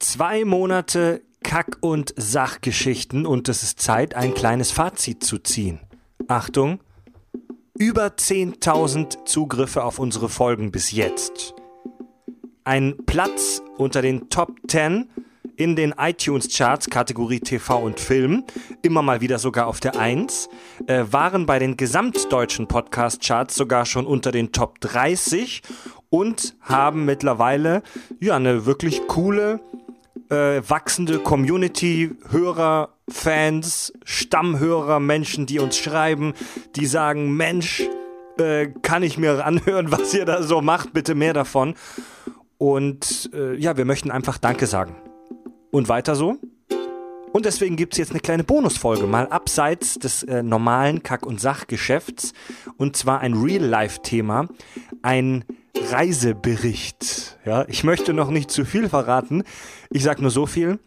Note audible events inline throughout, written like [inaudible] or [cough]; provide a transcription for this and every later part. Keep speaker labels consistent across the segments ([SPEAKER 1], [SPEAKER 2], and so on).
[SPEAKER 1] Zwei Monate Kack- und Sachgeschichten und es ist Zeit, ein kleines Fazit zu ziehen. Achtung, über 10.000 Zugriffe auf unsere Folgen bis jetzt. Ein Platz unter den Top 10 in den iTunes-Charts Kategorie TV und Film, immer mal wieder sogar auf der 1, äh, waren bei den gesamtdeutschen Podcast-Charts sogar schon unter den Top 30 und haben mittlerweile ja eine wirklich coole äh, wachsende Community, Hörer, Fans, Stammhörer, Menschen, die uns schreiben, die sagen, Mensch, äh, kann ich mir anhören, [laughs] was ihr da so macht, bitte mehr davon. Und äh, ja, wir möchten einfach Danke sagen. Und weiter so. Und deswegen gibt es jetzt eine kleine Bonusfolge, mal abseits des äh, normalen Kack- und Sachgeschäfts. Und zwar ein Real-Life-Thema, ein Reisebericht. Ja, ich möchte noch nicht zu viel verraten. Ich sage nur so viel.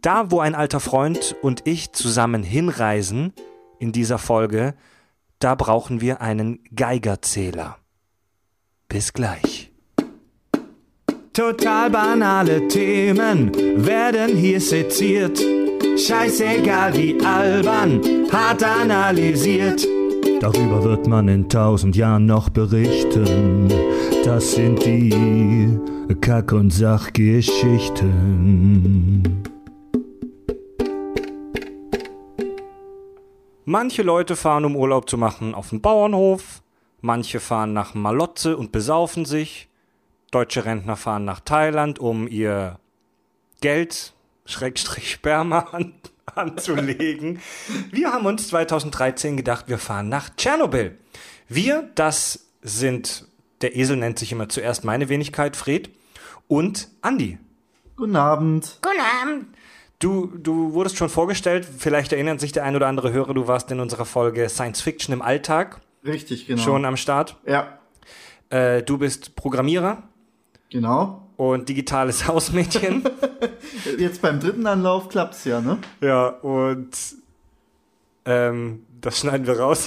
[SPEAKER 1] Da, wo ein alter Freund und ich zusammen hinreisen in dieser Folge, da brauchen wir einen Geigerzähler. Bis gleich. Total banale Themen werden hier seziert. Scheißegal wie albern, hart analysiert. Darüber wird man in tausend Jahren noch berichten. Das sind die Kack- und Sachgeschichten. Manche Leute fahren, um Urlaub zu machen, auf den Bauernhof. Manche fahren nach Malotze und besaufen sich. Deutsche Rentner fahren nach Thailand, um ihr Geld, Schrägstrich Sperma an, anzulegen. Wir haben uns 2013 gedacht, wir fahren nach Tschernobyl. Wir, das sind, der Esel nennt sich immer zuerst meine Wenigkeit, Fred, und Andi.
[SPEAKER 2] Guten Abend.
[SPEAKER 1] Guten Abend. Du, du wurdest schon vorgestellt, vielleicht erinnert sich der ein oder andere Hörer, du warst in unserer Folge Science Fiction im Alltag.
[SPEAKER 2] Richtig, genau.
[SPEAKER 1] Schon am Start.
[SPEAKER 2] Ja.
[SPEAKER 1] Äh, du bist Programmierer.
[SPEAKER 2] Genau.
[SPEAKER 1] Und digitales [laughs] Hausmädchen. [laughs]
[SPEAKER 2] Jetzt beim dritten Anlauf klappt's ja, ne?
[SPEAKER 1] Ja, und ähm, das schneiden wir raus.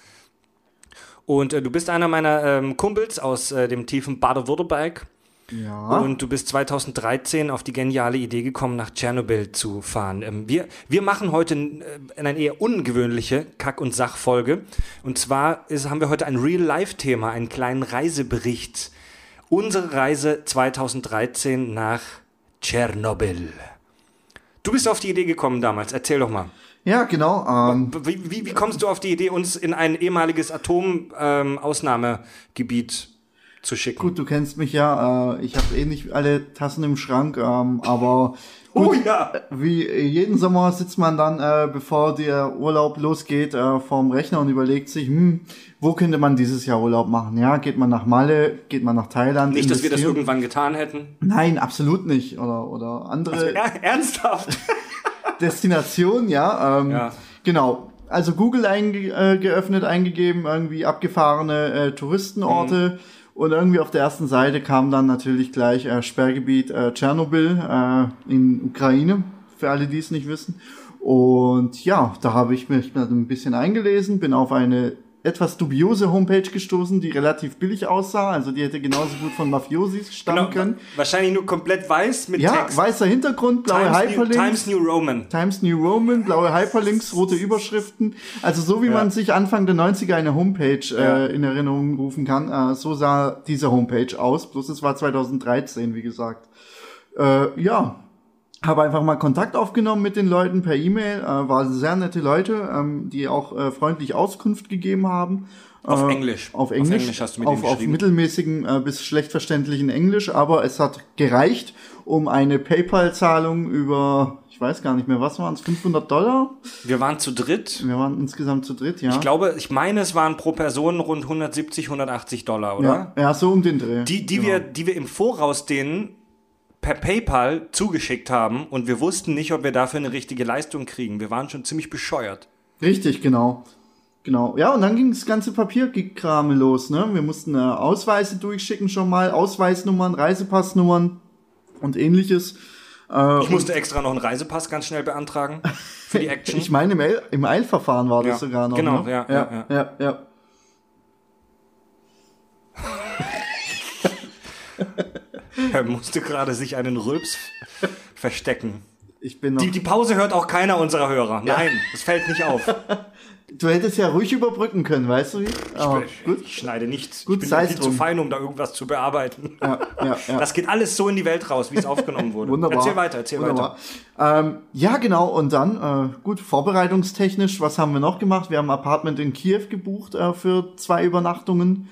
[SPEAKER 1] [laughs] und äh, du bist einer meiner ähm, Kumpels aus äh, dem tiefen Baden-Württemberg.
[SPEAKER 2] Ja.
[SPEAKER 1] Und du bist 2013 auf die geniale Idee gekommen, nach Tschernobyl zu fahren. Ähm, wir, wir machen heute äh, eine eher ungewöhnliche Kack- und Sachfolge. Und zwar ist, haben wir heute ein Real-Life-Thema, einen kleinen Reisebericht. Unsere Reise 2013 nach Tschernobyl. Du bist auf die Idee gekommen damals. Erzähl doch mal.
[SPEAKER 2] Ja, genau. Ähm,
[SPEAKER 1] Wie, wie, wie kommst du auf die Idee, uns in ein ehemaliges Atom-Ausnahmegebiet zu schicken?
[SPEAKER 2] gut, du kennst mich ja. Äh, ich habe eh nicht alle Tassen im Schrank, ähm, aber [laughs]
[SPEAKER 1] Oh
[SPEAKER 2] gut,
[SPEAKER 1] ja!
[SPEAKER 2] wie jeden Sommer sitzt man dann, äh, bevor der Urlaub losgeht, äh, vorm Rechner und überlegt sich, hm, wo könnte man dieses Jahr Urlaub machen? Ja, geht man nach Malle, geht man nach Thailand?
[SPEAKER 1] Nicht, dass wir das irgendwann getan hätten.
[SPEAKER 2] Nein, absolut nicht. Oder, oder andere
[SPEAKER 1] Er, ernsthaft? [laughs]
[SPEAKER 2] Destinationen, ja. Ähm,
[SPEAKER 1] Ja.
[SPEAKER 2] Genau. Also Google einge äh, geöffnet, eingegeben, irgendwie abgefahrene äh, Touristenorte. Und irgendwie auf der ersten Seite kam dann natürlich gleich äh, Sperrgebiet äh, Tschernobyl äh, in Ukraine, für alle, die es nicht wissen. Und ja, da habe ich mich dann ein bisschen eingelesen, bin auf eine etwas dubiose Homepage gestoßen, die relativ billig aussah. Also die hätte genauso gut von Mafiosis stammen
[SPEAKER 1] Genau,
[SPEAKER 2] können.
[SPEAKER 1] wahrscheinlich nur komplett weiß mit
[SPEAKER 2] Ja,
[SPEAKER 1] Text.
[SPEAKER 2] weißer Hintergrund, blaue
[SPEAKER 1] Times New,
[SPEAKER 2] Hyperlinks.
[SPEAKER 1] Times New Roman.
[SPEAKER 2] Times New Roman, blaue Hyperlinks, rote Überschriften. Also so wie
[SPEAKER 1] Ja.
[SPEAKER 2] man sich Anfang der 90er eine Homepage
[SPEAKER 1] Ja.
[SPEAKER 2] äh, in Erinnerung rufen kann, äh, so sah diese Homepage aus. Bloß es war 2013, wie gesagt. Äh, ja, habe einfach mal Kontakt aufgenommen mit den Leuten per E-Mail. Äh, war sehr nette Leute, ähm, die auch äh, freundlich Auskunft gegeben haben.
[SPEAKER 1] Auf
[SPEAKER 2] Äh,
[SPEAKER 1] Englisch.
[SPEAKER 2] Auf
[SPEAKER 1] Auf
[SPEAKER 2] Englisch.
[SPEAKER 1] Englisch hast du mit
[SPEAKER 2] auf, auf mittelmäßigen äh, bis schlecht verständlichen Englisch, aber es hat gereicht, um eine PayPal-Zahlung über, ich weiß gar nicht mehr, was waren es, 500 Dollar?
[SPEAKER 1] Wir waren zu dritt.
[SPEAKER 2] Wir waren insgesamt zu dritt, ja.
[SPEAKER 1] Ich glaube, ich meine, es waren pro Person rund 170, 180 Dollar, oder?
[SPEAKER 2] ja, ja, so um den Dreh.
[SPEAKER 1] Die, die,
[SPEAKER 2] Genau.
[SPEAKER 1] wir, die wir im Voraus denen per PayPal zugeschickt haben und wir wussten nicht, ob wir dafür eine richtige Leistung kriegen. Wir waren schon ziemlich bescheuert.
[SPEAKER 2] Richtig, genau. Genau. Ja, und dann ging das ganze Papierkrame los, ne? Wir mussten äh, Ausweise durchschicken schon mal, Ausweisnummern, Reisepassnummern und ähnliches. Äh,
[SPEAKER 1] Ich musste extra noch einen Reisepass ganz schnell beantragen für die [laughs] Action.
[SPEAKER 2] Ich meine, im, Eil im Eilverfahren war das
[SPEAKER 1] Ja,
[SPEAKER 2] sogar noch.
[SPEAKER 1] genau,
[SPEAKER 2] ne?
[SPEAKER 1] ja,
[SPEAKER 2] ja,
[SPEAKER 1] ja,
[SPEAKER 2] ja, ja. [laughs]
[SPEAKER 1] Er musste gerade sich einen Rülps verstecken.
[SPEAKER 2] Ich bin noch.
[SPEAKER 1] Die, die Pause hört auch keiner unserer Hörer. Nein, es fällt nicht auf. [laughs]
[SPEAKER 2] du hättest ja ruhig überbrücken können, weißt du wie?
[SPEAKER 1] Ich,
[SPEAKER 2] gut.
[SPEAKER 1] ich schneide nichts.
[SPEAKER 2] Gut,
[SPEAKER 1] ich bin viel zu fein, um da irgendwas zu bearbeiten.
[SPEAKER 2] Ja, ja, [laughs] ja.
[SPEAKER 1] Das geht alles so in die Welt raus, wie es aufgenommen wurde.
[SPEAKER 2] Wunderbar.
[SPEAKER 1] Erzähl weiter, erzähl
[SPEAKER 2] Wunderbar. Ähm, ja, genau. Und dann, äh, gut, vorbereitungstechnisch, was haben wir noch gemacht? Wir haben ein Apartment in Kiew gebucht äh, für zwei Übernachtungen.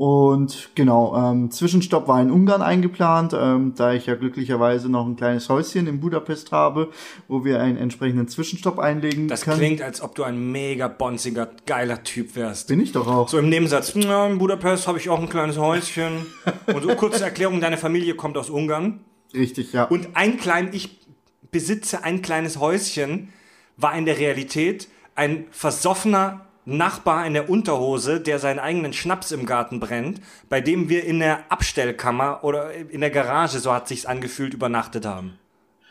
[SPEAKER 2] Und genau, ähm, Zwischenstopp war in Ungarn eingeplant, ähm, da ich ja glücklicherweise noch ein kleines Häuschen in Budapest habe, wo wir einen entsprechenden Zwischenstopp einlegen
[SPEAKER 1] Das
[SPEAKER 2] können.
[SPEAKER 1] klingt, als ob du ein mega bonziger, geiler Typ wärst.
[SPEAKER 2] Bin ich doch auch.
[SPEAKER 1] So im Nebensatz, ja, in Budapest habe ich auch ein kleines Häuschen. [laughs] Und so kurze Erklärung, deine Familie kommt aus Ungarn.
[SPEAKER 2] Richtig, ja.
[SPEAKER 1] Und ein klein, ich besitze ein kleines Häuschen, war in der Realität ein versoffener Nachbar in der Unterhose, der seinen eigenen Schnaps im Garten brennt, bei dem wir in der Abstellkammer oder in der Garage, so hat sich's angefühlt, übernachtet haben.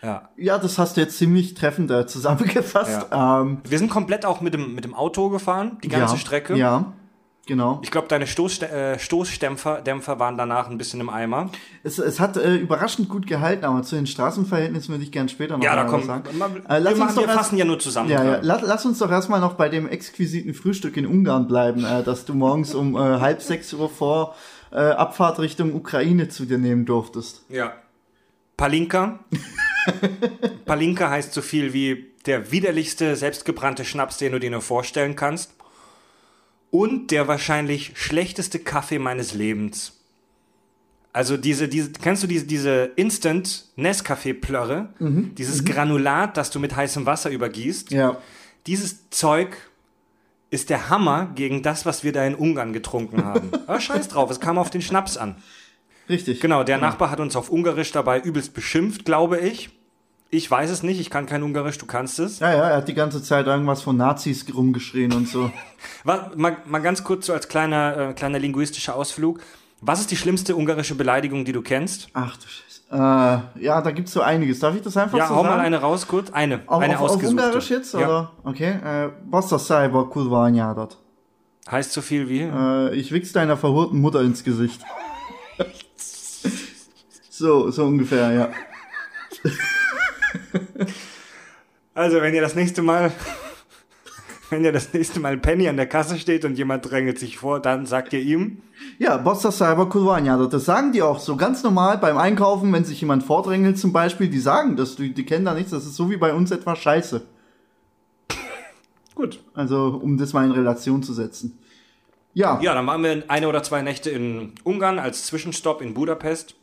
[SPEAKER 1] Ja.
[SPEAKER 2] ja, das hast du jetzt ziemlich treffend äh, zusammengefasst. Ähm,
[SPEAKER 1] Wir sind komplett auch mit dem, mit dem Auto gefahren, die ganze
[SPEAKER 2] ja,
[SPEAKER 1] Strecke.
[SPEAKER 2] Ja, genau.
[SPEAKER 1] Ich glaube, deine Stoßste äh, Stoßdämpfer Dämpfer waren danach ein bisschen im Eimer.
[SPEAKER 2] Es, es hat äh, überraschend gut gehalten, aber zu den Straßenverhältnissen würde ich gern später noch
[SPEAKER 1] Ja, da
[SPEAKER 2] mal
[SPEAKER 1] kommt.
[SPEAKER 2] sagen.
[SPEAKER 1] Wir,
[SPEAKER 2] Äh, lass
[SPEAKER 1] machen,
[SPEAKER 2] uns doch
[SPEAKER 1] wir
[SPEAKER 2] erst-
[SPEAKER 1] fassen ja nur zusammen.
[SPEAKER 2] Ja, ja. Lass, lass uns doch erstmal noch bei dem exquisiten Frühstück in Ungarn bleiben, äh, dass du morgens um äh, halb sechs Uhr vor äh, Abfahrt Richtung Ukraine zu dir nehmen durftest.
[SPEAKER 1] Ja. Palinka. [laughs] Palinka heißt so viel wie der widerlichste, selbstgebrannte Schnaps, den du dir nur vorstellen kannst. Und der wahrscheinlich schlechteste Kaffee meines Lebens. Also diese, diese, kennst du diese, diese Instant Nescafé-Plörre? Dieses Granulat, das du mit heißem Wasser übergießt?
[SPEAKER 2] Ja.
[SPEAKER 1] Dieses Zeug ist der Hammer gegen das, was wir da in Ungarn getrunken haben. [laughs] Aber scheiß drauf, es kam auf den Schnaps an.
[SPEAKER 2] Richtig.
[SPEAKER 1] Genau, der Nachbar hat uns auf Ungarisch dabei übelst beschimpft, glaube ich. Ich weiß es nicht, ich kann kein Ungarisch, du kannst es.
[SPEAKER 2] Ja, ja, er hat die ganze Zeit irgendwas von Nazis rumgeschrien und so. [laughs]
[SPEAKER 1] Was, mal, mal ganz kurz so als kleiner, äh, kleiner linguistischer Ausflug. Was ist die schlimmste ungarische Beleidigung, die du kennst?
[SPEAKER 2] Ach du Scheiße. Äh, ja, da gibt's so einiges. Darf ich das einfach
[SPEAKER 1] Ja,
[SPEAKER 2] so
[SPEAKER 1] hau
[SPEAKER 2] sagen?
[SPEAKER 1] mal eine raus kurz. Eine.
[SPEAKER 2] Auf,
[SPEAKER 1] eine
[SPEAKER 2] auf, auf
[SPEAKER 1] ausgesuchte.
[SPEAKER 2] Ungarisch jetzt,
[SPEAKER 1] Ja.
[SPEAKER 2] oder? Okay. Äh, Basta Cyber kurwa anyádat.
[SPEAKER 1] Heißt so viel wie?
[SPEAKER 2] Äh, ich wichs deiner verhurten Mutter ins Gesicht. [laughs] so, so ungefähr, ja. [laughs]
[SPEAKER 1] Also, wenn ihr das nächste Mal, wenn ihr das nächste Mal Penny an der Kasse steht und jemand drängelt sich vor, dann sagt ihr ihm,
[SPEAKER 2] Ja, Basta Cyber kurwa anyádat. Das sagen die auch so ganz normal beim Einkaufen, wenn sich jemand vordrängelt zum Beispiel. Die sagen das, die, die kennen da nichts. Das ist so wie bei uns etwa Scheiße.
[SPEAKER 1] gut.
[SPEAKER 2] Also, um das mal in Relation zu setzen. Ja,
[SPEAKER 1] Ja, dann waren wir eine oder zwei Nächte in Ungarn als Zwischenstopp in Budapest.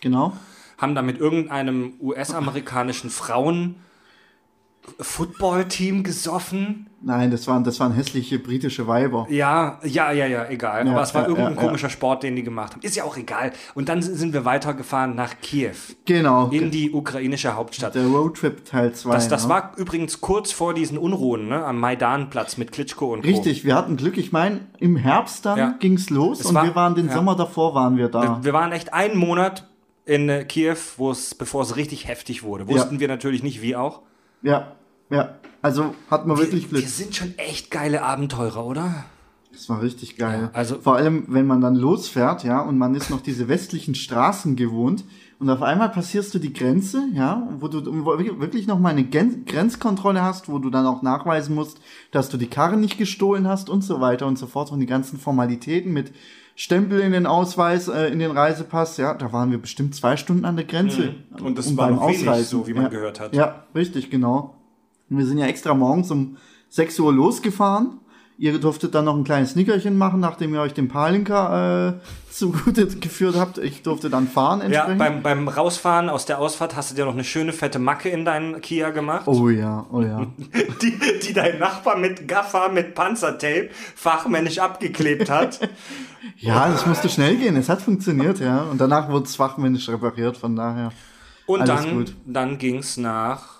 [SPEAKER 2] genau.
[SPEAKER 1] Haben da mit irgendeinem US-amerikanischen Frauen-Football-Team gesoffen.
[SPEAKER 2] Nein, das waren, das waren hässliche britische Weiber.
[SPEAKER 1] Ja, ja, ja, ja, egal.
[SPEAKER 2] Ja,
[SPEAKER 1] Aber es war
[SPEAKER 2] ja,
[SPEAKER 1] irgendein
[SPEAKER 2] ja,
[SPEAKER 1] komischer Sport, den die gemacht haben. Ist ja auch egal. Und dann sind wir weitergefahren nach Kiew,
[SPEAKER 2] Genau.
[SPEAKER 1] in die ukrainische Hauptstadt.
[SPEAKER 2] Der Roadtrip Teil 2.
[SPEAKER 1] Das, das war übrigens kurz vor diesen Unruhen, ne, am Maidanplatz mit Klitschko und Co.
[SPEAKER 2] Richtig, wir hatten Glück. Ich meine, im Herbst dann ging's los
[SPEAKER 1] Es
[SPEAKER 2] und
[SPEAKER 1] war-
[SPEAKER 2] wir waren den. Sommer davor waren wir da.
[SPEAKER 1] Wir waren echt einen Monat in äh, Kiew, wo es, bevor es richtig heftig wurde. Wussten wir natürlich nicht, wie auch.
[SPEAKER 2] Ja, ja. Also hatten wir wirklich Glück.
[SPEAKER 1] Wir sind schon echt geile Abenteurer, oder?
[SPEAKER 2] Das war richtig geil.
[SPEAKER 1] Ja, also-
[SPEAKER 2] Vor allem, wenn man dann losfährt, ja, und man ist noch diese westlichen Straßen gewohnt und auf einmal passierst du die Grenze, ja, wo du wirklich noch mal eine Gen Grenzkontrolle hast, wo du dann auch nachweisen musst, dass du die Karre nicht gestohlen hast und so weiter und so fort und die ganzen Formalitäten mit Stempel in den Ausweis, äh, in den Reisepass, ja, da waren wir bestimmt zwei Stunden an der Grenze.
[SPEAKER 1] Mhm. Und das
[SPEAKER 2] um
[SPEAKER 1] war
[SPEAKER 2] beim
[SPEAKER 1] noch wenig,
[SPEAKER 2] Ausreisen.
[SPEAKER 1] so wie man
[SPEAKER 2] ja.
[SPEAKER 1] gehört hat.
[SPEAKER 2] Ja, richtig, genau. Und wir sind ja extra morgens um 6 Uhr losgefahren. Ihr durftet dann noch ein kleines Nickerchen machen, nachdem ihr euch den Palinka äh, [laughs] zugute geführt habt. Ich durfte dann fahren
[SPEAKER 1] Ja,
[SPEAKER 2] entsprechend.
[SPEAKER 1] beim, beim Rausfahren aus der Ausfahrt hast du dir noch eine schöne fette Macke in deinen Kia gemacht,
[SPEAKER 2] oh ja, oh ja. [laughs]
[SPEAKER 1] die, die dein Nachbar mit Gaffer, mit Panzertape fachmännisch abgeklebt hat. [laughs]
[SPEAKER 2] Ja, das musste schnell gehen. Es hat funktioniert, ja. Und danach wurde es fachmännisch repariert, von daher.
[SPEAKER 1] Und
[SPEAKER 2] Alles
[SPEAKER 1] dann,
[SPEAKER 2] gut.
[SPEAKER 1] dann ging's nach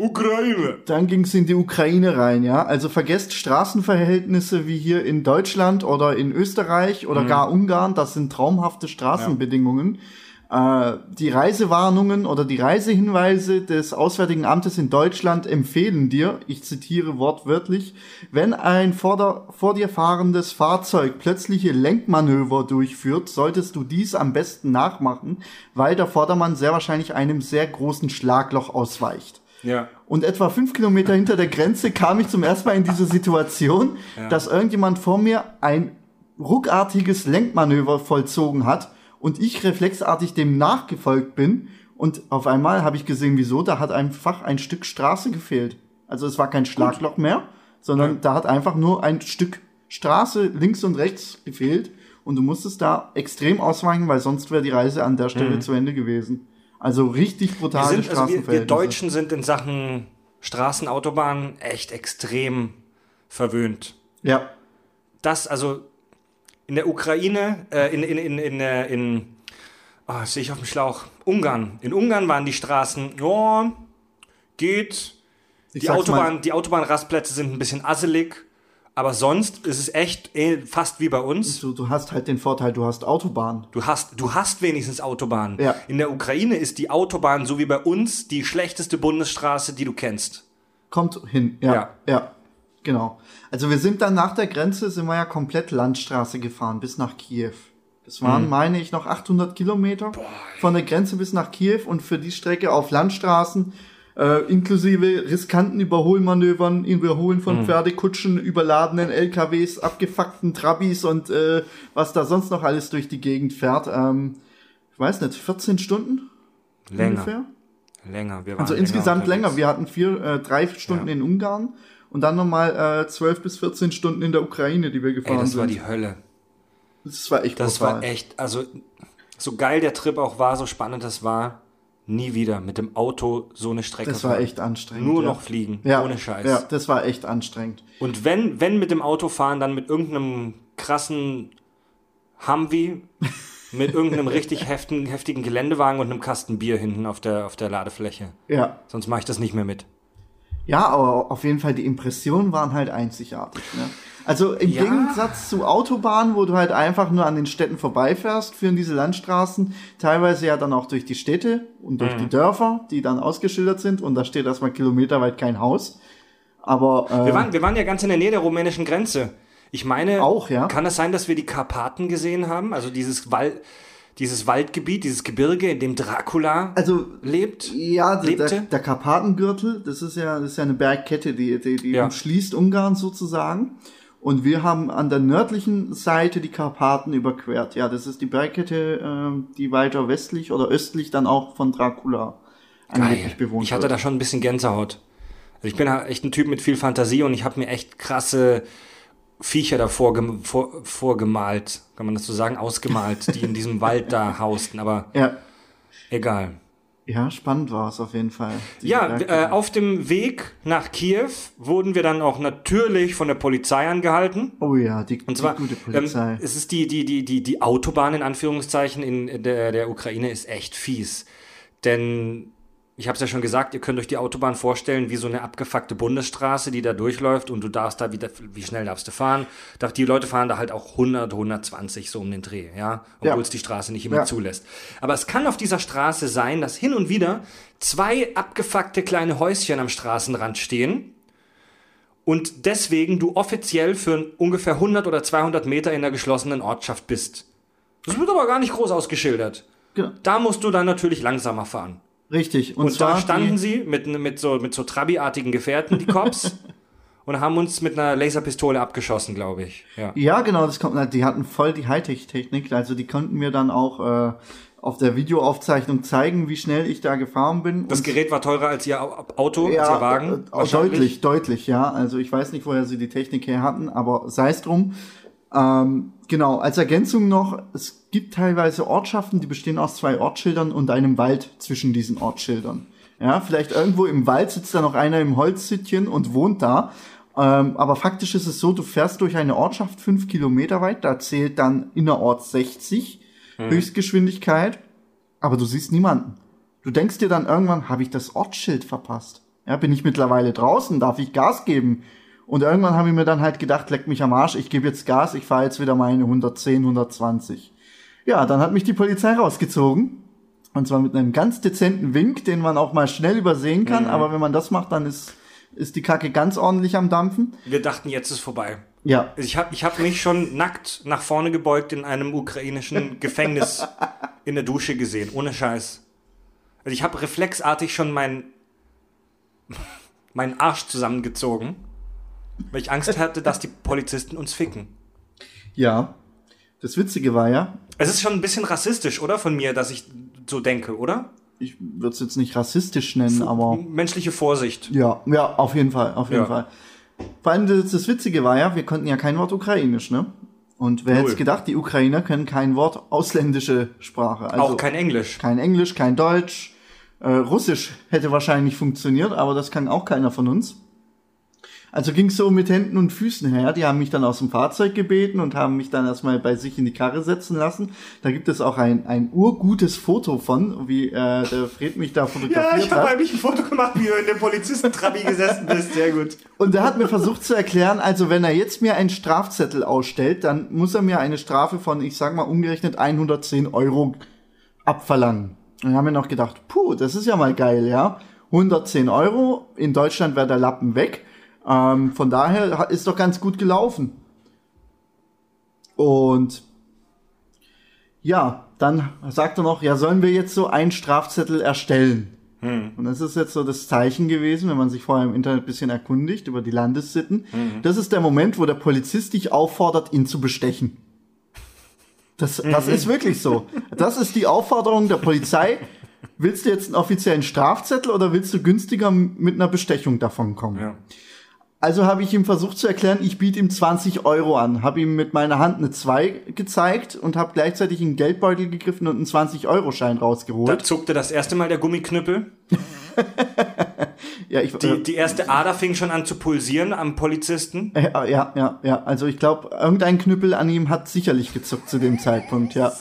[SPEAKER 1] Ukraine.
[SPEAKER 2] Dann ging es in die Ukraine rein, ja. Also vergesst Straßenverhältnisse wie hier in Deutschland oder in Österreich
[SPEAKER 1] Mhm.
[SPEAKER 2] oder gar Ungarn. Das sind traumhafte Straßenbedingungen. Äh, die Reisewarnungen oder die Reisehinweise des Auswärtigen Amtes in Deutschland empfehlen dir, ich zitiere wortwörtlich, wenn ein vor, der, vor dir fahrendes Fahrzeug plötzliche Lenkmanöver durchführt, solltest du dies am besten nachmachen, weil der Vordermann sehr wahrscheinlich einem sehr großen Schlagloch ausweicht.
[SPEAKER 1] Ja.
[SPEAKER 2] Und etwa fünf Kilometer hinter der Grenze kam ich zum ersten Mal in diese Situation,
[SPEAKER 1] Ja.
[SPEAKER 2] dass irgendjemand vor mir ein ruckartiges Lenkmanöver vollzogen hat und ich reflexartig dem nachgefolgt bin. Und auf einmal habe ich gesehen, wieso, da hat einfach ein Stück Straße gefehlt. Also es war kein Schlagloch mehr, sondern
[SPEAKER 1] Ja.
[SPEAKER 2] da hat einfach nur ein Stück Straße links und rechts gefehlt. Und du musstest da extrem ausweichen, weil sonst wäre die Reise an der Stelle zu Ende gewesen. Also richtig
[SPEAKER 1] Wir,
[SPEAKER 2] brutale
[SPEAKER 1] sind, also wir, wir. Deutschen sind in Sachen Straßen, Autobahnen echt extrem verwöhnt.
[SPEAKER 2] Ja,
[SPEAKER 1] Das, also in der Ukraine, äh, in, in, in, in, äh, in oh, sehe ich auf dem Schlauch, Ungarn. In Ungarn waren die Straßen, ja, geht.
[SPEAKER 2] Ich
[SPEAKER 1] Die, Autobahn, die Autobahnrastplätze sind ein bisschen asselig, aber sonst ist es echt eh, fast wie bei uns.
[SPEAKER 2] Du, du hast halt den Vorteil, du hast Autobahn.
[SPEAKER 1] Du hast, du hast wenigstens Autobahn.
[SPEAKER 2] Ja.
[SPEAKER 1] In der Ukraine ist die Autobahn, so wie bei uns, die schlechteste Bundesstraße, die du kennst.
[SPEAKER 2] Kommt hin, ja,
[SPEAKER 1] Ja.
[SPEAKER 2] ja. Genau. Also wir sind dann nach der Grenze, sind wir ja komplett Landstraße gefahren, bis nach Kiew. Das waren, meine ich, noch 800 Kilometer von der Grenze bis nach Kiew und für die Strecke auf Landstraßen, äh, inklusive riskanten Überholmanövern, Überholen von Pferdekutschen, überladenen LKWs, abgefuckten Trabis und äh, was da sonst noch alles durch die Gegend fährt. Ähm, ich weiß nicht, 14 Stunden
[SPEAKER 1] Länger.
[SPEAKER 2] ungefähr?
[SPEAKER 1] Länger. Wir waren
[SPEAKER 2] Also
[SPEAKER 1] länger
[SPEAKER 2] insgesamt länger.
[SPEAKER 1] unterwegs.
[SPEAKER 2] Wir hatten vier, äh, drei Stunden
[SPEAKER 1] Ja.
[SPEAKER 2] in Ungarn und dann nochmal äh, 12 bis 14 Stunden in der Ukraine, die wir gefahren
[SPEAKER 1] Ey, das
[SPEAKER 2] sind.
[SPEAKER 1] war die Hölle.
[SPEAKER 2] das war echt
[SPEAKER 1] Das
[SPEAKER 2] brutal.
[SPEAKER 1] war echt, also so geil der Trip auch war, so spannend das war, nie wieder mit dem Auto so eine Strecke
[SPEAKER 2] Das war
[SPEAKER 1] fahren.
[SPEAKER 2] echt anstrengend.
[SPEAKER 1] Nur
[SPEAKER 2] ja.
[SPEAKER 1] noch fliegen,
[SPEAKER 2] ja.
[SPEAKER 1] ohne Scheiß.
[SPEAKER 2] Ja, das war echt anstrengend.
[SPEAKER 1] Und wenn, wenn mit dem Auto fahren, dann mit irgendeinem krassen Humvee, [laughs] mit irgendeinem richtig heftigen, heftigen Geländewagen und einem Kasten Bier hinten auf der, auf der Ladefläche.
[SPEAKER 2] Ja.
[SPEAKER 1] Sonst mache ich das nicht mehr mit.
[SPEAKER 2] Ja, aber auf jeden Fall die Impressionen waren halt einzigartig. Ne? Also im
[SPEAKER 1] Ja.
[SPEAKER 2] Gegensatz zu Autobahnen, wo du halt einfach nur an den Städten vorbeifährst, führen diese Landstraßen teilweise ja dann auch durch die Städte und
[SPEAKER 1] Mhm.
[SPEAKER 2] durch die Dörfer, die dann ausgeschildert sind und da steht erstmal kilometerweit kein Haus. Aber äh,
[SPEAKER 1] Wir waren, wir waren ja ganz in der Nähe der rumänischen Grenze. Ich meine,
[SPEAKER 2] Auch, ja.
[SPEAKER 1] kann es sein, dass wir die Karpaten gesehen haben? Also dieses, Wal dieses Waldgebiet, dieses Gebirge, in dem Dracula
[SPEAKER 2] also
[SPEAKER 1] lebt?
[SPEAKER 2] Ja, der,
[SPEAKER 1] lebte?
[SPEAKER 2] der, der Karpatengürtel, das ist ja, das ist ja eine Bergkette, die, die, die
[SPEAKER 1] Ja.
[SPEAKER 2] umschließt Ungarn sozusagen. Und wir haben an der nördlichen Seite die Karpaten überquert. Ja, das ist die Bergkette, ähm, die weiter westlich oder östlich dann auch von Dracula angeblich bewohnt
[SPEAKER 1] Ich hatte
[SPEAKER 2] wird.
[SPEAKER 1] da schon ein bisschen Gänsehaut. Also ich bin echt ein Typ mit viel Fantasie und ich habe mir echt krasse Viecher davor gem vor, vorgemalt, kann man das so sagen, ausgemalt, die in diesem Wald da hausten, aber
[SPEAKER 2] Ja,
[SPEAKER 1] egal.
[SPEAKER 2] Ja, spannend war es auf jeden Fall.
[SPEAKER 1] Ja, äh, auf dem Weg nach Kiew wurden wir dann auch natürlich von der Polizei angehalten.
[SPEAKER 2] oh ja, die,
[SPEAKER 1] Und zwar,
[SPEAKER 2] die gute Polizei.
[SPEAKER 1] Ähm, es ist die, die, die, die, die Autobahn in Anführungszeichen in der, der Ukraine ist echt fies. Denn ich habe es ja schon gesagt, ihr könnt euch die Autobahn vorstellen wie so eine abgefuckte Bundesstraße, die da durchläuft und du darfst da wieder, wie schnell darfst du fahren? Doch die Leute fahren da halt auch 100, 120 so um den Dreh, ja, obwohl
[SPEAKER 2] Ja.
[SPEAKER 1] es die Straße nicht immer
[SPEAKER 2] Ja.
[SPEAKER 1] zulässt. Aber es kann auf dieser Straße sein, dass hin und wieder zwei abgefuckte kleine Häuschen am Straßenrand stehen und deswegen du offiziell für ungefähr 100 oder 200 Meter in der geschlossenen Ortschaft bist. Das wird aber gar nicht groß ausgeschildert.
[SPEAKER 2] Genau.
[SPEAKER 1] Da musst du dann natürlich langsamer fahren.
[SPEAKER 2] Richtig. Und,
[SPEAKER 1] Und, da standen sie mit, mit so, mit so Trabi-artigen Gefährten, die Cops, [laughs] und haben uns mit einer Laserpistole abgeschossen, glaube ich. Ja.
[SPEAKER 2] Ja, genau, das kommt, die hatten voll die Hightech-Technik, also die konnten mir dann auch äh, auf der Videoaufzeichnung zeigen, wie schnell ich da gefahren bin.
[SPEAKER 1] Das Gerät war teurer als ihr Au- Auto, als ihr Wagen.
[SPEAKER 2] äh, deutlich, deutlich, ja. Also ich weiß nicht, woher sie die Technik her hatten, aber sei es drum. Ähm, genau, als Ergänzung noch, es gibt teilweise Ortschaften, die bestehen aus zwei Ortsschildern und einem Wald zwischen diesen Ortsschildern. Ja, vielleicht irgendwo im Wald sitzt da noch einer im Holzhüttchen und wohnt da. Ähm, aber faktisch ist es so, du fährst durch eine Ortschaft fünf Kilometer weit, da zählt dann innerorts 60 Höchstgeschwindigkeit, aber du siehst niemanden. Du denkst dir dann irgendwann, habe ich das Ortsschild verpasst? Ja, bin ich mittlerweile draußen, darf ich Gas geben? Und irgendwann habe ich mir dann halt gedacht, leck mich am Arsch, ich gebe jetzt Gas, ich fahre jetzt wieder meine 110, 120. Ja, dann hat mich die Polizei rausgezogen Und zwar mit einem ganz dezenten Wink, den man auch mal schnell übersehen kann. Aber wenn man das macht, dann ist, ist die Kacke ganz ordentlich am Dampfen.
[SPEAKER 1] Wir dachten, jetzt ist vorbei.
[SPEAKER 2] Ja.
[SPEAKER 1] Also ich habe ich hab mich schon nackt nach vorne gebeugt in einem ukrainischen [laughs] Gefängnis in der Dusche gesehen, ohne Scheiß. Also ich habe reflexartig schon meinen [laughs] meinen Arsch zusammengezogen, weil ich Angst hatte, dass die Polizisten uns ficken.
[SPEAKER 2] Ja. Das Witzige war ja,
[SPEAKER 1] Es ist schon ein bisschen rassistisch, oder? Von mir, dass ich so denke, oder?
[SPEAKER 2] ich würde es jetzt nicht rassistisch nennen, aber
[SPEAKER 1] Menschliche Vorsicht.
[SPEAKER 2] ja, ja, auf jeden Fall, auf jeden
[SPEAKER 1] Ja.
[SPEAKER 2] Fall. Vor allem das, das Witzige war ja, wir konnten ja kein Wort Ukrainisch, ne? Und wer hätte
[SPEAKER 1] Null.
[SPEAKER 2] gedacht, die Ukrainer können kein Wort ausländische Sprache. Also
[SPEAKER 1] Auch kein Englisch.
[SPEAKER 2] kein Englisch, kein Deutsch. Äh, Russisch hätte wahrscheinlich funktioniert, aber das kann auch keiner von uns. Also ging so mit Händen und Füßen her. Die haben mich dann aus dem Fahrzeug gebeten und haben mich dann erstmal bei sich in die Karre setzen lassen. Da gibt es auch ein, ein urgutes Foto von, wie äh, der Fred mich da [laughs]
[SPEAKER 1] Ja,
[SPEAKER 2] fotografiert
[SPEAKER 1] ich habe
[SPEAKER 2] hat.
[SPEAKER 1] eigentlich ein Foto gemacht, wie du in dem Polizistentrabi gesessen bist. Sehr gut.
[SPEAKER 2] Und er hat mir versucht zu erklären, also wenn er jetzt mir einen Strafzettel ausstellt, dann muss er mir eine Strafe von, ich sag mal, umgerechnet 110 Euro abverlangen. Und haben wir noch gedacht, puh, das ist ja mal geil, ja. 110 Euro, in Deutschland wäre der Lappen weg. Ähm, von daher ist doch ganz gut gelaufen. Und ja, dann sagt er noch, ja, sollen wir jetzt so einen Strafzettel erstellen? Und das ist jetzt so das Zeichen gewesen, wenn man sich vorher im Internet ein bisschen erkundigt über die Landessitten. Das ist der Moment, wo der Polizist dich auffordert, ihn zu bestechen. Das, das ist wirklich so. Das ist die Aufforderung der Polizei. Willst du jetzt einen offiziellen Strafzettel oder willst du günstiger mit einer Bestechung davon kommen?
[SPEAKER 1] Ja.
[SPEAKER 2] Also habe ich ihm versucht zu erklären, ich biete ihm 20 Euro an, habe ihm mit meiner Hand eine 2 gezeigt und habe gleichzeitig in den Geldbeutel gegriffen und einen 20-Euro-Schein
[SPEAKER 1] Da
[SPEAKER 2] rausgeholt.
[SPEAKER 1] zuckte das erste Mal der Gummiknüppel. [laughs]
[SPEAKER 2] Ja, ich,
[SPEAKER 1] Die, die erste Ader fing schon an zu pulsieren am Polizisten.
[SPEAKER 2] äh, ja, ja, ja. Also ich glaube, irgendein Knüppel an ihm hat sicherlich gezuckt zu dem Zeitpunkt, ja.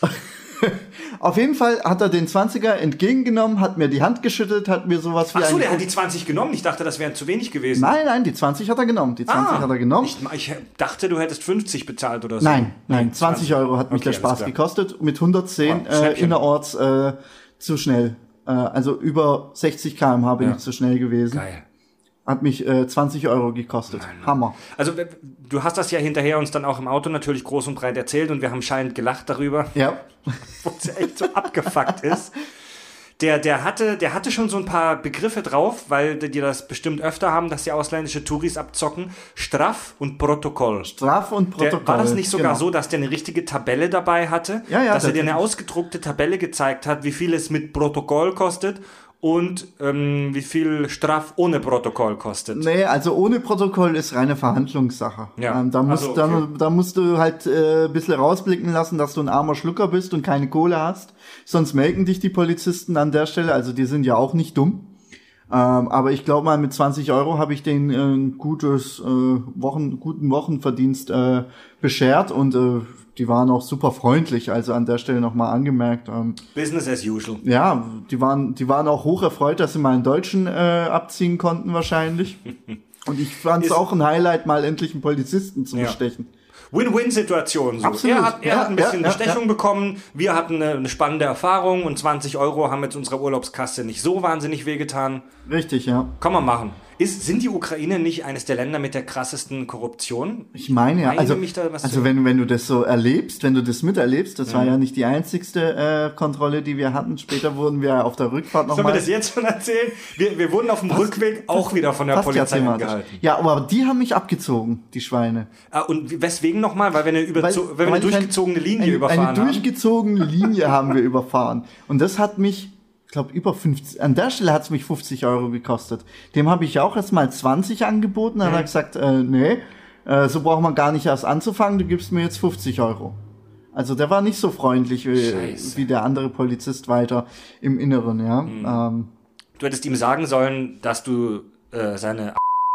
[SPEAKER 2] [laughs] [laughs] Auf jeden Fall hat er den 20er entgegengenommen, hat mir die Hand geschüttelt, hat mir sowas wie
[SPEAKER 1] Ach so,
[SPEAKER 2] ein...
[SPEAKER 1] der hat die 20 genommen. Ich dachte, das wären zu wenig gewesen.
[SPEAKER 2] Nein, nein, die 20 hat er genommen. Die 20
[SPEAKER 1] Ah,
[SPEAKER 2] hat er genommen.
[SPEAKER 1] Ich, ich dachte, du hättest 50 bezahlt oder so.
[SPEAKER 2] Nein, nein, 20 Euro hat mich
[SPEAKER 1] Okay,
[SPEAKER 2] der Spaß gekostet. Mit 110
[SPEAKER 1] Oh,
[SPEAKER 2] äh, innerorts äh, zu schnell. Äh, also über 60 km/h bin
[SPEAKER 1] Ja.
[SPEAKER 2] ich zu schnell gewesen.
[SPEAKER 1] Geil.
[SPEAKER 2] Hat mich äh, 20 Euro gekostet. Hammer.
[SPEAKER 1] Also du hast das ja hinterher uns dann auch im Auto natürlich groß und breit erzählt und wir haben schallend gelacht darüber,
[SPEAKER 2] Ja. [laughs]
[SPEAKER 1] wo es ja echt so abgefuckt ist. Der, der, hatte, der hatte schon so ein paar Begriffe drauf, weil die das bestimmt öfter haben, dass die ausländische Touris abzocken. Straff und Protokoll.
[SPEAKER 2] Straf und Protokoll.
[SPEAKER 1] Der, war das nicht sogar
[SPEAKER 2] genau.
[SPEAKER 1] so, dass der eine richtige Tabelle dabei hatte?
[SPEAKER 2] Ja, ja,
[SPEAKER 1] Dass er dir eine ausgedruckte Tabelle gezeigt hat, wie viel es mit Protokoll kostet und ähm, wie viel Straff ohne Protokoll kostet.
[SPEAKER 2] Nee, also ohne Protokoll ist reine Verhandlungssache.
[SPEAKER 1] Ja.
[SPEAKER 2] Ähm, da, musst,
[SPEAKER 1] Also, okay.
[SPEAKER 2] da, da musst du halt äh, ein bisschen rausblicken lassen, dass du ein armer Schlucker bist und keine Kohle hast. Sonst melken dich die Polizisten an der Stelle. Also die sind ja auch nicht dumm. Ähm, aber ich glaube mal, mit 20 Euro habe ich den äh, ein gutes äh, Wochen, guten Wochenverdienst äh, beschert und äh, die waren auch super freundlich. Also an der Stelle nochmal angemerkt. Ähm,
[SPEAKER 1] Business as usual.
[SPEAKER 2] ja, die waren, die waren auch hoch erfreut, dass sie mal einen Deutschen äh, abziehen konnten wahrscheinlich. [laughs] Und ich fand es auch ein Highlight, mal endlich einen Polizisten zu
[SPEAKER 1] Ja.
[SPEAKER 2] bestechen.
[SPEAKER 1] Win-Win-Situation. So.
[SPEAKER 2] Absolut.
[SPEAKER 1] Er, hat, er
[SPEAKER 2] Ja,
[SPEAKER 1] hat ein bisschen
[SPEAKER 2] ja, ja,
[SPEAKER 1] Bestechung bekommen, wir hatten eine, eine spannende Erfahrung und 20 Euro haben jetzt unserer Urlaubskasse nicht so wahnsinnig wehgetan.
[SPEAKER 2] Richtig, ja.
[SPEAKER 1] Kann man machen. Ist, sind die Ukraine nicht eines der Länder mit der krassesten Korruption?
[SPEAKER 2] Ich meine ja, also, also wenn, wenn du das so erlebst, wenn du das miterlebst, das war ja nicht die einzigste äh, Kontrolle, die wir hatten. Später wurden wir auf der Rückfahrt
[SPEAKER 1] Sollen wir
[SPEAKER 2] nochmal.
[SPEAKER 1] das jetzt schon erzählen? Wir, wir wurden auf dem Rückweg auch wieder von der
[SPEAKER 2] Passt ja
[SPEAKER 1] Polizei
[SPEAKER 2] thematisch.
[SPEAKER 1] angehalten.
[SPEAKER 2] Ja, aber die haben mich abgezogen, die Schweine.
[SPEAKER 1] Ah, und weswegen nochmal? Weil wir eine, überzo weil wir eine
[SPEAKER 2] weil
[SPEAKER 1] durchgezogene
[SPEAKER 2] ein-
[SPEAKER 1] Linie
[SPEAKER 2] eine,
[SPEAKER 1] überfahren
[SPEAKER 2] Eine
[SPEAKER 1] haben.
[SPEAKER 2] durchgezogene Linie haben wir überfahren. Und das hat mich, ich glaube, über 50, an der Stelle hat es mich 50 Euro gekostet. Dem habe ich auch erst mal 20 angeboten. Dann hat er gesagt, äh, nee, äh, so braucht man gar nicht erst anzufangen, du gibst mir jetzt 50 Euro. Also der war nicht so freundlich wie, wie der andere Polizist weiter im Inneren, ja. Ähm,
[SPEAKER 1] Du hättest ihm sagen sollen, dass du äh, seine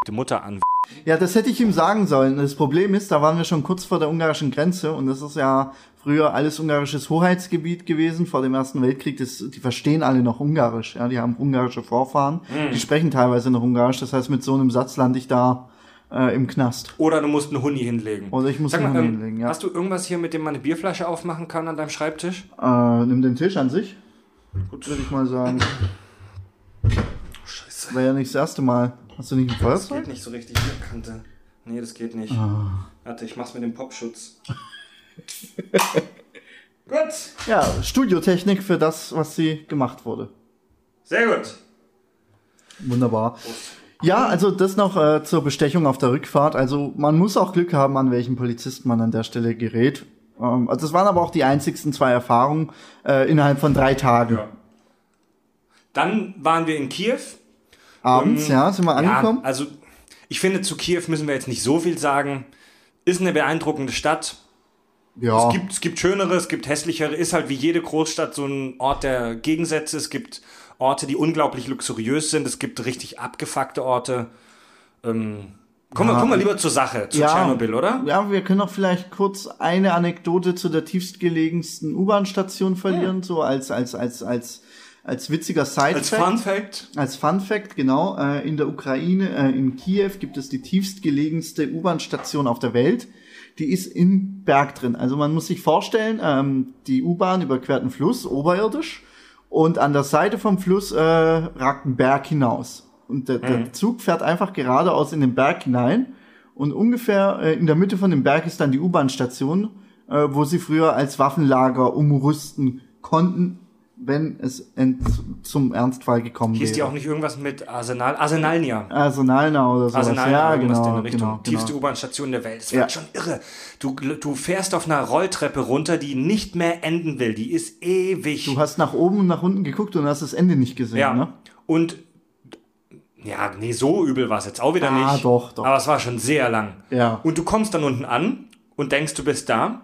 [SPEAKER 1] Mutter an
[SPEAKER 2] Ja, das hätte ich ihm sagen sollen. Das Problem ist, da waren wir schon kurz vor der ungarischen Grenze und das ist ja früher alles ungarisches Hoheitsgebiet gewesen vor dem Ersten Weltkrieg. Das, die verstehen alle noch Ungarisch. Ja, die haben ungarische Vorfahren. Die sprechen teilweise noch Ungarisch. Das heißt, mit so einem Satz lande ich da äh, im Knast.
[SPEAKER 1] Oder du musst einen Huni hinlegen.
[SPEAKER 2] Oder ich muss
[SPEAKER 1] Sag
[SPEAKER 2] einen
[SPEAKER 1] mal,
[SPEAKER 2] Huni
[SPEAKER 1] ähm,
[SPEAKER 2] hinlegen, ja.
[SPEAKER 1] Hast du irgendwas hier, mit dem man eine Bierflasche aufmachen kann an deinem Schreibtisch?
[SPEAKER 2] Äh, nimm den Tisch an sich. Gut, würde ich mal sagen.
[SPEAKER 1] Scheiße.
[SPEAKER 2] Wäre ja nicht das erste Mal. Hast du nicht ein
[SPEAKER 1] Das
[SPEAKER 2] Feuerzeug?
[SPEAKER 1] geht nicht so richtig hier, Kante. Nee, das geht nicht.
[SPEAKER 2] Ah.
[SPEAKER 1] Warte, ich mach's mit dem Popschutz. [laughs] [laughs] gut.
[SPEAKER 2] Ja, Studiotechnik für das, was sie gemacht wurde.
[SPEAKER 1] Sehr gut.
[SPEAKER 2] Wunderbar. Ja, also das noch äh, zur Bestechung auf der Rückfahrt. Also man muss auch Glück haben, an welchen Polizisten man an der Stelle gerät. Ähm, also das waren aber auch die einzigsten zwei Erfahrungen äh, innerhalb von drei Tagen.
[SPEAKER 1] Ja. Dann waren wir in Kiew.
[SPEAKER 2] Abends,
[SPEAKER 1] Ähm,
[SPEAKER 2] ja, sind wir angekommen.
[SPEAKER 1] Ja, also ich finde, zu Kiew müssen wir jetzt nicht so viel sagen. Ist eine beeindruckende Stadt.
[SPEAKER 2] Ja,
[SPEAKER 1] Es gibt, es gibt schönere, es gibt hässlichere. Ist halt wie jede Großstadt so ein Ort der Gegensätze. Es gibt Orte, die unglaublich luxuriös sind. Es gibt richtig abgefuckte Orte. Ähm, kommen, wir,
[SPEAKER 2] Ja.
[SPEAKER 1] wir lieber zur Sache, zu
[SPEAKER 2] Ja.
[SPEAKER 1] Tschernobyl, oder?
[SPEAKER 2] ja, wir können auch vielleicht kurz eine Anekdote zu der tiefstgelegensten U-Bahn-Station verlieren, so als als als als als witziger Side
[SPEAKER 1] Als Fun Fact.
[SPEAKER 2] Als Fun Fact, genau, äh, in der Ukraine, äh, in Kiew gibt es die tiefstgelegenste U-Bahn-Station auf der Welt. Die ist im Berg drin. Also man muss sich vorstellen, ähm, die U-Bahn überquert einen Fluss oberirdisch und an der Seite vom Fluss äh, ragt ein Berg hinaus. Und der, der Zug fährt einfach geradeaus in den Berg hinein und ungefähr äh, in der Mitte von dem Berg ist dann die U-Bahn-Station, äh, wo sie früher als Waffenlager umrüsten konnten, wenn es zum Ernstfall gekommen
[SPEAKER 1] Hieß
[SPEAKER 2] wäre.
[SPEAKER 1] die auch nicht irgendwas mit Arsenal? Arsenalnia.
[SPEAKER 2] Arsenalna oder sowas.
[SPEAKER 1] Arsenalnia,
[SPEAKER 2] ja, genau,
[SPEAKER 1] in Richtung.
[SPEAKER 2] genau,
[SPEAKER 1] Tiefste
[SPEAKER 2] genau.
[SPEAKER 1] U-Bahn-Station der Welt. Das war
[SPEAKER 2] Ja.
[SPEAKER 1] schon irre. Du, du fährst auf einer Rolltreppe runter, die nicht mehr enden will. Die ist ewig.
[SPEAKER 2] Du hast nach oben und nach unten geguckt und hast das Ende nicht gesehen,
[SPEAKER 1] Ja.
[SPEAKER 2] ne?
[SPEAKER 1] Und ja, nee, so übel war es jetzt auch wieder
[SPEAKER 2] Ah,
[SPEAKER 1] nicht.
[SPEAKER 2] doch, doch.
[SPEAKER 1] Aber es war schon sehr lang.
[SPEAKER 2] Ja.
[SPEAKER 1] Und du kommst dann unten an und denkst, du bist da.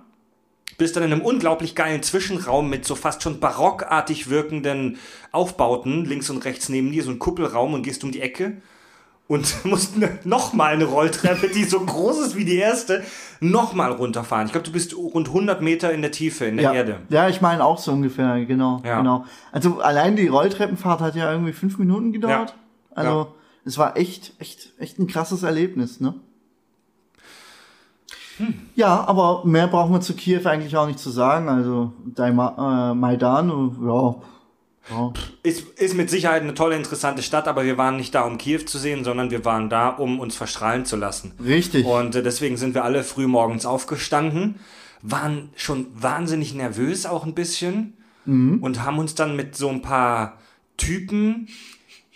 [SPEAKER 1] Bist dann in einem unglaublich geilen Zwischenraum mit so fast schon barockartig wirkenden Aufbauten links und rechts neben dir, so ein Kuppelraum und gehst um die Ecke und [laughs] musst ne, nochmal eine Rolltreppe, die so groß ist wie die erste, nochmal runterfahren. Ich glaube, du bist rund 100 Meter in der Tiefe, in der
[SPEAKER 2] Ja,
[SPEAKER 1] Erde.
[SPEAKER 2] ja, ich meine auch so ungefähr, genau,
[SPEAKER 1] Ja.
[SPEAKER 2] genau. Also allein die Rolltreppenfahrt hat ja irgendwie fünf Minuten gedauert.
[SPEAKER 1] Ja.
[SPEAKER 2] Also es war echt, echt, echt ein krasses Erlebnis, ne?
[SPEAKER 1] Hm.
[SPEAKER 2] Ja, aber mehr brauchen wir zu Kiew eigentlich auch nicht zu sagen. Also Daima, äh, Maidan, ja, ja.
[SPEAKER 1] Ist, ist mit Sicherheit eine tolle, interessante Stadt, aber wir waren nicht da, um Kiew zu sehen, sondern wir waren da, um uns verstrahlen zu lassen.
[SPEAKER 2] richtig.
[SPEAKER 1] Und äh, deswegen sind wir alle früh morgens aufgestanden, waren schon wahnsinnig nervös auch ein bisschen und haben uns dann mit so ein paar Typen,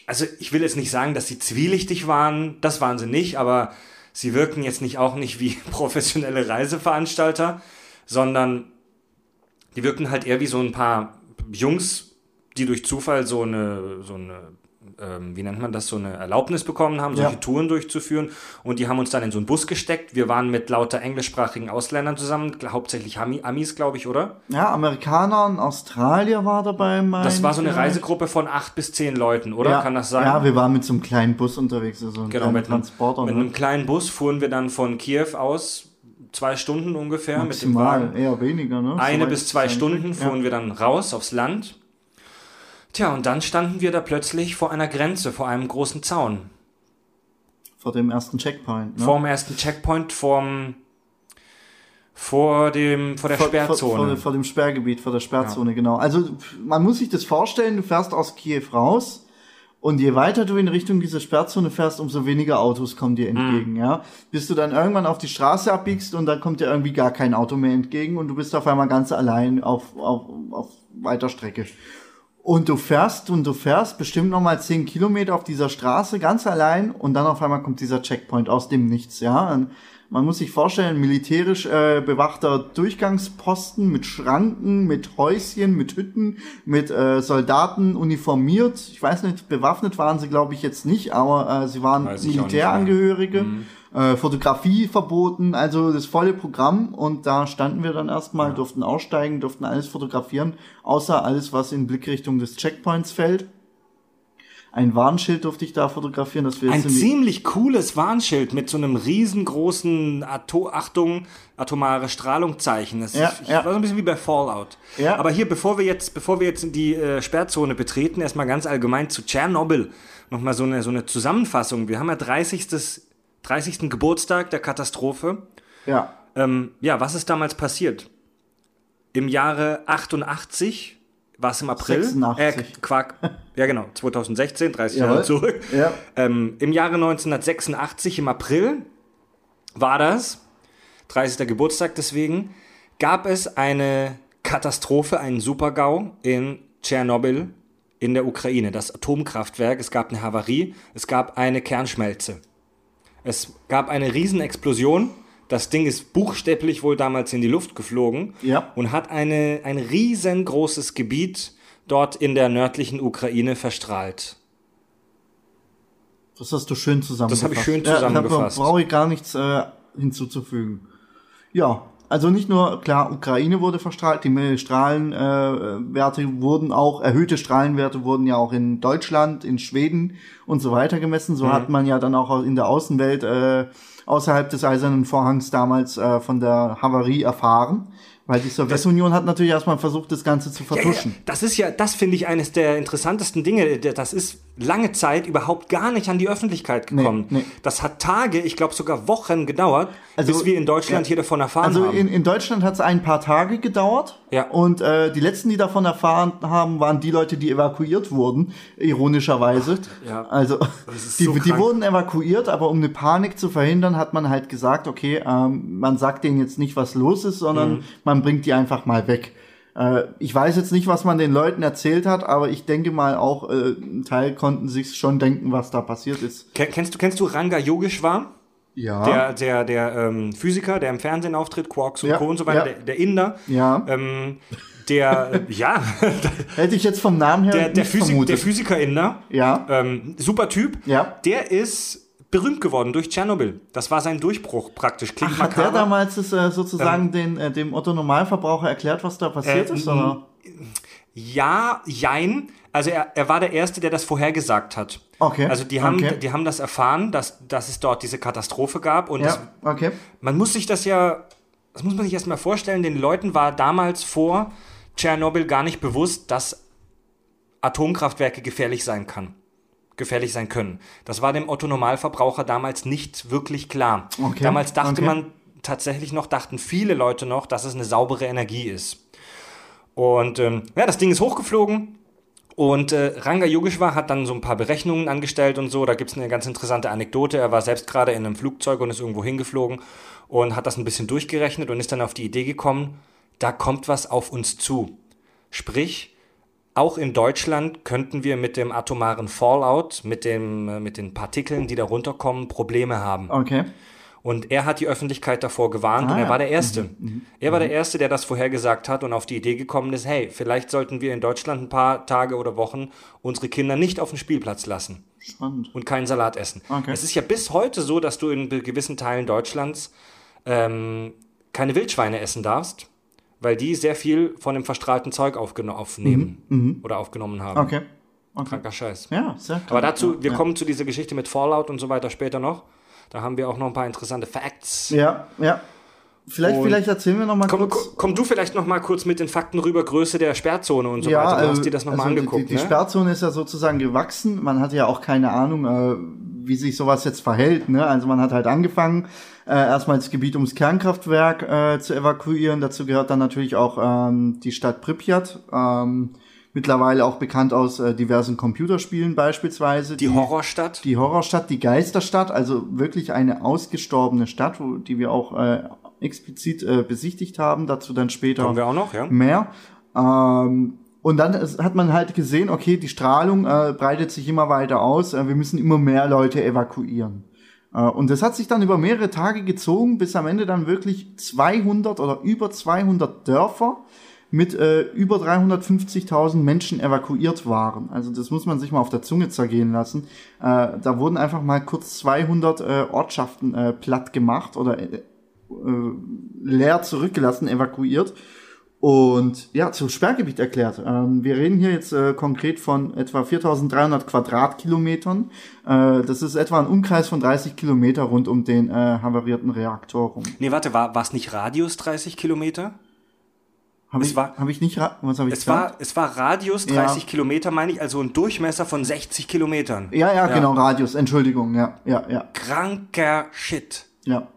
[SPEAKER 1] also ich will jetzt nicht sagen, dass sie zwielichtig waren, das waren sie nicht, aber sie wirken jetzt nicht auch nicht wie [laughs] professionelle Reiseveranstalter, sondern die wirken halt eher wie so ein paar Jungs, die durch Zufall so eine, so eine, ähm, wie nennt man das, so eine Erlaubnis bekommen haben, solche
[SPEAKER 2] Ja.
[SPEAKER 1] Touren durchzuführen. Und die haben uns dann in so einen Bus gesteckt. Wir waren mit lauter englischsprachigen Ausländern zusammen, hauptsächlich Ami, Amis, glaube ich, oder?
[SPEAKER 2] Ja, Amerikaner, ein Australier war dabei. Mein
[SPEAKER 1] Das war so eine. Reisegruppe von acht bis zehn Leuten, oder?
[SPEAKER 2] Ja,
[SPEAKER 1] Kann das sein?
[SPEAKER 2] Ja, wir waren mit so einem kleinen Bus unterwegs, also ein
[SPEAKER 1] Genau, mit einem,
[SPEAKER 2] Transporter.
[SPEAKER 1] mit
[SPEAKER 2] ne?
[SPEAKER 1] einem kleinen Bus fuhren wir dann von Kiew aus zwei Stunden ungefähr mit dem Wagen.
[SPEAKER 2] Maximal, eher weniger, ne?
[SPEAKER 1] Eine
[SPEAKER 2] Soweit
[SPEAKER 1] bis zwei Stunden fuhren wir dann raus aufs Land. Tja, und dann standen wir da plötzlich vor einer Grenze, vor einem großen Zaun.
[SPEAKER 2] Vor dem ersten Checkpoint, ne?
[SPEAKER 1] Vor dem ersten Checkpoint, vorm, vor, dem, vor der
[SPEAKER 2] vor,
[SPEAKER 1] Sperrzone.
[SPEAKER 2] Vor, vor, vor dem Sperrgebiet, vor der Sperrzone, genau. Also man muss sich das vorstellen, du fährst aus Kiew raus und je weiter du in Richtung dieser Sperrzone fährst, umso weniger Autos kommen dir entgegen, ja. Bis du dann irgendwann auf die Straße abbiegst und dann kommt dir irgendwie gar kein Auto mehr entgegen und du bist auf einmal ganz allein auf, auf, auf weiter Strecke. Und du fährst und du fährst bestimmt nochmal 10 Kilometer auf dieser Straße ganz allein und dann auf einmal kommt dieser Checkpoint aus dem Nichts, ja. Und man muss sich vorstellen, militärisch äh, bewachter Durchgangsposten mit Schranken, mit Häuschen, mit Hütten, mit äh, Soldaten uniformiert. Ich weiß nicht, bewaffnet waren sie, glaube ich, jetzt nicht, aber äh, sie waren
[SPEAKER 1] auch nicht
[SPEAKER 2] Militärangehörige. Äh, Fotografie verboten, also das volle Programm und da standen wir dann erstmal, durften aussteigen, durften alles fotografieren, außer alles, was in Blickrichtung des Checkpoints fällt. Ein Warnschild durfte ich da fotografieren, dass wir
[SPEAKER 1] Ein ziemlich cooles Warnschild mit so einem riesengroßen Ato Achtung, atomare Strahlungzeichen. Das
[SPEAKER 2] Ja,
[SPEAKER 1] ich,
[SPEAKER 2] ja.
[SPEAKER 1] war so ein bisschen wie bei Fallout.
[SPEAKER 2] Ja.
[SPEAKER 1] Aber hier, bevor wir jetzt, bevor wir jetzt in die äh, Sperrzone betreten, erstmal ganz allgemein zu Tschernobyl. Nochmal so eine, so eine Zusammenfassung. Wir haben ja 30. 30. Geburtstag der Katastrophe.
[SPEAKER 2] Ja.
[SPEAKER 1] Ähm, ja, was ist damals passiert? Im Jahre 88 war es im April.
[SPEAKER 2] 86.
[SPEAKER 1] Äh, Quark. Ja, genau. 2016, 30
[SPEAKER 2] Jawohl.
[SPEAKER 1] Jahre zurück.
[SPEAKER 2] Ja.
[SPEAKER 1] Ähm, Im Jahre 1986, im April, war das, 30. Geburtstag deswegen, gab es eine Katastrophe, einen Supergau in Tschernobyl in der Ukraine, das Atomkraftwerk. Es gab eine Havarie, es gab eine Kernschmelze. Es gab eine Riesenexplosion. Das Ding ist buchstäblich wohl damals in die Luft geflogen
[SPEAKER 2] Ja.
[SPEAKER 1] und hat eine, ein riesengroßes Gebiet dort in der nördlichen Ukraine verstrahlt.
[SPEAKER 2] Das hast du schön zusammengefasst.
[SPEAKER 1] Das habe ich schön
[SPEAKER 2] Ja,
[SPEAKER 1] zusammengefasst.
[SPEAKER 2] da brauche ich gar nichts äh, hinzuzufügen. Ja, also nicht nur, klar, Ukraine wurde verstrahlt, die Strahlenwerte äh, wurden auch, erhöhte Strahlenwerte wurden ja auch in Deutschland, in Schweden und so weiter gemessen.
[SPEAKER 1] Mhm.
[SPEAKER 2] So hat man ja dann auch in der Außenwelt äh, außerhalb des Eisernen Vorhangs damals äh, von der Havarie erfahren. Weil die Sowjetunion hat natürlich erstmal versucht, das Ganze zu
[SPEAKER 1] Ja, ja,
[SPEAKER 2] vertuschen.
[SPEAKER 1] das ist ja, das finde ich eines der interessantesten Dinge. Das ist lange Zeit überhaupt gar nicht an die Öffentlichkeit gekommen.
[SPEAKER 2] nee.
[SPEAKER 1] Das hat Tage, ich glaube sogar Wochen gedauert,
[SPEAKER 2] Also,
[SPEAKER 1] bis wir in Deutschland
[SPEAKER 2] ja.
[SPEAKER 1] hier davon erfahren
[SPEAKER 2] Also
[SPEAKER 1] haben.
[SPEAKER 2] in, in Deutschland hat es ein paar Tage gedauert.
[SPEAKER 1] Ja.
[SPEAKER 2] Und äh, die letzten, die davon erfahren haben, waren die Leute, die evakuiert wurden, ironischerweise.
[SPEAKER 1] ja.
[SPEAKER 2] Also die, [laughs]
[SPEAKER 1] so
[SPEAKER 2] die wurden evakuiert, aber um eine Panik zu verhindern, hat man halt gesagt, okay, ähm, man sagt denen jetzt nicht, was los ist, sondern
[SPEAKER 1] Mhm.
[SPEAKER 2] man bringt die einfach mal weg. Äh, ich weiß jetzt nicht, was man den Leuten erzählt hat, aber ich denke mal auch, äh, ein Teil konnten sich schon denken, was da passiert ist.
[SPEAKER 1] Ken- Kennst du, kennst du Ranga Yogeshwar?
[SPEAKER 2] Ja.
[SPEAKER 1] Der, der, der ähm, Physiker, der im Fernsehen auftritt, Quarks und
[SPEAKER 2] Ja,
[SPEAKER 1] Co. und so weiter,
[SPEAKER 2] ja.
[SPEAKER 1] der, der Inder.
[SPEAKER 2] ja.
[SPEAKER 1] Ähm, der, äh, ja, [laughs]
[SPEAKER 2] Hätte ich jetzt vom Namen her
[SPEAKER 1] der, der, Physik,
[SPEAKER 2] vermutet.
[SPEAKER 1] der Physiker-Inder,
[SPEAKER 2] ja.
[SPEAKER 1] ähm, super Typ,
[SPEAKER 2] Ja.
[SPEAKER 1] der ist berühmt geworden durch Tschernobyl. Das war sein Durchbruch praktisch. Klingt
[SPEAKER 2] Ach, hat der
[SPEAKER 1] makaber.
[SPEAKER 2] damals das, äh, sozusagen den, äh, dem Otto Normalverbraucher erklärt, was da passiert
[SPEAKER 1] Äh,
[SPEAKER 2] ist? Oder?
[SPEAKER 1] Ja, jein. Also er, er war der Erste, der das vorhergesagt hat.
[SPEAKER 2] Okay,
[SPEAKER 1] Also die haben,
[SPEAKER 2] okay.
[SPEAKER 1] die haben das erfahren, dass, dass es dort diese Katastrophe gab. Und
[SPEAKER 2] Ja,
[SPEAKER 1] es,
[SPEAKER 2] okay.
[SPEAKER 1] man muss sich das ja, das muss man sich erstmal vorstellen, den Leuten war damals vor Tschernobyl gar nicht bewusst, dass Atomkraftwerke gefährlich sein kann. Gefährlich sein können. Das war dem Otto Normalverbraucher damals nicht wirklich klar.
[SPEAKER 2] Okay,
[SPEAKER 1] Damals dachte
[SPEAKER 2] okay.
[SPEAKER 1] man tatsächlich noch, dachten viele Leute noch, dass es eine saubere Energie ist. Und ähm, ja, das Ding ist hochgeflogen. Und äh, Ranga Yogeshwar hat dann so ein paar Berechnungen angestellt und so. Da gibt's eine ganz interessante Anekdote. Er war selbst gerade in einem Flugzeug und ist irgendwo hingeflogen und hat das ein bisschen durchgerechnet und ist dann auf die Idee gekommen, da kommt was auf uns zu. Sprich, auch in Deutschland könnten wir mit dem atomaren Fallout, mit, dem, äh, mit den Partikeln, die da runterkommen, Probleme haben.
[SPEAKER 2] Okay.
[SPEAKER 1] Und er hat die Öffentlichkeit davor gewarnt
[SPEAKER 2] Ah,
[SPEAKER 1] und er war der Erste. Er war der Erste, der das vorhergesagt hat und auf die Idee gekommen ist, hey, vielleicht sollten wir in Deutschland ein paar Tage oder Wochen unsere Kinder nicht auf den Spielplatz lassen
[SPEAKER 2] Spannend.
[SPEAKER 1] und keinen Salat essen.
[SPEAKER 2] Okay.
[SPEAKER 1] Es ist ja bis heute so, dass du in gewissen Teilen Deutschlands ähm, keine Wildschweine essen darfst, weil die sehr viel von dem verstrahlten Zeug aufnehmen oder aufgenommen haben.
[SPEAKER 2] Mhm, Okay. okay.
[SPEAKER 1] Kranker Scheiß.
[SPEAKER 2] Ja, sehr klar.
[SPEAKER 1] Aber dazu, wir
[SPEAKER 2] ja.
[SPEAKER 1] kommen zu dieser Geschichte mit Fallout und so weiter später noch. Da haben wir auch noch ein paar interessante Facts.
[SPEAKER 2] Ja, ja. Vielleicht,
[SPEAKER 1] Und-
[SPEAKER 2] vielleicht erzählen wir noch mal
[SPEAKER 1] Komm,
[SPEAKER 2] kurz.
[SPEAKER 1] komm, du vielleicht noch mal kurz mit den Fakten rüber, Größe der Sperrzone und so weiter. Du hast dir das noch mal
[SPEAKER 2] also
[SPEAKER 1] angeguckt,
[SPEAKER 2] Die, die
[SPEAKER 1] ne?
[SPEAKER 2] Sperrzone ist ja sozusagen gewachsen. Man hatte ja auch keine Ahnung, äh, wie sich sowas jetzt verhält. Ne? Also man hat halt angefangen, äh, erstmal das Gebiet ums Kernkraftwerk äh, zu evakuieren. Dazu gehört dann natürlich auch ähm, die Stadt Pripyat. Ähm, mittlerweile auch bekannt aus äh, diversen Computerspielen beispielsweise.
[SPEAKER 1] die Horrorstadt.
[SPEAKER 2] die Horrorstadt, die Geisterstadt, also wirklich eine ausgestorbene Stadt, wo, die wir auch äh, explizit äh, besichtigt haben. Dazu dann später
[SPEAKER 1] Kommen wir auch noch, ja?
[SPEAKER 2] mehr. Ähm, und dann hat man halt gesehen, okay, die Strahlung äh, breitet sich immer weiter aus. Äh, wir müssen immer mehr Leute evakuieren. Äh, und das hat sich dann über mehrere Tage gezogen, bis am Ende dann wirklich 200 oder über 200 Dörfer mit äh, über 350.000 Menschen evakuiert waren. Also das muss man sich mal auf der Zunge zergehen lassen. Äh, da wurden einfach mal kurz 200 äh, Ortschaften äh, platt gemacht oder äh, äh, leer zurückgelassen, evakuiert und ja, zum Sperrgebiet erklärt. Ähm, wir reden hier jetzt äh, konkret von etwa 4300 Quadratkilometern. Äh, das ist etwa ein Umkreis von 30 Kilometer rund um den äh, havarierten Reaktor rum.
[SPEAKER 1] Nee, warte, war es nicht Radius 30 Kilometer?
[SPEAKER 2] Habe ich,
[SPEAKER 1] war-
[SPEAKER 2] hab ich nicht, was habe ich
[SPEAKER 1] Es
[SPEAKER 2] gesagt?
[SPEAKER 1] war, es war Radius
[SPEAKER 2] Ja.
[SPEAKER 1] 30 Kilometer, meine ich, also ein Durchmesser von 60 Kilometern.
[SPEAKER 2] Ja, ja, genau, Radius, Entschuldigung, ja, ja, ja,
[SPEAKER 1] Kranker Shit.
[SPEAKER 2] ja.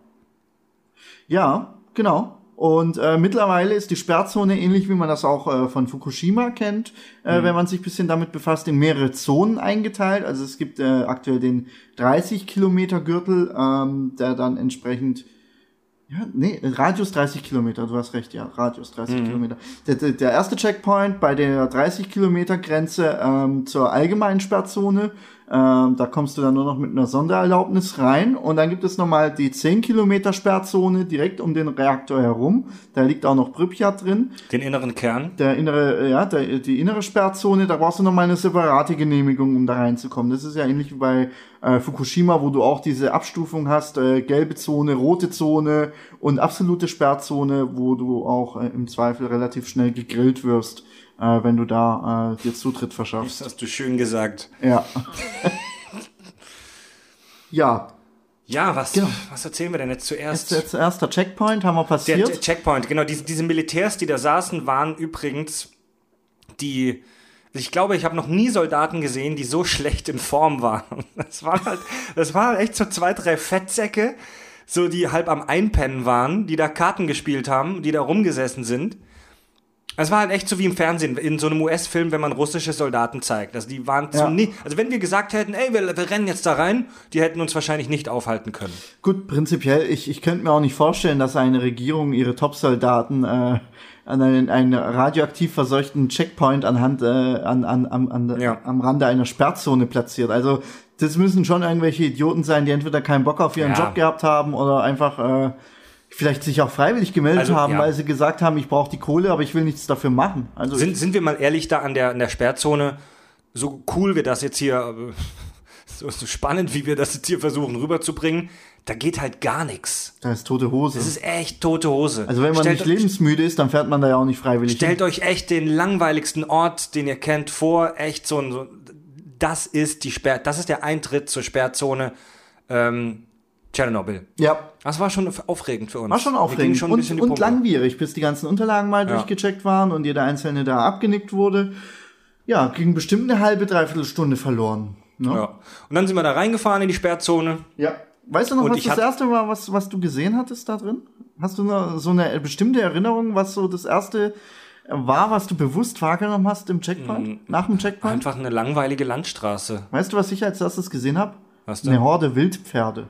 [SPEAKER 2] Ja, genau. Und äh, mittlerweile ist die Sperrzone ähnlich, wie man das auch äh, von Fukushima kennt, äh, wenn man sich ein bisschen damit befasst, in mehrere Zonen eingeteilt. Also es gibt äh, aktuell den 30 Kilometer Gürtel, ähm, der dann entsprechend Ja, nee, Radius 30 Kilometer, du hast recht, ja, Radius 30 Kilometer. Der, der, der erste Checkpoint bei der 30 Kilometer Grenze ähm, zur allgemeinen Sperrzone, ähm, da kommst du dann nur noch mit einer Sondererlaubnis rein und dann gibt es nochmal die 10 Kilometer Sperrzone direkt um den Reaktor herum. Da liegt auch noch Pripyat drin
[SPEAKER 1] Den inneren Kern.
[SPEAKER 2] der innere, äh, ja, der, die innere Sperrzone, da brauchst du nochmal eine separate Genehmigung, um da reinzukommen. Das ist ja ähnlich wie bei äh, Fukushima, wo du auch diese Abstufung hast, äh, gelbe Zone, rote Zone und absolute Sperrzone, wo du auch äh, im Zweifel relativ schnell gegrillt wirst, äh, wenn du da äh, dir Zutritt verschaffst.
[SPEAKER 1] Das hast du schön gesagt.
[SPEAKER 2] Ja. [laughs] ja,
[SPEAKER 1] Ja, was,
[SPEAKER 2] Genau.
[SPEAKER 1] was erzählen wir denn jetzt zuerst?
[SPEAKER 2] jetzt, jetzt erster Checkpoint haben wir
[SPEAKER 1] Der,
[SPEAKER 2] passiert.
[SPEAKER 1] der Checkpoint, genau. Diese, diese Militärs, die da saßen, waren übrigens die. Ich glaube, ich habe noch nie Soldaten gesehen, die so schlecht in Form waren. [laughs] Das waren halt, das waren echt so zwei, drei Fettsäcke, so die halb am Einpennen waren, die da Karten gespielt haben, die da rumgesessen sind. Es war halt echt so wie im Fernsehen, in so einem US-Film, wenn man russische Soldaten zeigt. Also die waren
[SPEAKER 2] Ja.
[SPEAKER 1] nie, also wenn wir gesagt hätten, ey, wir, wir rennen jetzt da rein, die hätten uns wahrscheinlich nicht aufhalten können.
[SPEAKER 2] Gut, prinzipiell, ich, ich könnte mir auch nicht vorstellen, dass eine Regierung ihre Top-Soldaten äh, an einen, einen radioaktiv verseuchten Checkpoint anhand, äh, an, an, an, an,
[SPEAKER 1] Ja.
[SPEAKER 2] am Rande einer Sperrzone platziert. Also das müssen schon irgendwelche Idioten sein, die entweder keinen Bock auf ihren
[SPEAKER 1] Ja.
[SPEAKER 2] Job gehabt haben oder einfach äh, vielleicht sich auch freiwillig gemeldet
[SPEAKER 1] Also,
[SPEAKER 2] haben,
[SPEAKER 1] ja.
[SPEAKER 2] weil sie gesagt haben, ich brauche die Kohle, aber ich will nichts dafür machen. Also
[SPEAKER 1] Sind, sind wir mal ehrlich da an der, an der Sperrzone, so cool wir das jetzt hier, äh, [laughs] so, so spannend, wie wir das jetzt hier versuchen rüberzubringen, da geht halt gar nichts.
[SPEAKER 2] da ist tote Hose.
[SPEAKER 1] Das ist echt tote Hose.
[SPEAKER 2] also wenn man
[SPEAKER 1] stellt,
[SPEAKER 2] nicht lebensmüde ist, dann fährt man da ja auch nicht freiwillig
[SPEAKER 1] stellt euch echt den langweiligsten Ort, den ihr kennt, vor. Echt so ein, so, das ist die Sperr, das ist der Eintritt zur Sperrzone ähm, Tschernobyl.
[SPEAKER 2] Ja,
[SPEAKER 1] Das war schon aufregend für uns.
[SPEAKER 2] War schon aufregend
[SPEAKER 1] schon
[SPEAKER 2] und, und langwierig, bis die ganzen Unterlagen mal
[SPEAKER 1] Ja.
[SPEAKER 2] durchgecheckt waren und jeder einzelne da abgenickt wurde. Ja, ging bestimmt eine halbe, dreiviertel Stunde verloren. Ne?
[SPEAKER 1] Ja. Und dann sind wir da reingefahren in die Sperrzone.
[SPEAKER 2] Ja. Weißt du noch,
[SPEAKER 1] Und
[SPEAKER 2] was das erste war, was, was du gesehen hattest da drin? Hast du noch so eine bestimmte Erinnerung, was so das erste war, was du bewusst wahrgenommen hast im Checkpoint? Nach dem Checkpoint?
[SPEAKER 1] Einfach eine langweilige Landstraße.
[SPEAKER 2] Weißt du, was ich als erstes gesehen habe? Eine Horde Wildpferde.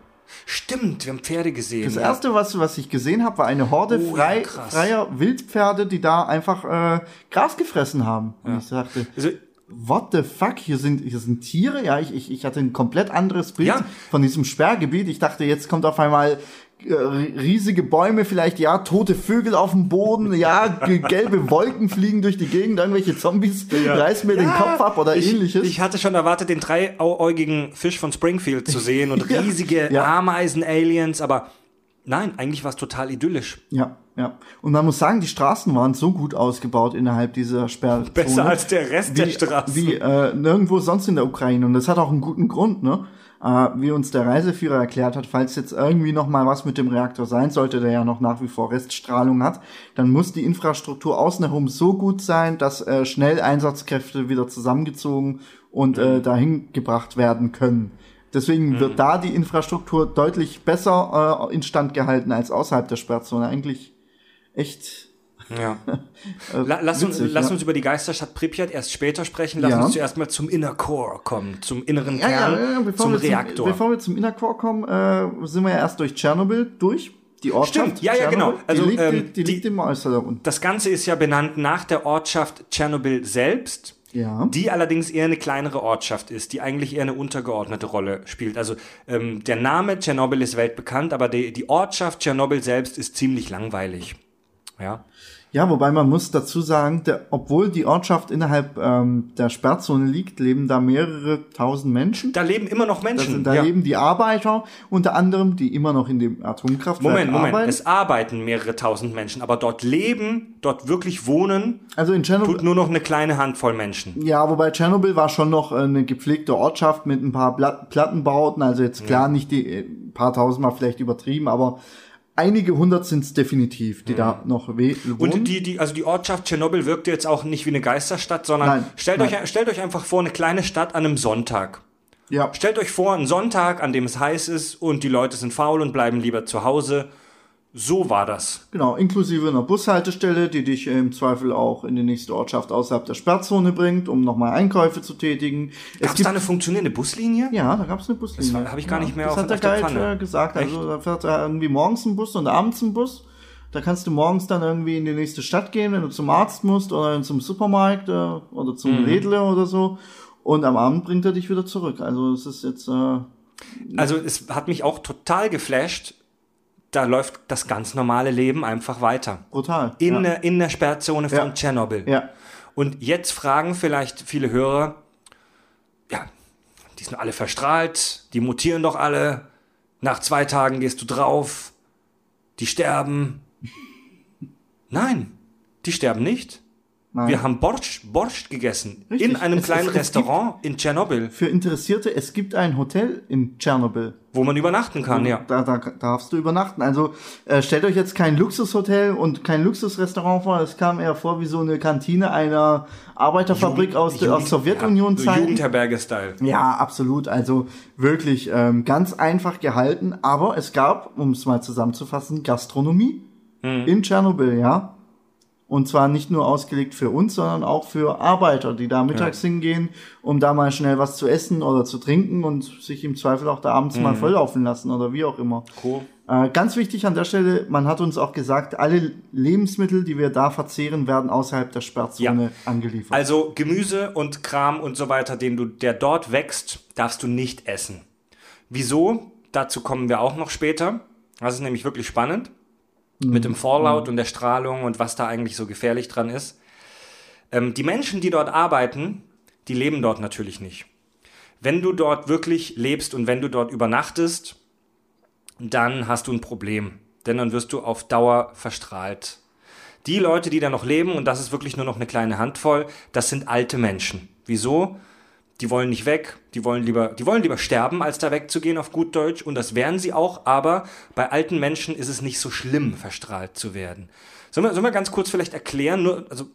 [SPEAKER 1] Stimmt, wir haben Pferde gesehen.
[SPEAKER 2] Das
[SPEAKER 1] ja.
[SPEAKER 2] erste, was, was ich gesehen habe, war eine Horde
[SPEAKER 1] Oh, ja,
[SPEAKER 2] frei,
[SPEAKER 1] krass.
[SPEAKER 2] freier Wildpferde, die da einfach äh, Gras gefressen haben. Und ich dachte,
[SPEAKER 1] Also,
[SPEAKER 2] what the fuck, hier sind, hier sind Tiere? Ja, ich, ich, ich hatte ein komplett anderes Bild
[SPEAKER 1] Ja.
[SPEAKER 2] von diesem Sperrgebiet. Ich dachte, jetzt kommt auf einmal riesige Bäume, vielleicht ja, tote Vögel auf dem Boden, ja, [laughs] ge- gelbe Wolken fliegen durch die Gegend, irgendwelche Zombies reißen mir den Kopf ab oder
[SPEAKER 1] ich,
[SPEAKER 2] ähnliches.
[SPEAKER 1] Ich hatte schon erwartet, den dreiäugigen Fisch von Springfield zu sehen und [laughs]
[SPEAKER 2] Ja.
[SPEAKER 1] riesige
[SPEAKER 2] Ja.
[SPEAKER 1] Ameisen-Aliens, aber nein, eigentlich war es total idyllisch.
[SPEAKER 2] ja, ja. Und man muss sagen, die Straßen waren so gut ausgebaut innerhalb dieser Sperrzone.
[SPEAKER 1] Besser als der Rest der
[SPEAKER 2] wie,
[SPEAKER 1] Straßen.
[SPEAKER 2] Wie äh, nirgendwo sonst in der Ukraine. Und das hat auch einen guten Grund, ne? Äh, wie uns der Reiseführer erklärt hat, falls jetzt irgendwie noch mal was mit dem Reaktor sein sollte, der ja noch nach wie vor Reststrahlung hat, dann muss die Infrastruktur außen herum so gut sein, dass äh, schnell Einsatzkräfte wieder zusammengezogen und äh,
[SPEAKER 1] Mhm.
[SPEAKER 2] dahin gebracht werden können. Deswegen wird da die Infrastruktur deutlich besser äh, instand gehalten als außerhalb der Sperrzone. Eigentlich echt
[SPEAKER 1] Ja. [laughs] La lass uns,
[SPEAKER 2] witzig,
[SPEAKER 1] lass
[SPEAKER 2] ja.
[SPEAKER 1] uns über die Geisterstadt Pripyat erst später sprechen. Lass
[SPEAKER 2] Ja.
[SPEAKER 1] uns zuerst mal zum Inner Core kommen, zum inneren
[SPEAKER 2] Ja,
[SPEAKER 1] Kern, zum Reaktor.
[SPEAKER 2] Zum, bevor wir zum Inner Core kommen, äh, sind wir ja erst durch Tschernobyl durch. Die Ortschaft.
[SPEAKER 1] Stimmt, ja, ja, genau. Also,
[SPEAKER 2] die, liegt,
[SPEAKER 1] ähm,
[SPEAKER 2] die die- liegt im Äußeren.
[SPEAKER 1] das Ganze ist ja benannt nach der Ortschaft Tschernobyl selbst.
[SPEAKER 2] Ja.
[SPEAKER 1] die allerdings eher eine kleinere Ortschaft ist, die eigentlich eher eine untergeordnete Rolle spielt. Also ähm, der Name Tschernobyl ist weltbekannt, aber die, die Ortschaft Tschernobyl selbst ist ziemlich langweilig. Ja.
[SPEAKER 2] Ja, wobei man muss dazu sagen, der, obwohl die Ortschaft innerhalb ähm, der Sperrzone liegt, leben da mehrere tausend Menschen.
[SPEAKER 1] Da leben immer noch Menschen.
[SPEAKER 2] sind, da
[SPEAKER 1] ja.
[SPEAKER 2] leben die Arbeiter, unter anderem, die immer noch in dem Atomkraftwerk
[SPEAKER 1] Moment, Moment.
[SPEAKER 2] arbeiten.
[SPEAKER 1] Es arbeiten mehrere tausend Menschen, aber dort leben, dort wirklich wohnen,
[SPEAKER 2] also in Tschernobyl,
[SPEAKER 1] tut nur noch eine kleine Handvoll Menschen.
[SPEAKER 2] Ja, wobei Tschernobyl war schon noch äh, eine gepflegte Ortschaft mit ein paar Pla Plattenbauten, also jetzt klar nicht die äh, paar tausendmal vielleicht übertrieben, aber einige hundert sind es definitiv, die da noch we wohnen.
[SPEAKER 1] Und die, die, also die Ortschaft Tschernobyl wirkte jetzt auch nicht wie eine Geisterstadt, sondern
[SPEAKER 2] Nein,
[SPEAKER 1] stellt,
[SPEAKER 2] nein.
[SPEAKER 1] Euch, stellt euch einfach vor, eine kleine Stadt an einem Sonntag.
[SPEAKER 2] ja,
[SPEAKER 1] Stellt euch vor, einen Sonntag, an dem es heiß ist und die Leute sind faul und bleiben lieber zu Hause. So war das.
[SPEAKER 2] genau, inklusive einer Bushaltestelle, die dich im Zweifel auch in die nächste Ortschaft außerhalb der Sperrzone bringt, um nochmal Einkäufe zu tätigen. Es
[SPEAKER 1] Gab es da eine funktionierende Buslinie?
[SPEAKER 2] Ja, da gab es eine Buslinie.
[SPEAKER 1] Das hab ich gar
[SPEAKER 2] ja,
[SPEAKER 1] nicht mehr
[SPEAKER 2] Das
[SPEAKER 1] auf-
[SPEAKER 2] hat der
[SPEAKER 1] der
[SPEAKER 2] Guide
[SPEAKER 1] Pfanne.
[SPEAKER 2] gesagt. Also da fährt er irgendwie morgens ein Bus und abends ein Bus. Da kannst du morgens dann irgendwie in die nächste Stadt gehen, wenn du zum Arzt musst oder zum Supermarkt äh, oder zum
[SPEAKER 1] Mhm.
[SPEAKER 2] Redle oder so. Und am Abend bringt er dich wieder zurück. Also es ist jetzt äh,
[SPEAKER 1] Also es hat mich auch total geflasht. Da läuft das ganz normale Leben einfach weiter.
[SPEAKER 2] brutal.
[SPEAKER 1] In,
[SPEAKER 2] ja.
[SPEAKER 1] der, in der Sperrzone von
[SPEAKER 2] Ja.
[SPEAKER 1] Tschernobyl.
[SPEAKER 2] ja.
[SPEAKER 1] Und jetzt fragen vielleicht viele Hörer, ja, die sind alle verstrahlt, die mutieren doch alle, nach zwei Tagen gehst du drauf, die sterben. Nein, die sterben nicht.
[SPEAKER 2] Nein.
[SPEAKER 1] Wir haben Borscht, Borscht gegessen
[SPEAKER 2] Richtig.
[SPEAKER 1] in einem
[SPEAKER 2] Es-
[SPEAKER 1] kleinen
[SPEAKER 2] es- es
[SPEAKER 1] Restaurant in Tschernobyl,
[SPEAKER 2] Für Interessierte, es gibt ein Hotel in Tschernobyl.
[SPEAKER 1] wo man übernachten kann, ja.
[SPEAKER 2] Da, da darfst du übernachten. Also äh, stellt euch jetzt kein Luxushotel und kein Luxusrestaurant vor. Es kam eher vor wie so eine Kantine einer Arbeiterfabrik aus der Sowjetunion
[SPEAKER 1] ja,
[SPEAKER 2] Zeiten.
[SPEAKER 1] Jugendherberge-Style.
[SPEAKER 2] Ja, absolut. Also wirklich ähm, ganz einfach gehalten. Aber es gab, um es mal zusammenzufassen, Gastronomie in Tschernobyl, ja. Und zwar nicht nur ausgelegt für uns, sondern auch für Arbeiter, die da mittags hingehen, um da mal schnell was zu essen oder zu trinken und sich im Zweifel auch da abends mal volllaufen lassen oder wie auch immer.
[SPEAKER 1] Cool.
[SPEAKER 2] Äh, ganz wichtig an der Stelle, man hat uns auch gesagt, alle Lebensmittel, die wir da verzehren, werden außerhalb der Sperrzone
[SPEAKER 1] Ja.
[SPEAKER 2] angeliefert.
[SPEAKER 1] Also Gemüse und Kram und so weiter, den du, der dort wächst, darfst du nicht essen. Wieso? Dazu kommen wir auch noch später. Das ist nämlich wirklich spannend. Mit dem Fallout und der Strahlung und was da eigentlich so gefährlich dran ist. Ähm, die Menschen, die dort arbeiten, die leben dort natürlich nicht. Wenn du dort wirklich lebst und wenn du dort übernachtest, dann hast du ein Problem. Denn dann wirst du auf Dauer verstrahlt. Die Leute, die da noch leben, und das ist wirklich nur noch eine kleine Handvoll, das sind alte Menschen. Wieso? Die wollen nicht weg, die wollen lieber, die wollen lieber sterben, als da wegzugehen auf gut Deutsch, und das wären sie auch, aber bei alten Menschen ist es nicht so schlimm, verstrahlt zu werden. Sollen wir, sollen wir ganz kurz vielleicht erklären, nur, also,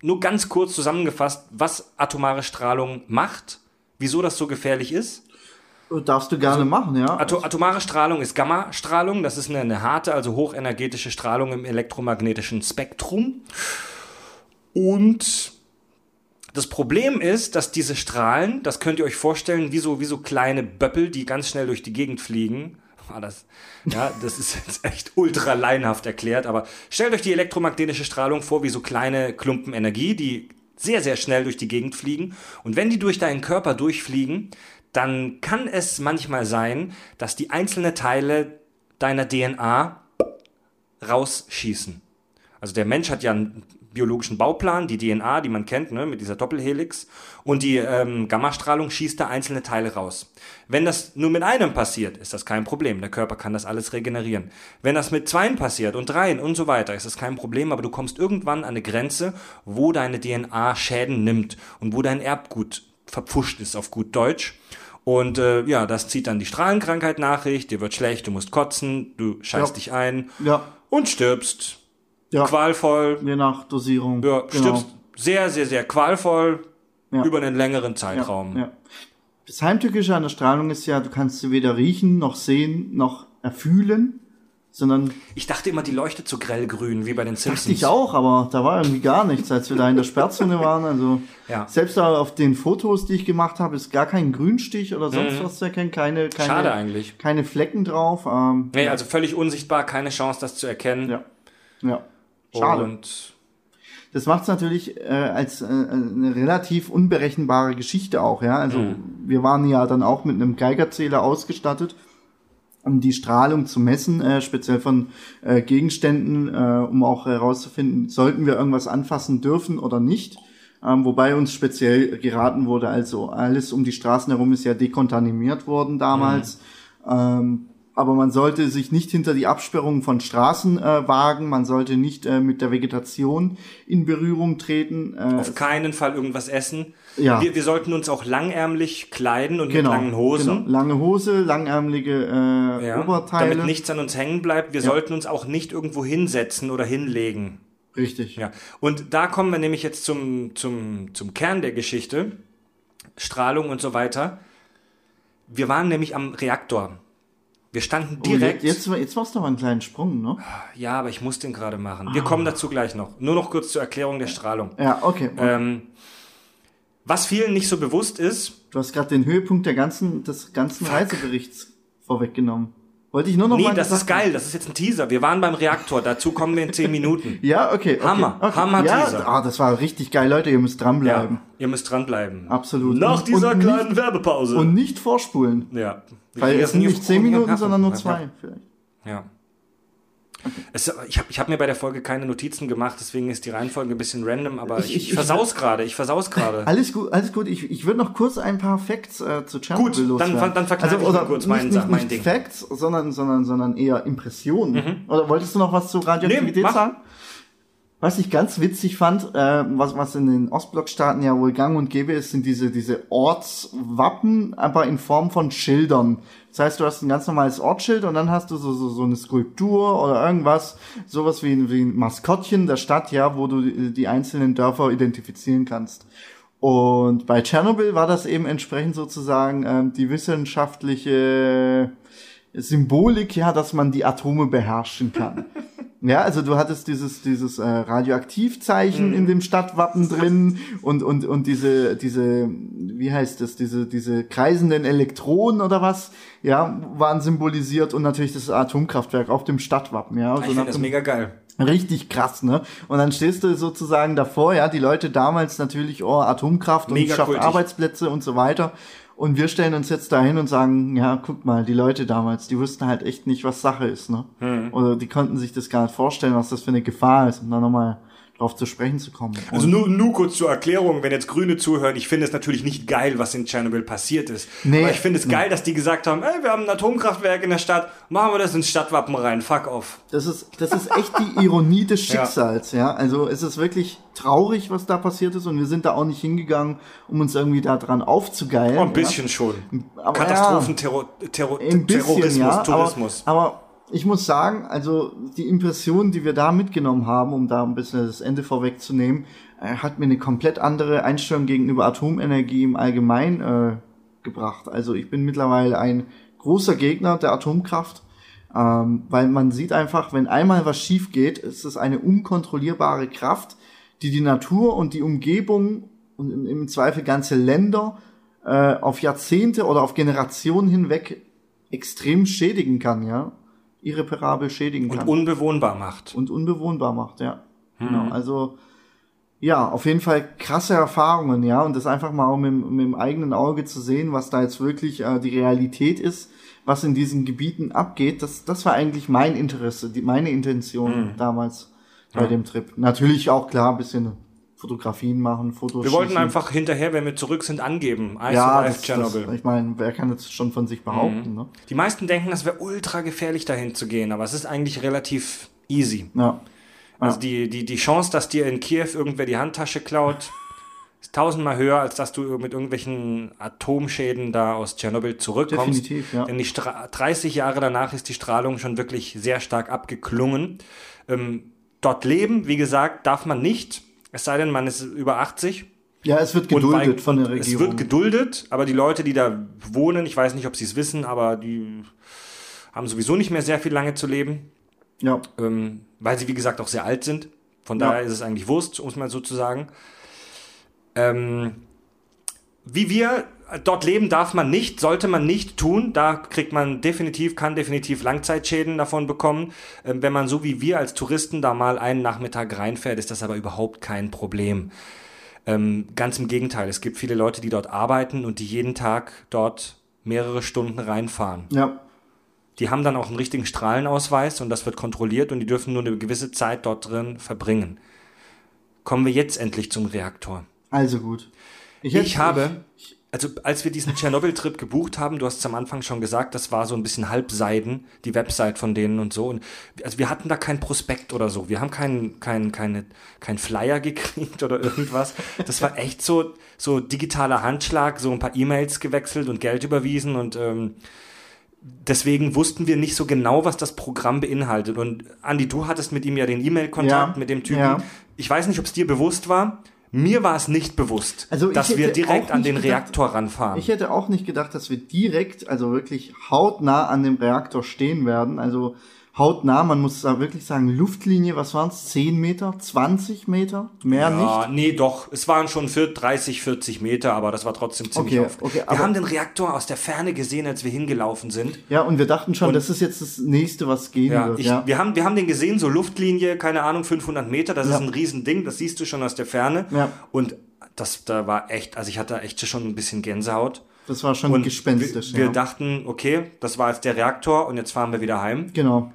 [SPEAKER 1] nur ganz kurz zusammengefasst, was atomare Strahlung macht, wieso das so gefährlich ist?
[SPEAKER 2] Darfst du gerne machen, ja.
[SPEAKER 1] Ato atomare Strahlung ist Gammastrahlung. Das ist eine, eine harte, also hochenergetische Strahlung im elektromagnetischen Spektrum. Und das Problem ist, dass diese Strahlen, das könnt ihr euch vorstellen, wie so, wie so kleine Böppel, die ganz schnell durch die Gegend fliegen. [laughs] Ah, das, ja, das ist jetzt echt ultra laienhaft erklärt, aber stellt euch die elektromagnetische Strahlung vor wie so kleine Klumpen Energie, die sehr, sehr schnell durch die Gegend fliegen. Und wenn die durch deinen Körper durchfliegen, dann kann es manchmal sein, dass die einzelnen Teile deiner DNA rausschießen. Also der Mensch hat ja einen biologischen Bauplan, die DNA, die man kennt, ne, mit dieser Doppelhelix. Und die ähm, Gammastrahlung schießt da einzelne Teile raus. Wenn das nur mit einem passiert, ist das kein Problem. Der Körper kann das alles regenerieren. Wenn das mit zweien passiert und dreien und so weiter, ist das kein Problem. Aber du kommst irgendwann an eine Grenze, wo deine DNA Schäden nimmt und wo dein Erbgut verpfuscht ist, auf gut Deutsch. Und äh, ja, das zieht dann die Strahlenkrankheit nach sich, dir wird schlecht, du musst kotzen, du scheißt
[SPEAKER 2] Ja.
[SPEAKER 1] dich ein
[SPEAKER 2] Ja,
[SPEAKER 1] und stirbst.
[SPEAKER 2] Ja.
[SPEAKER 1] Qualvoll,
[SPEAKER 2] Je nach Dosierung.
[SPEAKER 1] ja,
[SPEAKER 2] Genau.
[SPEAKER 1] stirbst sehr, sehr, sehr qualvoll
[SPEAKER 2] Ja.
[SPEAKER 1] über einen längeren Zeitraum.
[SPEAKER 2] Ja. Das Heimtückische an der Strahlung ist ja, du kannst sie weder riechen, noch sehen, noch erfühlen, sondern
[SPEAKER 1] Ich dachte immer, die leuchtet so grellgrün, wie bei den Simpsons.
[SPEAKER 2] dachte ich auch, aber da war irgendwie gar nichts, als wir da in der Sperrzone waren. Also
[SPEAKER 1] Ja.
[SPEAKER 2] selbst da auf den Fotos, die ich gemacht habe, ist gar kein Grünstich oder sonst was zu erkennen, keine, keine,
[SPEAKER 1] Mhm. Schade eigentlich.
[SPEAKER 2] keine Flecken drauf. Ähm,
[SPEAKER 1] Nee, also völlig unsichtbar, keine Chance, das zu erkennen.
[SPEAKER 2] ja. ja. Schade.
[SPEAKER 1] Und
[SPEAKER 2] Das macht es natürlich äh, als äh, eine relativ unberechenbare Geschichte auch, ja. Also
[SPEAKER 1] Mhm.
[SPEAKER 2] wir waren ja dann auch mit einem Geigerzähler ausgestattet, um die Strahlung zu messen, äh, speziell von äh, Gegenständen, äh, um auch herauszufinden, sollten wir irgendwas anfassen dürfen oder nicht. Ähm, wobei uns speziell geraten wurde, also alles um die Straßen herum ist ja dekontaminiert worden damals. Ähm, aber man sollte sich nicht hinter die Absperrungen von Straßen äh, wagen, man sollte nicht äh, mit der Vegetation in Berührung treten. Äh,
[SPEAKER 1] Auf keinen Fall irgendwas essen.
[SPEAKER 2] Ja.
[SPEAKER 1] Wir, wir sollten uns auch langärmlich kleiden und
[SPEAKER 2] genau,
[SPEAKER 1] mit langen Hosen.
[SPEAKER 2] Genau. Lange Hose, langärmelige äh,
[SPEAKER 1] Ja,
[SPEAKER 2] Oberteile.
[SPEAKER 1] damit nichts an uns hängen bleibt. Wir sollten uns auch nicht irgendwo hinsetzen oder hinlegen.
[SPEAKER 2] Richtig.
[SPEAKER 1] Ja. Und da kommen wir nämlich jetzt zum, zum, zum Kern der Geschichte. Strahlung und so weiter. Wir waren nämlich am Reaktor. Wir standen
[SPEAKER 2] Oh,
[SPEAKER 1] direkt.
[SPEAKER 2] jetzt, jetzt, jetzt machst du aber einen kleinen Sprung, ne?
[SPEAKER 1] ja, aber ich muss den gerade machen.
[SPEAKER 2] Ah.
[SPEAKER 1] Wir kommen dazu gleich noch. Nur noch kurz zur Erklärung der Strahlung.
[SPEAKER 2] Ja, okay.
[SPEAKER 1] Ähm, was vielen nicht so bewusst ist,
[SPEAKER 2] Du hast gerade den Höhepunkt der ganzen, des ganzen Reiseberichts vorweggenommen. Wollte ich nur noch
[SPEAKER 1] nee,
[SPEAKER 2] mal
[SPEAKER 1] das ist geil, das ist jetzt ein Teaser. Wir waren beim Reaktor, dazu kommen wir in zehn Minuten. [laughs]
[SPEAKER 2] Ja, okay. okay
[SPEAKER 1] Hammer,
[SPEAKER 2] okay.
[SPEAKER 1] Hammer-Teaser.
[SPEAKER 2] Ja, ah, das war richtig geil, Leute. Ihr müsst dranbleiben.
[SPEAKER 1] Ja, ihr müsst dranbleiben.
[SPEAKER 2] Absolut.
[SPEAKER 1] Nach
[SPEAKER 2] Und-
[SPEAKER 1] dieser
[SPEAKER 2] und
[SPEAKER 1] kleinen
[SPEAKER 2] nicht,
[SPEAKER 1] Werbepause.
[SPEAKER 2] Und nicht vorspulen.
[SPEAKER 1] ja.
[SPEAKER 2] Weil es sind nicht zehn Minuten, sondern nur zwei. Vielleicht.
[SPEAKER 1] Ja. Es, ich habe ich hab mir bei der Folge keine Notizen gemacht, deswegen ist die Reihenfolge ein bisschen random, aber
[SPEAKER 2] Ich-
[SPEAKER 1] ich, ich,
[SPEAKER 2] ich-
[SPEAKER 1] versaus gerade, ich versaus gerade. [laughs]
[SPEAKER 2] Alles gut, alles gut. Ich, ich würde noch kurz ein paar Facts äh, zu Tschernobyl
[SPEAKER 1] Gut, dann-
[SPEAKER 2] loswerden. Also,
[SPEAKER 1] dann verkneife ich mir
[SPEAKER 2] oder
[SPEAKER 1] kurz
[SPEAKER 2] nicht,
[SPEAKER 1] meinen
[SPEAKER 2] nicht,
[SPEAKER 1] Sach- mein
[SPEAKER 2] nicht
[SPEAKER 1] Ding.
[SPEAKER 2] Facts, sondern, sondern, sondern eher Impressionen. Oder wolltest du noch was zu Radioaktivität
[SPEAKER 1] Nee,
[SPEAKER 2] sagen? Was ich ganz witzig fand, äh, was, was in den Ostblockstaaten ja wohl gang und gäbe ist, sind diese, diese Ortswappen, aber in Form von Schildern. Das heißt, du hast ein ganz normales Ortsschild und dann hast du so, so, so eine Skulptur oder irgendwas, sowas wie, wie ein Maskottchen der Stadt, ja, wo du die, die einzelnen Dörfer identifizieren kannst. Und bei Tschernobyl war das eben entsprechend sozusagen ähm, die wissenschaftliche Symbolik, ja, dass man die Atome beherrschen kann. [laughs] Ja, also du hattest dieses dieses äh, Radioaktivzeichen in dem Stadtwappen drin und und und diese diese wie heißt das diese diese kreisenden Elektronen oder was ja waren symbolisiert und natürlich das Atomkraftwerk auf dem Stadtwappen ja
[SPEAKER 1] ich
[SPEAKER 2] also
[SPEAKER 1] finde
[SPEAKER 2] nach
[SPEAKER 1] das mega geil.
[SPEAKER 2] Richtig krass, ne? Und dann stehst du sozusagen davor, ja, die Leute damals natürlich, oh, Atomkraft und schafft. Arbeitsplätze und so weiter. Und wir stellen uns jetzt dahin und sagen, ja, guck mal, die Leute damals, die wussten halt echt nicht, was Sache ist, ne?
[SPEAKER 1] Hm.
[SPEAKER 2] Oder die konnten sich das gar nicht vorstellen, was das für eine Gefahr ist, um da nochmal drauf zu sprechen zu kommen.
[SPEAKER 1] Also
[SPEAKER 2] Und-
[SPEAKER 1] nur, nur kurz zur Erklärung, wenn jetzt Grüne zuhören, ich finde es natürlich nicht geil, was in Tschernobyl passiert ist.
[SPEAKER 2] Nee.
[SPEAKER 1] Aber ich finde es geil, dass die gesagt haben, ey, wir haben ein Atomkraftwerk in der Stadt, machen wir das ins Stadtwappen rein, fuck off.
[SPEAKER 2] Das ist, das ist echt die Ironie des [laughs]
[SPEAKER 1] Ja.
[SPEAKER 2] Schicksals, ja. Also es ist wirklich traurig, was da passiert ist und wir sind da auch nicht hingegangen, um uns irgendwie da dran aufzugeilen.
[SPEAKER 1] Oh, ein
[SPEAKER 2] ja.
[SPEAKER 1] bisschen schon.
[SPEAKER 2] Aber
[SPEAKER 1] Katastrophen, Terror, Terror,
[SPEAKER 2] Ein bisschen,
[SPEAKER 1] Terrorismus,
[SPEAKER 2] ja,
[SPEAKER 1] Tourismus.
[SPEAKER 2] Aber, aber ich muss sagen, also die Impression, die wir da mitgenommen haben, um da ein bisschen das Ende vorwegzunehmen, äh, hat mir eine komplett andere Einstellung gegenüber Atomenergie im Allgemeinen äh, gebracht. Also ich bin mittlerweile ein großer Gegner der Atomkraft, ähm, weil man sieht einfach, wenn einmal was schief geht, ist es eine unkontrollierbare Kraft, die die Natur und die Umgebung und im, im Zweifel ganze Länder äh, auf Jahrzehnte oder auf Generationen hinweg extrem schädigen kann, ja. Irreparabel schädigen
[SPEAKER 1] Und
[SPEAKER 2] kann.
[SPEAKER 1] unbewohnbar macht.
[SPEAKER 2] und unbewohnbar macht, ja. Genau. Also, ja, auf jeden Fall krasse Erfahrungen, ja. Und das einfach mal mit, dem- mit dem eigenen Auge zu sehen, was da jetzt wirklich äh, die Realität ist, was in diesen Gebieten abgeht, das, das war eigentlich mein Interesse, die, meine Intention damals bei dem Trip. Natürlich auch klar, ein bisschen Fotografien machen, Fotos
[SPEAKER 1] Wir wollten
[SPEAKER 2] schießen.
[SPEAKER 1] einfach hinterher, wenn wir zurück sind, angeben. I
[SPEAKER 2] ja, das,
[SPEAKER 1] Chernobyl.
[SPEAKER 2] das, ich meine, wer kann das schon von sich behaupten, ne?
[SPEAKER 1] Die meisten denken, das wäre ultra gefährlich, dahin zu gehen, aber es ist eigentlich relativ easy.
[SPEAKER 2] Ja.
[SPEAKER 1] Also die, die, die Chance, dass dir in Kiew irgendwer die Handtasche klaut, [laughs] ist tausendmal höher, als dass du mit irgendwelchen Atomschäden da aus Tschernobyl zurückkommst.
[SPEAKER 2] Definitiv, ja.
[SPEAKER 1] Denn die Stra 30 Jahre danach ist die Strahlung schon wirklich sehr stark abgeklungen. Ähm, dort leben, wie gesagt, darf man nicht, es sei denn, man ist über 80.
[SPEAKER 2] Ja, es wird geduldet
[SPEAKER 1] weil-
[SPEAKER 2] von der
[SPEAKER 1] Es
[SPEAKER 2] Regierung.
[SPEAKER 1] wird geduldet, aber die Leute, die da wohnen, ich weiß nicht, ob sie es wissen, aber die haben sowieso nicht mehr sehr viel lange zu leben,
[SPEAKER 2] ja.
[SPEAKER 1] ähm, weil sie, wie gesagt, auch sehr alt sind. Von
[SPEAKER 2] Ja.
[SPEAKER 1] daher ist es eigentlich Wurst, um es mal so zu sagen. Ähm, wie wir dort leben, darf man nicht, sollte man nicht tun. Da kriegt man definitiv, kann definitiv Langzeitschäden davon bekommen. Ähm, wenn man so wie wir als Touristen da mal einen Nachmittag reinfährt, ist das aber überhaupt kein Problem. Ähm, ganz im Gegenteil, es gibt viele Leute, die dort arbeiten und die jeden Tag dort mehrere Stunden reinfahren.
[SPEAKER 2] Ja.
[SPEAKER 1] Die haben dann auch einen richtigen Strahlenausweis und das wird kontrolliert und die dürfen nur eine gewisse Zeit dort drin verbringen. Kommen wir jetzt endlich zum Reaktor.
[SPEAKER 2] Also gut.
[SPEAKER 1] Ich,
[SPEAKER 2] hätte-
[SPEAKER 1] habe, also als wir diesen Tschernobyl-Trip gebucht haben, du hast es am Anfang schon gesagt, das war so ein bisschen halbseiden, die Website von denen und so. Und also wir hatten da kein Prospekt oder so. Wir haben keinen kein, keine, kein Flyer [laughs] gekriegt oder irgendwas. Das war echt so, so digitaler Handschlag, so ein paar E-Mails gewechselt und Geld überwiesen und ähm, deswegen wussten wir nicht so genau, was das Programm beinhaltet. Und Andi, du hattest mit ihm ja den E-Mail-Kontakt
[SPEAKER 2] Ja,
[SPEAKER 1] mit dem Typen.
[SPEAKER 2] ja.
[SPEAKER 1] Ich weiß nicht, ob es dir bewusst war. Mir war es nicht bewusst,
[SPEAKER 2] Also
[SPEAKER 1] dass wir direkt an den
[SPEAKER 2] gedacht-
[SPEAKER 1] Reaktor ranfahren.
[SPEAKER 2] Ich hätte auch nicht gedacht, dass wir direkt, also wirklich hautnah an dem Reaktor stehen werden. Also hautnah, man muss da wirklich sagen, Luftlinie, was waren es? 10 Meter? 20 Meter? Mehr
[SPEAKER 1] ja,
[SPEAKER 2] nicht?
[SPEAKER 1] nee, doch. Es waren schon für 30, 40 Meter, aber das war trotzdem ziemlich
[SPEAKER 2] Okay,
[SPEAKER 1] oft.
[SPEAKER 2] okay,
[SPEAKER 1] wir haben den Reaktor aus der Ferne gesehen, als wir hingelaufen sind.
[SPEAKER 2] Ja, und wir dachten schon,
[SPEAKER 1] Und-
[SPEAKER 2] das ist jetzt das nächste, was gehen
[SPEAKER 1] Ja,
[SPEAKER 2] wird.
[SPEAKER 1] ich,
[SPEAKER 2] ja.
[SPEAKER 1] Wir, haben, wir haben den gesehen, so Luftlinie, keine Ahnung, 500 Meter, das
[SPEAKER 2] Ja.
[SPEAKER 1] ist ein Riesending, das siehst du schon aus der Ferne.
[SPEAKER 2] Ja.
[SPEAKER 1] Und das, da war echt, also ich hatte echt schon ein bisschen Gänsehaut.
[SPEAKER 2] das war schon
[SPEAKER 1] Und
[SPEAKER 2] gespenstisch.
[SPEAKER 1] wir, wir
[SPEAKER 2] ja.
[SPEAKER 1] dachten, okay, das war jetzt der Reaktor und jetzt fahren wir wieder heim.
[SPEAKER 2] genau.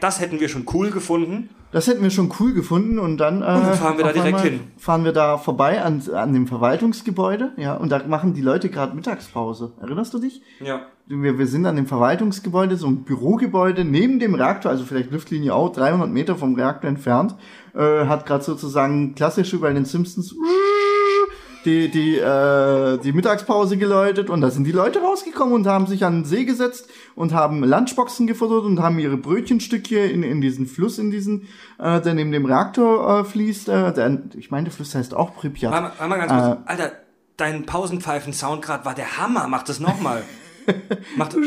[SPEAKER 1] Das hätten wir schon cool gefunden.
[SPEAKER 2] Das hätten wir schon cool gefunden und dann, äh,
[SPEAKER 1] dann fahren wir da direkt hin.
[SPEAKER 2] Fahren wir da vorbei an, an dem Verwaltungsgebäude, ja, und da machen die Leute gerade Mittagspause. Erinnerst du dich?
[SPEAKER 1] Ja.
[SPEAKER 2] Wir, wir sind an dem Verwaltungsgebäude, so ein Bürogebäude neben dem Reaktor, also vielleicht Luftlinie auch 300 Meter vom Reaktor entfernt, äh, hat gerade sozusagen klassisch wie bei den Simpsons die, die, äh, die Mittagspause geläutet und da sind die Leute rausgekommen und haben sich an den See gesetzt und haben Lunchboxen gefuttert und haben ihre Brötchenstücke in, in diesen Fluss, in diesen, äh, der neben dem Reaktor äh, fließt. Äh, der, ich meine, der Fluss heißt auch Pripyat.
[SPEAKER 1] Mal, warte mal ganz kurz. Alter, dein Pausenpfeifen-Sound gerade war der Hammer. Mach das nochmal. [laughs] Mach das.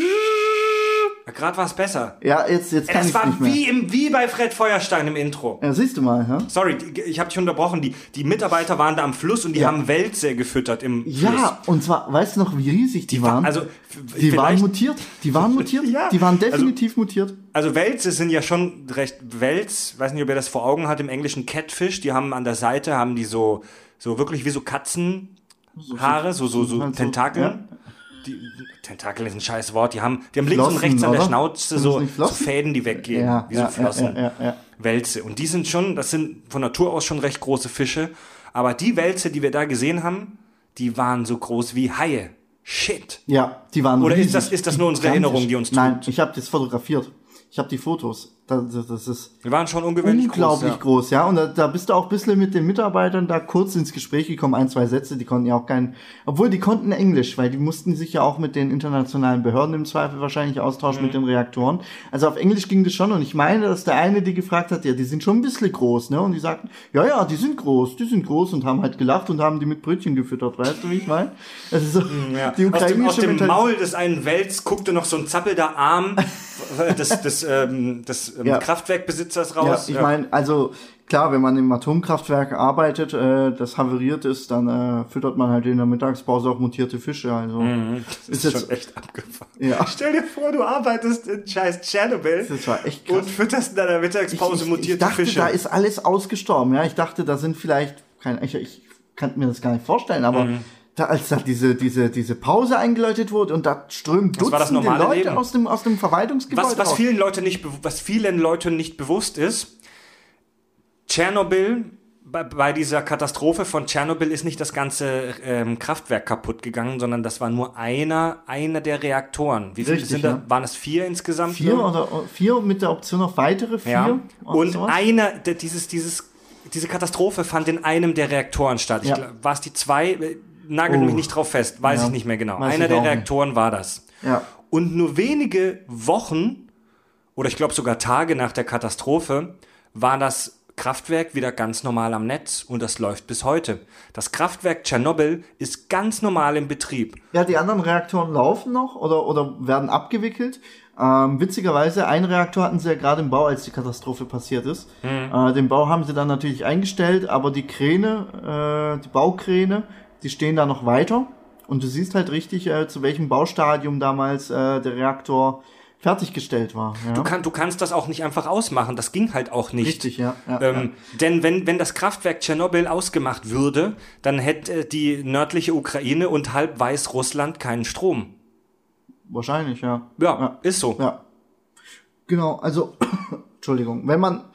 [SPEAKER 1] Gerade war es besser.
[SPEAKER 2] Ja, jetzt, jetzt kann
[SPEAKER 1] Das
[SPEAKER 2] ich
[SPEAKER 1] war
[SPEAKER 2] nicht mehr.
[SPEAKER 1] wie, im, wie bei Fred Feuerstein im Intro.
[SPEAKER 2] Ja, siehst du mal, ja?
[SPEAKER 1] Sorry, die- ich habe dich unterbrochen. Die, die Mitarbeiter waren da am Fluss und die
[SPEAKER 2] Ja.
[SPEAKER 1] haben Wälze gefüttert im Fluss.
[SPEAKER 2] Ja, und zwar, weißt du noch, wie riesig die, waren?
[SPEAKER 1] Also,
[SPEAKER 2] die waren mutiert. Die waren mutiert. [laughs]
[SPEAKER 1] Ja,
[SPEAKER 2] die waren definitiv mutiert.
[SPEAKER 1] also Wälze sind ja schon recht Wels, weiß nicht, ob ihr das vor Augen hat, im Englischen Catfish, die haben an der Seite, haben die so, so wirklich wie so Katzenhaare, so, so, so
[SPEAKER 2] so,
[SPEAKER 1] Tentakel. Die, Tentakel ist ein scheiß Wort, die haben, die haben links und
[SPEAKER 2] Flossen,
[SPEAKER 1] rechts an der
[SPEAKER 2] oder?
[SPEAKER 1] Schnauze so, so
[SPEAKER 2] Flossen?
[SPEAKER 1] Fäden, die weggehen,
[SPEAKER 2] Ja,
[SPEAKER 1] wie so
[SPEAKER 2] ja,
[SPEAKER 1] Flossen.
[SPEAKER 2] ja.
[SPEAKER 1] Wälze. Und die sind schon, das sind von Natur aus schon recht große Fische. Aber die Wälze, die wir da gesehen haben, die waren so groß wie Haie. Shit.
[SPEAKER 2] Ja, die waren
[SPEAKER 1] Oder ist
[SPEAKER 2] riesig,
[SPEAKER 1] das- ist das nur unsere. Erinnerung, die uns
[SPEAKER 2] Nein,
[SPEAKER 1] trügt?
[SPEAKER 2] ich habe das fotografiert. Ich habe die Fotos. Das, das, das ist
[SPEAKER 1] Wir waren schon ungewöhnlich
[SPEAKER 2] unglaublich
[SPEAKER 1] groß.
[SPEAKER 2] groß, ja. Und da, da bist du auch ein bisschen mit den Mitarbeitern da kurz ins Gespräch gekommen, ein, zwei Sätze, die konnten ja auch kein, obwohl die konnten Englisch, weil die mussten sich ja auch mit den internationalen Behörden im Zweifel wahrscheinlich austauschen
[SPEAKER 1] Mhm.
[SPEAKER 2] mit den Reaktoren. Also auf Englisch ging das schon und ich meine, dass der eine die gefragt hat, ja, die sind schon ein bisschen groß, ne? Und die sagten, ja, ja, die sind groß, die sind groß und haben halt gelacht und haben die mit Brötchen gefüttert, weißt du, wie ich meine? Also so,
[SPEAKER 1] Mhm, Ja.
[SPEAKER 2] die
[SPEAKER 1] Aus dem, aus
[SPEAKER 2] ukrainische
[SPEAKER 1] dem Maul des einen Wels guckte noch so ein zappelnder Arm [laughs] des, des, ähm, des ähm,
[SPEAKER 2] Ja.
[SPEAKER 1] Kraftwerkbesitzers
[SPEAKER 2] Ja,
[SPEAKER 1] raus.
[SPEAKER 2] ich meine, also klar, wenn man im Atomkraftwerk arbeitet, äh, das haveriert ist, dann äh, füttert man halt in der Mittagspause auch mutierte Fische. Also
[SPEAKER 1] das ist,
[SPEAKER 2] ist jetzt-
[SPEAKER 1] schon echt abgefahren.
[SPEAKER 2] Ja.
[SPEAKER 1] Stell dir vor, du arbeitest in scheiß Tschernobyl
[SPEAKER 2] das war echt krass.
[SPEAKER 1] und fütterst in deiner
[SPEAKER 2] Ich,
[SPEAKER 1] Mittagspause
[SPEAKER 2] ich, ich
[SPEAKER 1] mutierte
[SPEAKER 2] dachte,
[SPEAKER 1] Fische.
[SPEAKER 2] da ist alles ausgestorben. Ja, ich dachte, da sind vielleicht, kein, ich, ich kann mir das gar nicht vorstellen, aber
[SPEAKER 1] Mhm.
[SPEAKER 2] Da, als da diese, diese, diese Pause eingeläutet wurde und da strömen
[SPEAKER 1] das
[SPEAKER 2] Dutzende Leute
[SPEAKER 1] Leben.
[SPEAKER 2] aus dem, aus dem Verwaltungsgebäude
[SPEAKER 1] Was, was,
[SPEAKER 2] raus.
[SPEAKER 1] vielen Leute nicht, was vielen Leuten nicht bewusst ist, Tschernobyl, bei, bei dieser Katastrophe von Tschernobyl ist nicht das ganze ähm, Kraftwerk kaputt gegangen, sondern das war nur einer, einer der Reaktoren. Wie viele sind da?
[SPEAKER 2] ja.
[SPEAKER 1] Waren es vier insgesamt?
[SPEAKER 2] Vier oder vier mit der Option auf weitere vier?
[SPEAKER 1] Ja. Und
[SPEAKER 2] sowas?
[SPEAKER 1] einer, der, dieses, dieses, diese Katastrophe fand in einem der Reaktoren statt.
[SPEAKER 2] Ja.
[SPEAKER 1] war es die zwei? Nagelt
[SPEAKER 2] Oh.
[SPEAKER 1] mich nicht drauf fest, weiß
[SPEAKER 2] Ja.
[SPEAKER 1] ich nicht mehr genau.
[SPEAKER 2] Weiß
[SPEAKER 1] Einer der
[SPEAKER 2] auch nicht.
[SPEAKER 1] Reaktoren war das.
[SPEAKER 2] Ja.
[SPEAKER 1] Und nur wenige Wochen oder ich glaube sogar Tage nach der Katastrophe war das Kraftwerk wieder ganz normal am Netz und das läuft bis heute. Das Kraftwerk Tschernobyl ist ganz normal im Betrieb.
[SPEAKER 2] Ja, die anderen Reaktoren laufen noch oder, oder werden abgewickelt. Ähm, witzigerweise, einen Reaktor hatten sie ja gerade im Bau, als die Katastrophe passiert ist. Äh, den Bau haben sie dann natürlich eingestellt, aber die Kräne, äh, die Baukräne, die stehen da noch weiter. Und du siehst halt richtig, äh, zu welchem Baustadium damals äh, der Reaktor fertiggestellt war. Ja?
[SPEAKER 1] Du, kann, du kannst das auch nicht einfach ausmachen, das ging halt auch nicht.
[SPEAKER 2] Richtig, ja. ja,
[SPEAKER 1] Ähm, Denn wenn, wenn das Kraftwerk Tschernobyl ausgemacht würde, dann hätte die nördliche Ukraine und halb Weißrussland keinen Strom.
[SPEAKER 2] ja. Wahrscheinlich, ja.
[SPEAKER 1] Ja,
[SPEAKER 2] Ja.
[SPEAKER 1] ist so.
[SPEAKER 2] Ja. Genau, also, [coughs] Entschuldigung, wenn man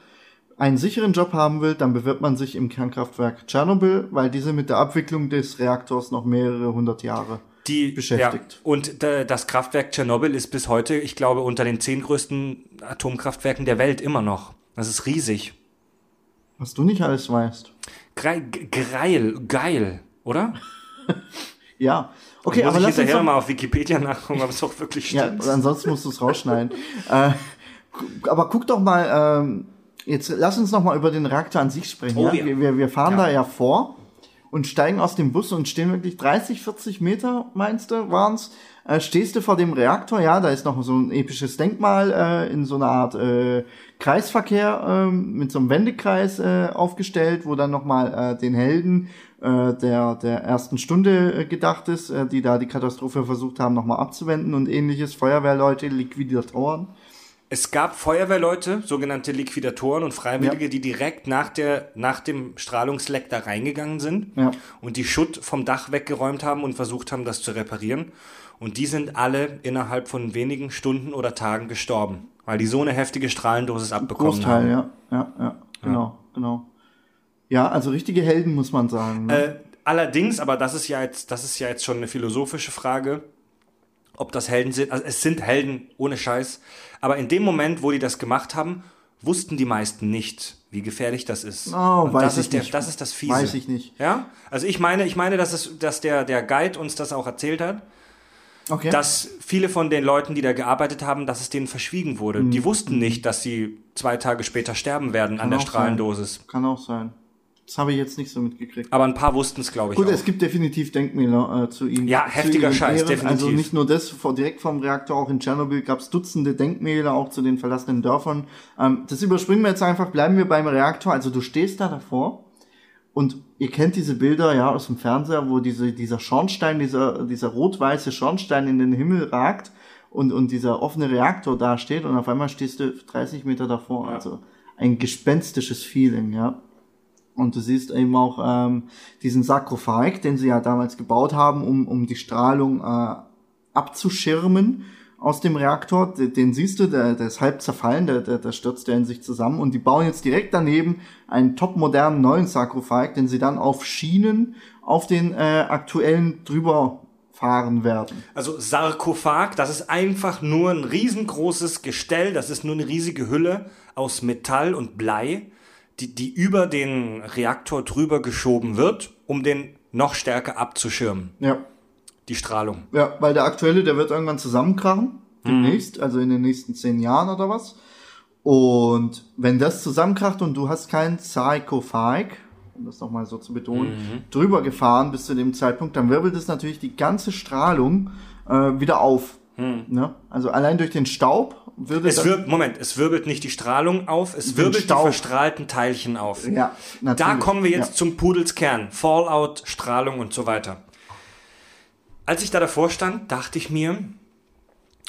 [SPEAKER 2] einen sicheren Job haben will, dann bewirbt man sich im Kernkraftwerk Tschernobyl, weil diese mit der Abwicklung des Reaktors noch mehrere hundert Jahre
[SPEAKER 1] die,
[SPEAKER 2] beschäftigt.
[SPEAKER 1] Ja, und äh, das Kraftwerk Tschernobyl ist bis heute, ich glaube, unter den zehn größten Atomkraftwerken der Welt immer noch. Das ist riesig.
[SPEAKER 2] Was du nicht alles weißt.
[SPEAKER 1] Geil, geil, geil oder? [laughs]
[SPEAKER 2] Ja. Okay, aber
[SPEAKER 1] ich
[SPEAKER 2] lass uns
[SPEAKER 1] hinterher
[SPEAKER 2] doch,
[SPEAKER 1] mal auf Wikipedia nachgucken, ob es auch wirklich
[SPEAKER 2] Ja,
[SPEAKER 1] stimmt.
[SPEAKER 2] ansonsten musst du es rausschneiden. äh, aber guck doch mal, ähm, jetzt lass uns noch mal über den Reaktor an sich sprechen.
[SPEAKER 1] Oh
[SPEAKER 2] ja?
[SPEAKER 1] ja.
[SPEAKER 2] Wir, wir, wir fahren
[SPEAKER 1] Ja.
[SPEAKER 2] da ja vor und steigen aus dem Bus und stehen wirklich 30, 40 Meter, meinst du, waren's? Äh, stehst du vor dem Reaktor, ja, da ist noch so ein episches Denkmal äh, in so einer Art äh, Kreisverkehr ähm, mit so einem Wendekreis äh, aufgestellt, wo dann nochmal äh, den Helden äh, der, der ersten Stunde äh, gedacht ist, die da die Katastrophe versucht haben, nochmal abzuwenden und ähnliches, Feuerwehrleute, Liquidatoren.
[SPEAKER 1] Es gab Feuerwehrleute, sogenannte Liquidatoren und Freiwillige, die direkt nach, der, nach dem Strahlungsleck da reingegangen sind
[SPEAKER 2] Ja.
[SPEAKER 1] und die Schutt vom Dach weggeräumt haben und versucht haben, das zu reparieren. Und die sind alle innerhalb von wenigen Stunden oder Tagen gestorben, weil die so eine heftige Strahlendosis abbekommen
[SPEAKER 2] Großteil,
[SPEAKER 1] haben.
[SPEAKER 2] ja, ja, ja, genau, genau. Ja, also richtige Helden, muss man sagen. Ne?
[SPEAKER 1] Äh, allerdings, aber das ist ja jetzt, das ist ja jetzt schon eine philosophische Frage, ob das Helden sind. Also es sind Helden ohne Scheiß. Aber in dem Moment, wo die das gemacht haben, wussten die meisten nicht, wie gefährlich das ist.
[SPEAKER 2] Oh,
[SPEAKER 1] Und
[SPEAKER 2] weiß
[SPEAKER 1] das
[SPEAKER 2] ich
[SPEAKER 1] ist der,
[SPEAKER 2] nicht.
[SPEAKER 1] das ist das Fiese.
[SPEAKER 2] Weiß ich nicht.
[SPEAKER 1] Ja? Also ich meine, ich meine, dass es, dass der, der Guide uns das auch erzählt hat,
[SPEAKER 2] Okay.
[SPEAKER 1] dass viele von den Leuten, die da gearbeitet haben, dass es denen verschwiegen wurde.
[SPEAKER 2] Mhm.
[SPEAKER 1] Die wussten nicht, dass sie zwei Tage später sterben werden an der
[SPEAKER 2] auch sein.
[SPEAKER 1] Strahlendosis.
[SPEAKER 2] Kann auch sein. Das habe ich jetzt nicht so mitgekriegt.
[SPEAKER 1] Aber ein paar wussten es, glaube ich.
[SPEAKER 2] Gut,
[SPEAKER 1] auch.
[SPEAKER 2] es gibt definitiv Denkmäler äh, zu ihm.
[SPEAKER 1] Ja, heftiger Scheiß,
[SPEAKER 2] Ehren.
[SPEAKER 1] definitiv.
[SPEAKER 2] Also nicht nur das, vor, direkt vom Reaktor, auch in Tschernobyl gab es Dutzende Denkmäler, auch zu den verlassenen Dörfern. Ähm, das überspringen wir jetzt einfach, bleiben wir beim Reaktor. Also du stehst da davor und ihr kennt diese Bilder ja aus dem Fernseher, wo diese, dieser Schornstein, dieser, dieser rot-weiße Schornstein in den Himmel ragt und, und dieser offene Reaktor da steht und auf einmal stehst du 30 Meter davor. Also ein gespenstisches Feeling, ja. Und du siehst eben auch ähm, diesen Sarkophag, den sie ja damals gebaut haben, um, um die Strahlung äh, abzuschirmen aus dem Reaktor. Den, den siehst du, der, der ist halb zerfallen, der, der, der stürzt ja in sich zusammen. Und die bauen jetzt direkt daneben einen topmodernen neuen Sarkophag, den sie dann auf Schienen auf den äh, aktuellen drüber fahren werden.
[SPEAKER 1] Also Sarkophag, das ist einfach nur ein riesengroßes Gestell, das ist nur eine riesige Hülle aus Metall und Blei, die, die über den Reaktor drüber geschoben wird, um den noch stärker abzuschirmen,
[SPEAKER 2] Ja.
[SPEAKER 1] die Strahlung.
[SPEAKER 2] Ja, weil der aktuelle, der wird irgendwann zusammenkrachen. Demnächst, also in den nächsten zehn Jahren oder was. Und wenn das zusammenkracht und du hast keinen Sarkophag, um das nochmal so zu betonen, drüber gefahren bis zu dem Zeitpunkt, dann wirbelt es natürlich die ganze Strahlung äh, wieder auf. Ne? Also allein durch den Staub würde
[SPEAKER 1] Es wirbelt, Moment, es wirbelt nicht die Strahlung auf, es wirbelt
[SPEAKER 2] Staub.
[SPEAKER 1] die verstrahlten Teilchen auf.
[SPEAKER 2] Ja,
[SPEAKER 1] Da
[SPEAKER 2] natürlich.
[SPEAKER 1] kommen wir jetzt
[SPEAKER 2] Ja.
[SPEAKER 1] zum Pudelskern. Fallout, Strahlung und so weiter. Als ich da davor stand, dachte ich mir,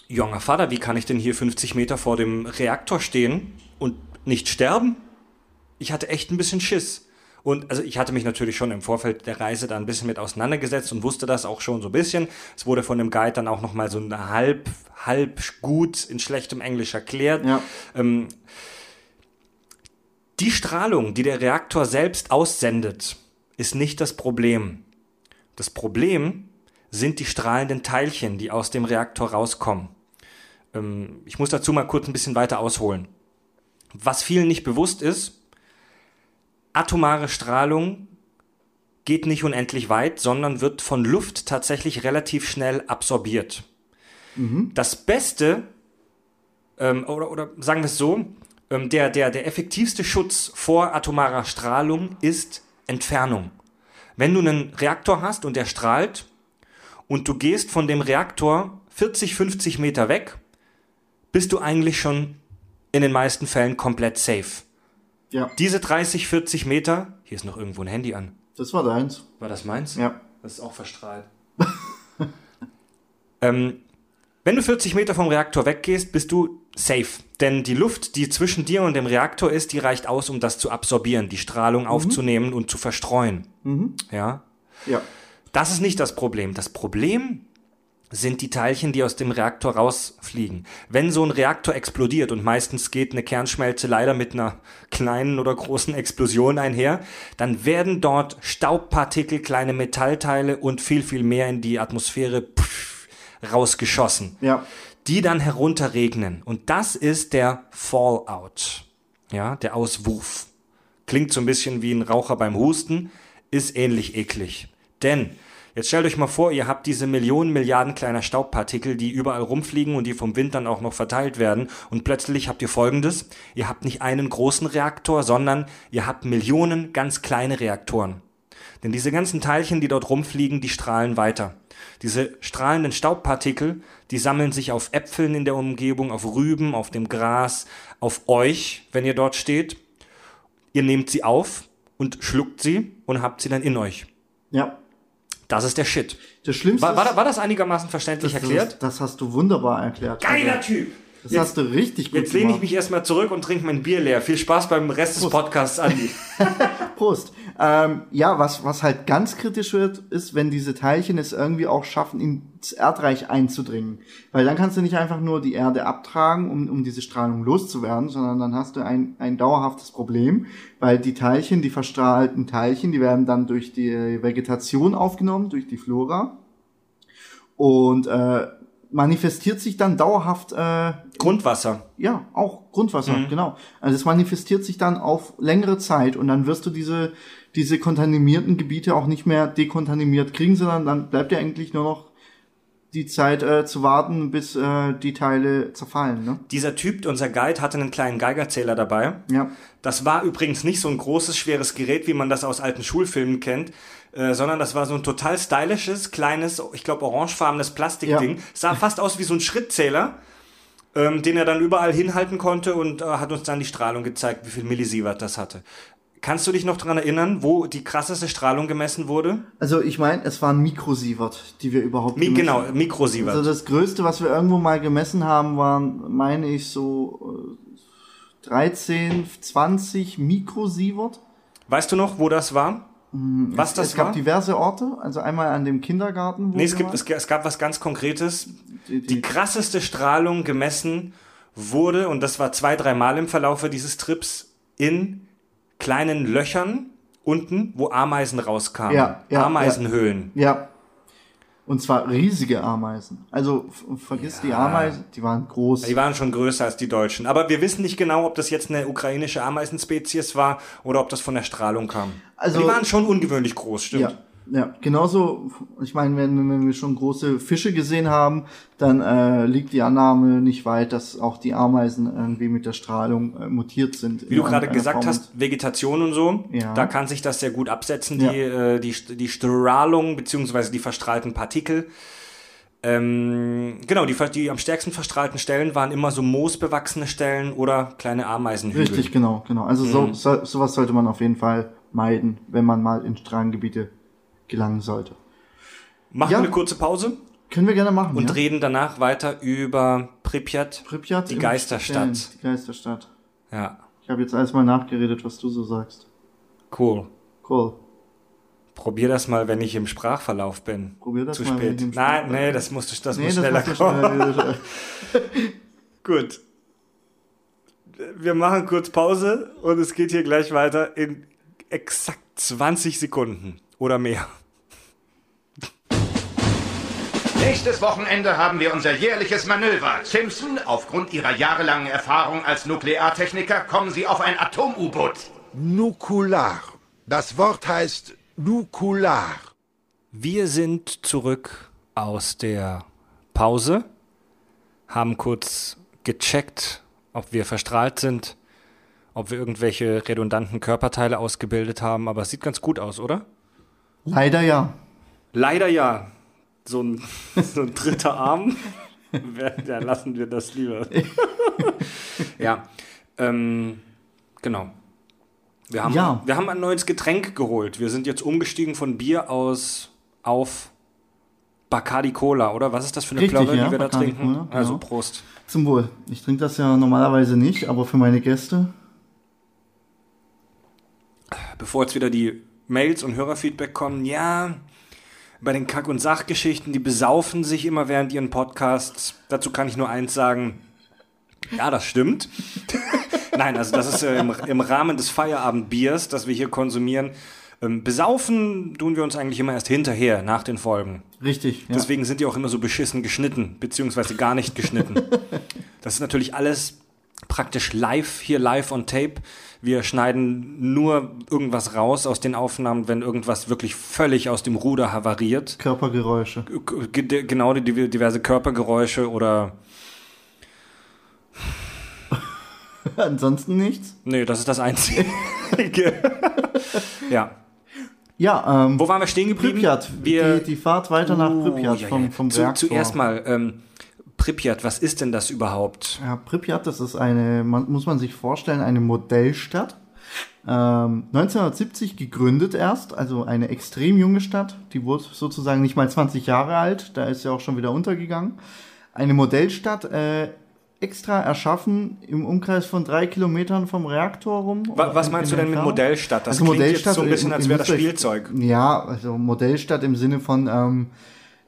[SPEAKER 1] junger Vater, wie kann ich denn hier 50 Meter vor dem Reaktor stehen und nicht sterben? Ich hatte echt ein bisschen Schiss. Und also ich hatte mich natürlich schon im Vorfeld der Reise da ein bisschen mit auseinandergesetzt und wusste das auch schon so ein bisschen. Es wurde von dem Guide dann auch nochmal so halb, halb gut in schlechtem Englisch erklärt.
[SPEAKER 2] Ja.
[SPEAKER 1] Ähm, die Strahlung, die der Reaktor selbst aussendet, ist nicht das Problem. Das Problem sind die strahlenden Teilchen, die aus dem Reaktor rauskommen. Ähm, ich muss dazu mal kurz ein bisschen weiter ausholen. Was vielen nicht bewusst ist, atomare Strahlung geht nicht unendlich weit, sondern wird von Luft tatsächlich relativ schnell absorbiert. Das Beste, ähm, oder, oder sagen wir es so, ähm, der, der, der effektivste Schutz vor atomarer Strahlung ist Entfernung. Wenn du einen Reaktor hast und der strahlt und du gehst von dem Reaktor 40, 50 Meter weg, bist du eigentlich schon in den meisten Fällen komplett safe.
[SPEAKER 2] Ja,
[SPEAKER 1] Diese 30, 40 Meter, hier ist noch irgendwo ein Handy an.
[SPEAKER 2] das war deins.
[SPEAKER 1] War das meins?
[SPEAKER 2] Ja.
[SPEAKER 1] Das ist auch verstrahlt. [laughs] ähm, wenn du 40 Meter vom Reaktor weggehst, bist du safe. Denn die Luft, die zwischen dir und dem Reaktor ist, die reicht aus, um das zu absorbieren, die Strahlung aufzunehmen und zu verstreuen. Ja.
[SPEAKER 2] Ja.
[SPEAKER 1] Das ist nicht das Problem. Das Problem sind die Teilchen, die aus dem Reaktor rausfliegen. Wenn so ein Reaktor explodiert, und meistens geht eine Kernschmelze leider mit einer kleinen oder großen Explosion einher, dann werden dort Staubpartikel, kleine Metallteile und viel, viel mehr in die Atmosphäre pff, rausgeschossen,
[SPEAKER 2] Ja.
[SPEAKER 1] die dann herunterregnen. Und das ist der Fallout, ja, der Auswurf. Klingt so ein bisschen wie ein Raucher beim Husten, ist ähnlich eklig. Denn Jetzt stellt euch mal vor, ihr habt diese Millionen, Milliarden kleiner Staubpartikel, die überall rumfliegen und die vom Wind dann auch noch verteilt werden. Und plötzlich habt ihr folgendes. Ihr habt nicht einen großen Reaktor, sondern ihr habt Millionen ganz kleine Reaktoren. Denn diese ganzen Teilchen, die dort rumfliegen, die strahlen weiter. Diese strahlenden Staubpartikel, die sammeln sich auf Äpfeln in der Umgebung, auf Rüben, auf dem Gras, auf euch, wenn ihr dort steht. Ihr nehmt sie auf und schluckt sie und habt sie dann in euch.
[SPEAKER 2] Ja.
[SPEAKER 1] Das ist der Shit.
[SPEAKER 2] Das Schlimmste
[SPEAKER 1] War, war, war das einigermaßen verständlich
[SPEAKER 2] das,
[SPEAKER 1] erklärt?
[SPEAKER 2] das, das hast du wunderbar erklärt.
[SPEAKER 1] Geiler
[SPEAKER 2] Also,
[SPEAKER 1] Typ!
[SPEAKER 2] Das
[SPEAKER 1] Jetzt,
[SPEAKER 2] hast du richtig gut
[SPEAKER 1] jetzt lehne ich mich erstmal zurück und trinke mein Bier leer. Viel Spaß beim Rest des Podcasts, Andi. [laughs]
[SPEAKER 2] Prost. Ähm, ja, was, was halt ganz kritisch wird, ist, wenn diese Teilchen es irgendwie auch schaffen, ins Erdreich einzudringen. Weil dann kannst du nicht einfach nur die Erde abtragen, um, um diese Strahlung loszuwerden, sondern dann hast du ein, ein dauerhaftes Problem, weil die Teilchen, die verstrahlten Teilchen, die werden dann durch die Vegetation aufgenommen, durch die Flora und äh, manifestiert sich dann dauerhaft äh,
[SPEAKER 1] Grundwasser.
[SPEAKER 2] ja, auch Grundwasser, genau. Also es manifestiert sich dann auf längere Zeit und dann wirst du diese, diese kontaminierten Gebiete auch nicht mehr dekontaminiert kriegen, sondern dann bleibt dir eigentlich nur noch die Zeit äh, zu warten, bis äh, die Teile zerfallen. Ne?
[SPEAKER 1] Dieser Typ, unser Guide, hatte einen kleinen Geigerzähler dabei.
[SPEAKER 2] Ja.
[SPEAKER 1] Das war übrigens nicht so ein großes, schweres Gerät, wie man das aus alten Schulfilmen kennt, äh, sondern das war so ein total stylisches, kleines, ich glaube orangefarbenes Plastikding.
[SPEAKER 2] Ja.
[SPEAKER 1] Sah fast aus wie so ein Schrittzähler, ähm, den er dann überall hinhalten konnte und äh, hat uns dann die Strahlung gezeigt, wie viel Millisievert das hatte. Kannst du dich noch dran erinnern, wo die krasseste Strahlung gemessen wurde?
[SPEAKER 2] Also ich meine, es waren Mikrosievert, die wir überhaupt
[SPEAKER 1] Mi
[SPEAKER 2] gemessen
[SPEAKER 1] genau. Mikrosievert.
[SPEAKER 2] Also das Größte, was wir irgendwo mal gemessen haben, waren, meine ich, so äh, 13, 20 Mikrosievert.
[SPEAKER 1] weißt du noch, wo das war? Was das
[SPEAKER 2] es gab
[SPEAKER 1] war?
[SPEAKER 2] diverse Orte, also einmal an dem Kindergarten. Wo
[SPEAKER 1] Nee, es, gibt, es, es gab was ganz Konkretes.
[SPEAKER 2] Die-
[SPEAKER 1] Die
[SPEAKER 2] die-
[SPEAKER 1] krasseste Strahlung gemessen wurde, und das war zwei, dreimal im Verlaufe dieses Trips, in kleinen Löchern unten, wo Ameisen rauskamen.
[SPEAKER 2] Ja, ja,
[SPEAKER 1] Ameisenhöhlen.
[SPEAKER 2] Ja. Und zwar riesige Ameisen. Also vergiss die Ameisen, die waren groß.
[SPEAKER 1] Die waren schon größer als die Deutschen. Aber wir wissen nicht genau, ob das jetzt eine ukrainische Ameisenspezies war oder ob das von der Strahlung kam.
[SPEAKER 2] Also-
[SPEAKER 1] die waren schon ungewöhnlich groß, stimmt.
[SPEAKER 2] ja, ja, genauso, ich meine, wenn, wenn wir schon große Fische gesehen haben, dann äh, liegt die Annahme nicht weit, dass auch die Ameisen irgendwie mit der Strahlung äh, mutiert sind.
[SPEAKER 1] Wie du gerade gesagt hast, Vegetation und so,
[SPEAKER 2] Ja.
[SPEAKER 1] da kann sich das sehr gut absetzen,
[SPEAKER 2] Ja.
[SPEAKER 1] die, äh, die, die Strahlung beziehungsweise die verstrahlten Partikel. Ähm, genau, die, die am stärksten verstrahlten Stellen waren immer so moosbewachsene Stellen oder kleine Ameisenhügel.
[SPEAKER 2] Richtig, genau, genau. Also
[SPEAKER 1] Mhm.
[SPEAKER 2] so, so, sowas sollte man auf jeden Fall meiden, wenn man mal in Strahlengebiete gelangen sollte.
[SPEAKER 1] Machen
[SPEAKER 2] Ja.
[SPEAKER 1] wir eine kurze Pause
[SPEAKER 2] Können wir gerne machen.
[SPEAKER 1] und
[SPEAKER 2] ja?
[SPEAKER 1] reden danach weiter über Pripyat.
[SPEAKER 2] Pripyat
[SPEAKER 1] die Geisterstadt.
[SPEAKER 2] Speziellen, Die Geisterstadt.
[SPEAKER 1] Ja,
[SPEAKER 2] Ich habe jetzt alles mal nachgeredet, was du so sagst.
[SPEAKER 1] cool.
[SPEAKER 2] Cool.
[SPEAKER 1] Probier das mal, wenn ich im Sprachverlauf bin.
[SPEAKER 2] Probier das
[SPEAKER 1] Zu
[SPEAKER 2] mal,
[SPEAKER 1] spät.
[SPEAKER 2] ich im
[SPEAKER 1] Nein, nee, das musst du, das
[SPEAKER 2] Nee,
[SPEAKER 1] muss
[SPEAKER 2] das
[SPEAKER 1] schneller kommen.
[SPEAKER 2] schnell- [laughs]
[SPEAKER 1] Gut. Wir machen kurz Pause und es geht hier gleich weiter in exakt 20 Sekunden oder mehr.
[SPEAKER 3] Nächstes Wochenende haben wir unser jährliches Manöver. Simpson, aufgrund Ihrer jahrelangen Erfahrung als Nukleartechniker, kommen Sie auf ein Atom-U-Boot.
[SPEAKER 4] Nukular. Das Wort heißt Nukular.
[SPEAKER 1] Wir sind zurück aus der Pause, haben kurz gecheckt, ob wir verstrahlt sind, ob wir irgendwelche redundanten Körperteile ausgebildet haben, aber es sieht ganz gut aus, oder?
[SPEAKER 2] Leider ja.
[SPEAKER 1] Leider ja. So ein, [laughs] so ein dritter Arm. ja, lassen wir das lieber. [laughs] ja. Ähm, genau. Wir haben,
[SPEAKER 2] Ja.
[SPEAKER 1] wir haben ein neues Getränk geholt. Wir sind jetzt umgestiegen von Bier aus auf Bacardi Cola, oder? Was ist das für eine
[SPEAKER 2] Richtig,
[SPEAKER 1] Plörre,
[SPEAKER 2] ja,
[SPEAKER 1] die wir da
[SPEAKER 2] Bacardi
[SPEAKER 1] trinken?
[SPEAKER 2] Cola,
[SPEAKER 1] Also
[SPEAKER 2] genau.
[SPEAKER 1] Prost.
[SPEAKER 2] Zum Wohl. Ich trinke das ja normalerweise nicht, aber für meine Gäste.
[SPEAKER 1] Bevor jetzt wieder die Mails und Hörerfeedback kommen, ja, bei den Kack- und Sachgeschichten, die besaufen sich immer während ihren Podcasts. Dazu kann ich nur eins sagen. Ja, das stimmt. [laughs] Nein, also das ist äh, im, im Rahmen des Feierabendbiers, das wir hier konsumieren. Ähm, besaufen tun wir uns eigentlich immer erst hinterher, nach den Folgen.
[SPEAKER 2] Richtig. Ja.
[SPEAKER 1] Deswegen sind die auch immer so beschissen geschnitten, beziehungsweise gar nicht geschnitten. [laughs] das ist natürlich alles praktisch live, hier live on tape. Wir schneiden nur irgendwas raus aus den Aufnahmen, wenn irgendwas wirklich völlig aus dem Ruder havariert.
[SPEAKER 2] Körpergeräusche.
[SPEAKER 1] Genau, die diverse Körpergeräusche oder. [laughs]
[SPEAKER 2] Ansonsten nichts?
[SPEAKER 1] Nee, das ist das Einzige. [laughs] [laughs] ja.
[SPEAKER 2] Ja, ähm,
[SPEAKER 1] Wo waren wir stehen geblieben?
[SPEAKER 2] Pripyat.
[SPEAKER 1] Wir,
[SPEAKER 2] die, die Fahrt weiter nach
[SPEAKER 1] Uh,
[SPEAKER 2] Pripyat
[SPEAKER 1] ja,
[SPEAKER 2] vom,
[SPEAKER 1] ja.
[SPEAKER 2] vom
[SPEAKER 1] Zu,
[SPEAKER 2] Reaktor.
[SPEAKER 1] Zuerst mal, ähm, Pripyat, was ist denn das überhaupt?
[SPEAKER 2] Ja, Pripyat, das ist eine, man, muss man sich vorstellen, eine Modellstadt. Ähm, 1970 gegründet erst, also eine extrem junge Stadt. Die wurde sozusagen nicht mal 20 Jahre alt, da ist sie auch schon wieder untergegangen. Eine Modellstadt, äh, extra erschaffen im Umkreis von drei Kilometern vom Reaktor rum.
[SPEAKER 1] Wa was meinst du denn mit. Modellstadt? Das
[SPEAKER 2] Also
[SPEAKER 1] klingt
[SPEAKER 2] Modellstadt
[SPEAKER 1] jetzt so ein bisschen, als wäre das Spielzeug.
[SPEAKER 2] Ja, also Modellstadt im Sinne von, ähm,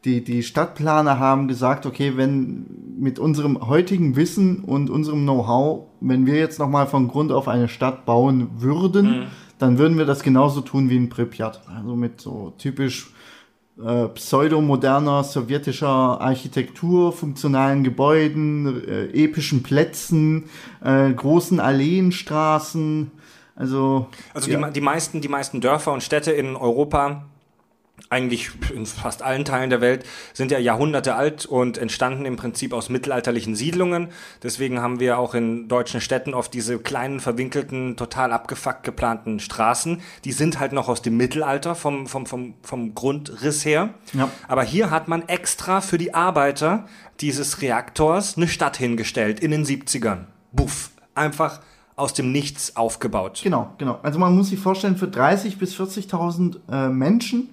[SPEAKER 2] die, die Stadtplaner haben gesagt, okay, wenn mit unserem heutigen Wissen und unserem Know-how, wenn wir jetzt nochmal von Grund auf eine Stadt bauen würden,
[SPEAKER 1] Mhm.
[SPEAKER 2] dann würden wir das genauso tun wie in Pripyat. Also mit so typisch äh, pseudomoderner sowjetischer Architektur, funktionalen Gebäuden, äh, epischen Plätzen, äh, großen Alleenstraßen. Also,
[SPEAKER 1] Also
[SPEAKER 2] ja.
[SPEAKER 1] die, die, meisten, die meisten Dörfer und Städte in Europa, eigentlich in fast allen Teilen der Welt, sind ja Jahrhunderte alt und entstanden im Prinzip aus mittelalterlichen Siedlungen. Deswegen haben wir auch in deutschen Städten oft diese kleinen, verwinkelten, total abgefuckt geplanten Straßen. Die sind halt noch aus dem Mittelalter vom, vom, vom, vom Grundriss her.
[SPEAKER 2] Ja.
[SPEAKER 1] Aber hier hat man extra für die Arbeiter dieses Reaktors eine Stadt hingestellt in den 70ern. Buff. Einfach aus dem Nichts aufgebaut.
[SPEAKER 2] Genau, genau. Also man muss sich vorstellen, für 30.000 bis 40.000 äh, Menschen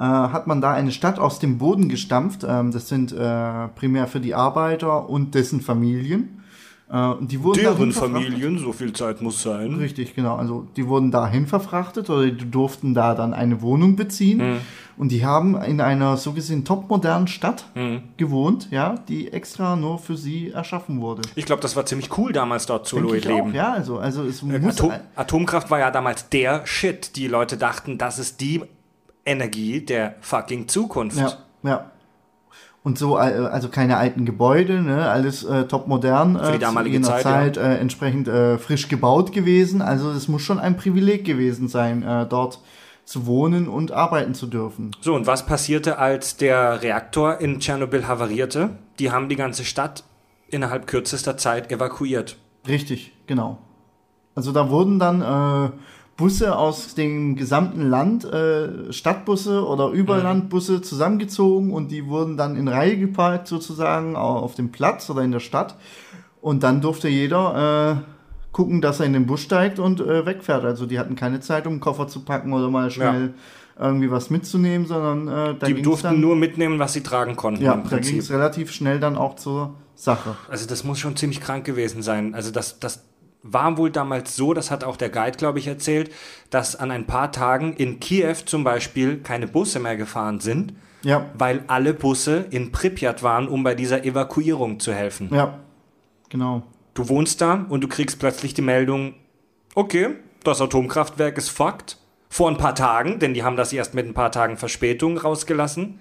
[SPEAKER 2] hat man da eine Stadt aus dem Boden gestampft. Ähm, das sind äh, primär für die Arbeiter und dessen Familien. Äh, und die wurden dahin
[SPEAKER 1] Deren
[SPEAKER 2] verfrachtet.
[SPEAKER 1] Familien, so viel Zeit muss sein.
[SPEAKER 2] Richtig, genau. Also die wurden dahin verfrachtet oder die durften da dann eine Wohnung beziehen.
[SPEAKER 1] Mhm.
[SPEAKER 2] Und die haben in einer so gesehen topmodernen Stadt
[SPEAKER 1] Mhm.
[SPEAKER 2] gewohnt, ja, die extra nur für sie erschaffen wurde.
[SPEAKER 1] Ich glaube, das war ziemlich cool damals dort zu
[SPEAKER 2] Denke ich
[SPEAKER 1] leben.
[SPEAKER 2] auch, ja, also, also es muss
[SPEAKER 1] Atom Atomkraft war ja damals der Shit. Die Leute dachten, das ist die Energie der fucking Zukunft.
[SPEAKER 2] Ja, ja. Und so, äh, also keine alten Gebäude, ne? alles äh, top modern.
[SPEAKER 1] Für die
[SPEAKER 2] äh,
[SPEAKER 1] damalige
[SPEAKER 2] zu
[SPEAKER 1] Zeit,
[SPEAKER 2] Zeit äh, entsprechend äh, frisch gebaut gewesen. Also es muss schon ein Privileg gewesen sein, äh, dort zu wohnen und arbeiten zu dürfen.
[SPEAKER 1] So, und was passierte, als der Reaktor in Tschernobyl havarierte? Die haben die ganze Stadt innerhalb kürzester Zeit evakuiert.
[SPEAKER 2] Richtig, genau. Also da wurden dann äh, Busse aus dem gesamten Land, äh, Stadtbusse oder Überlandbusse zusammengezogen und die wurden dann in Reihe geparkt sozusagen au- auf dem Platz oder in der Stadt. Und dann durfte jeder äh, gucken, dass er in den Bus steigt und äh, wegfährt. Also die hatten keine Zeit, um einen Koffer zu packen oder mal schnell irgendwie was mitzunehmen, sondern äh,
[SPEAKER 1] Die durften
[SPEAKER 2] dann,
[SPEAKER 1] nur mitnehmen, was sie tragen konnten
[SPEAKER 2] ja,
[SPEAKER 1] im
[SPEAKER 2] da ging es relativ schnell dann auch zur Sache.
[SPEAKER 1] Also das muss schon ziemlich krank gewesen sein. Also das, das war wohl damals so, das hat auch der Guide, glaube ich, erzählt, dass an ein paar Tagen in Kiew zum Beispiel keine Busse mehr gefahren sind,
[SPEAKER 2] Ja,
[SPEAKER 1] weil alle Busse in Pripyat waren, um bei dieser Evakuierung zu helfen.
[SPEAKER 2] ja, genau.
[SPEAKER 1] Du wohnst da und du kriegst plötzlich die Meldung, okay, das Atomkraftwerk ist fucked. Vor ein paar Tagen, denn die haben das erst mit ein paar Tagen Verspätung rausgelassen.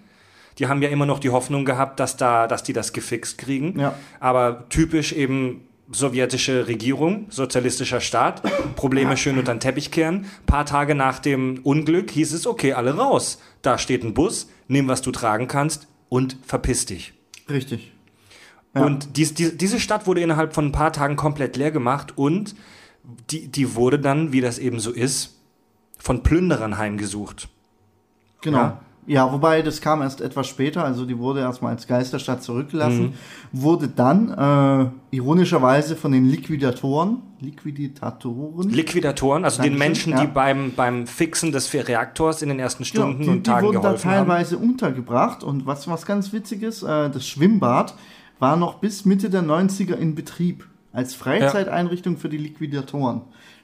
[SPEAKER 1] Die haben ja immer noch die Hoffnung gehabt, dass, da, dass die das gefixt kriegen.
[SPEAKER 2] Ja.
[SPEAKER 1] Aber typisch eben sowjetische Regierung, sozialistischer Staat, Probleme schön unter den Teppich kehren. Paar Tage nach dem Unglück hieß es, okay, alle raus. Da steht ein Bus, nimm, was du tragen kannst und verpiss dich.
[SPEAKER 2] Richtig. Ja.
[SPEAKER 1] Und dies, die, diese Stadt wurde innerhalb von ein paar Tagen komplett leer gemacht und die, die wurde dann, wie das eben so ist, von Plünderern heimgesucht.
[SPEAKER 2] Genau.
[SPEAKER 1] Ja.
[SPEAKER 2] Ja. wobei das kam erst etwas später, also die wurde erstmal als Geisterstadt zurückgelassen,
[SPEAKER 1] Mhm.
[SPEAKER 2] wurde dann äh, ironischerweise von den Liquidatoren, Liquidatoren,
[SPEAKER 1] Liquidatoren, also den Menschen,
[SPEAKER 2] ja.
[SPEAKER 1] die beim, beim Fixen des Reaktors in den ersten
[SPEAKER 2] Genau,
[SPEAKER 1] Stunden
[SPEAKER 2] die,
[SPEAKER 1] und
[SPEAKER 2] die
[SPEAKER 1] Tagen
[SPEAKER 2] wurden da
[SPEAKER 1] geholfen haben.
[SPEAKER 2] teilweise untergebracht und was, was ganz witziges, äh, das Schwimmbad war noch bis Mitte der 90er in Betrieb. als Freizeiteinrichtung für die Liquidatoren.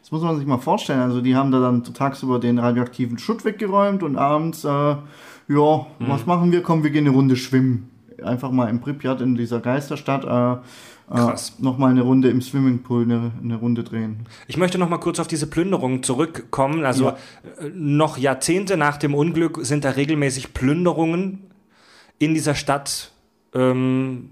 [SPEAKER 2] Das muss man sich mal vorstellen. Also die haben da dann tagsüber den radioaktiven Schutt weggeräumt und abends, äh, ja,
[SPEAKER 1] Mhm.
[SPEAKER 2] was machen wir? Komm, wir gehen eine Runde schwimmen. Einfach mal im Pripyat in dieser Geisterstadt. Äh,
[SPEAKER 1] Krass.
[SPEAKER 2] Äh, noch mal eine Runde im Swimmingpool, eine, eine Runde drehen.
[SPEAKER 1] Ich möchte noch mal kurz auf diese Plünderung zurückkommen. Also
[SPEAKER 2] Ja.
[SPEAKER 1] äh, noch Jahrzehnte nach dem Unglück sind da regelmäßig Plünderungen in dieser Stadt ähm,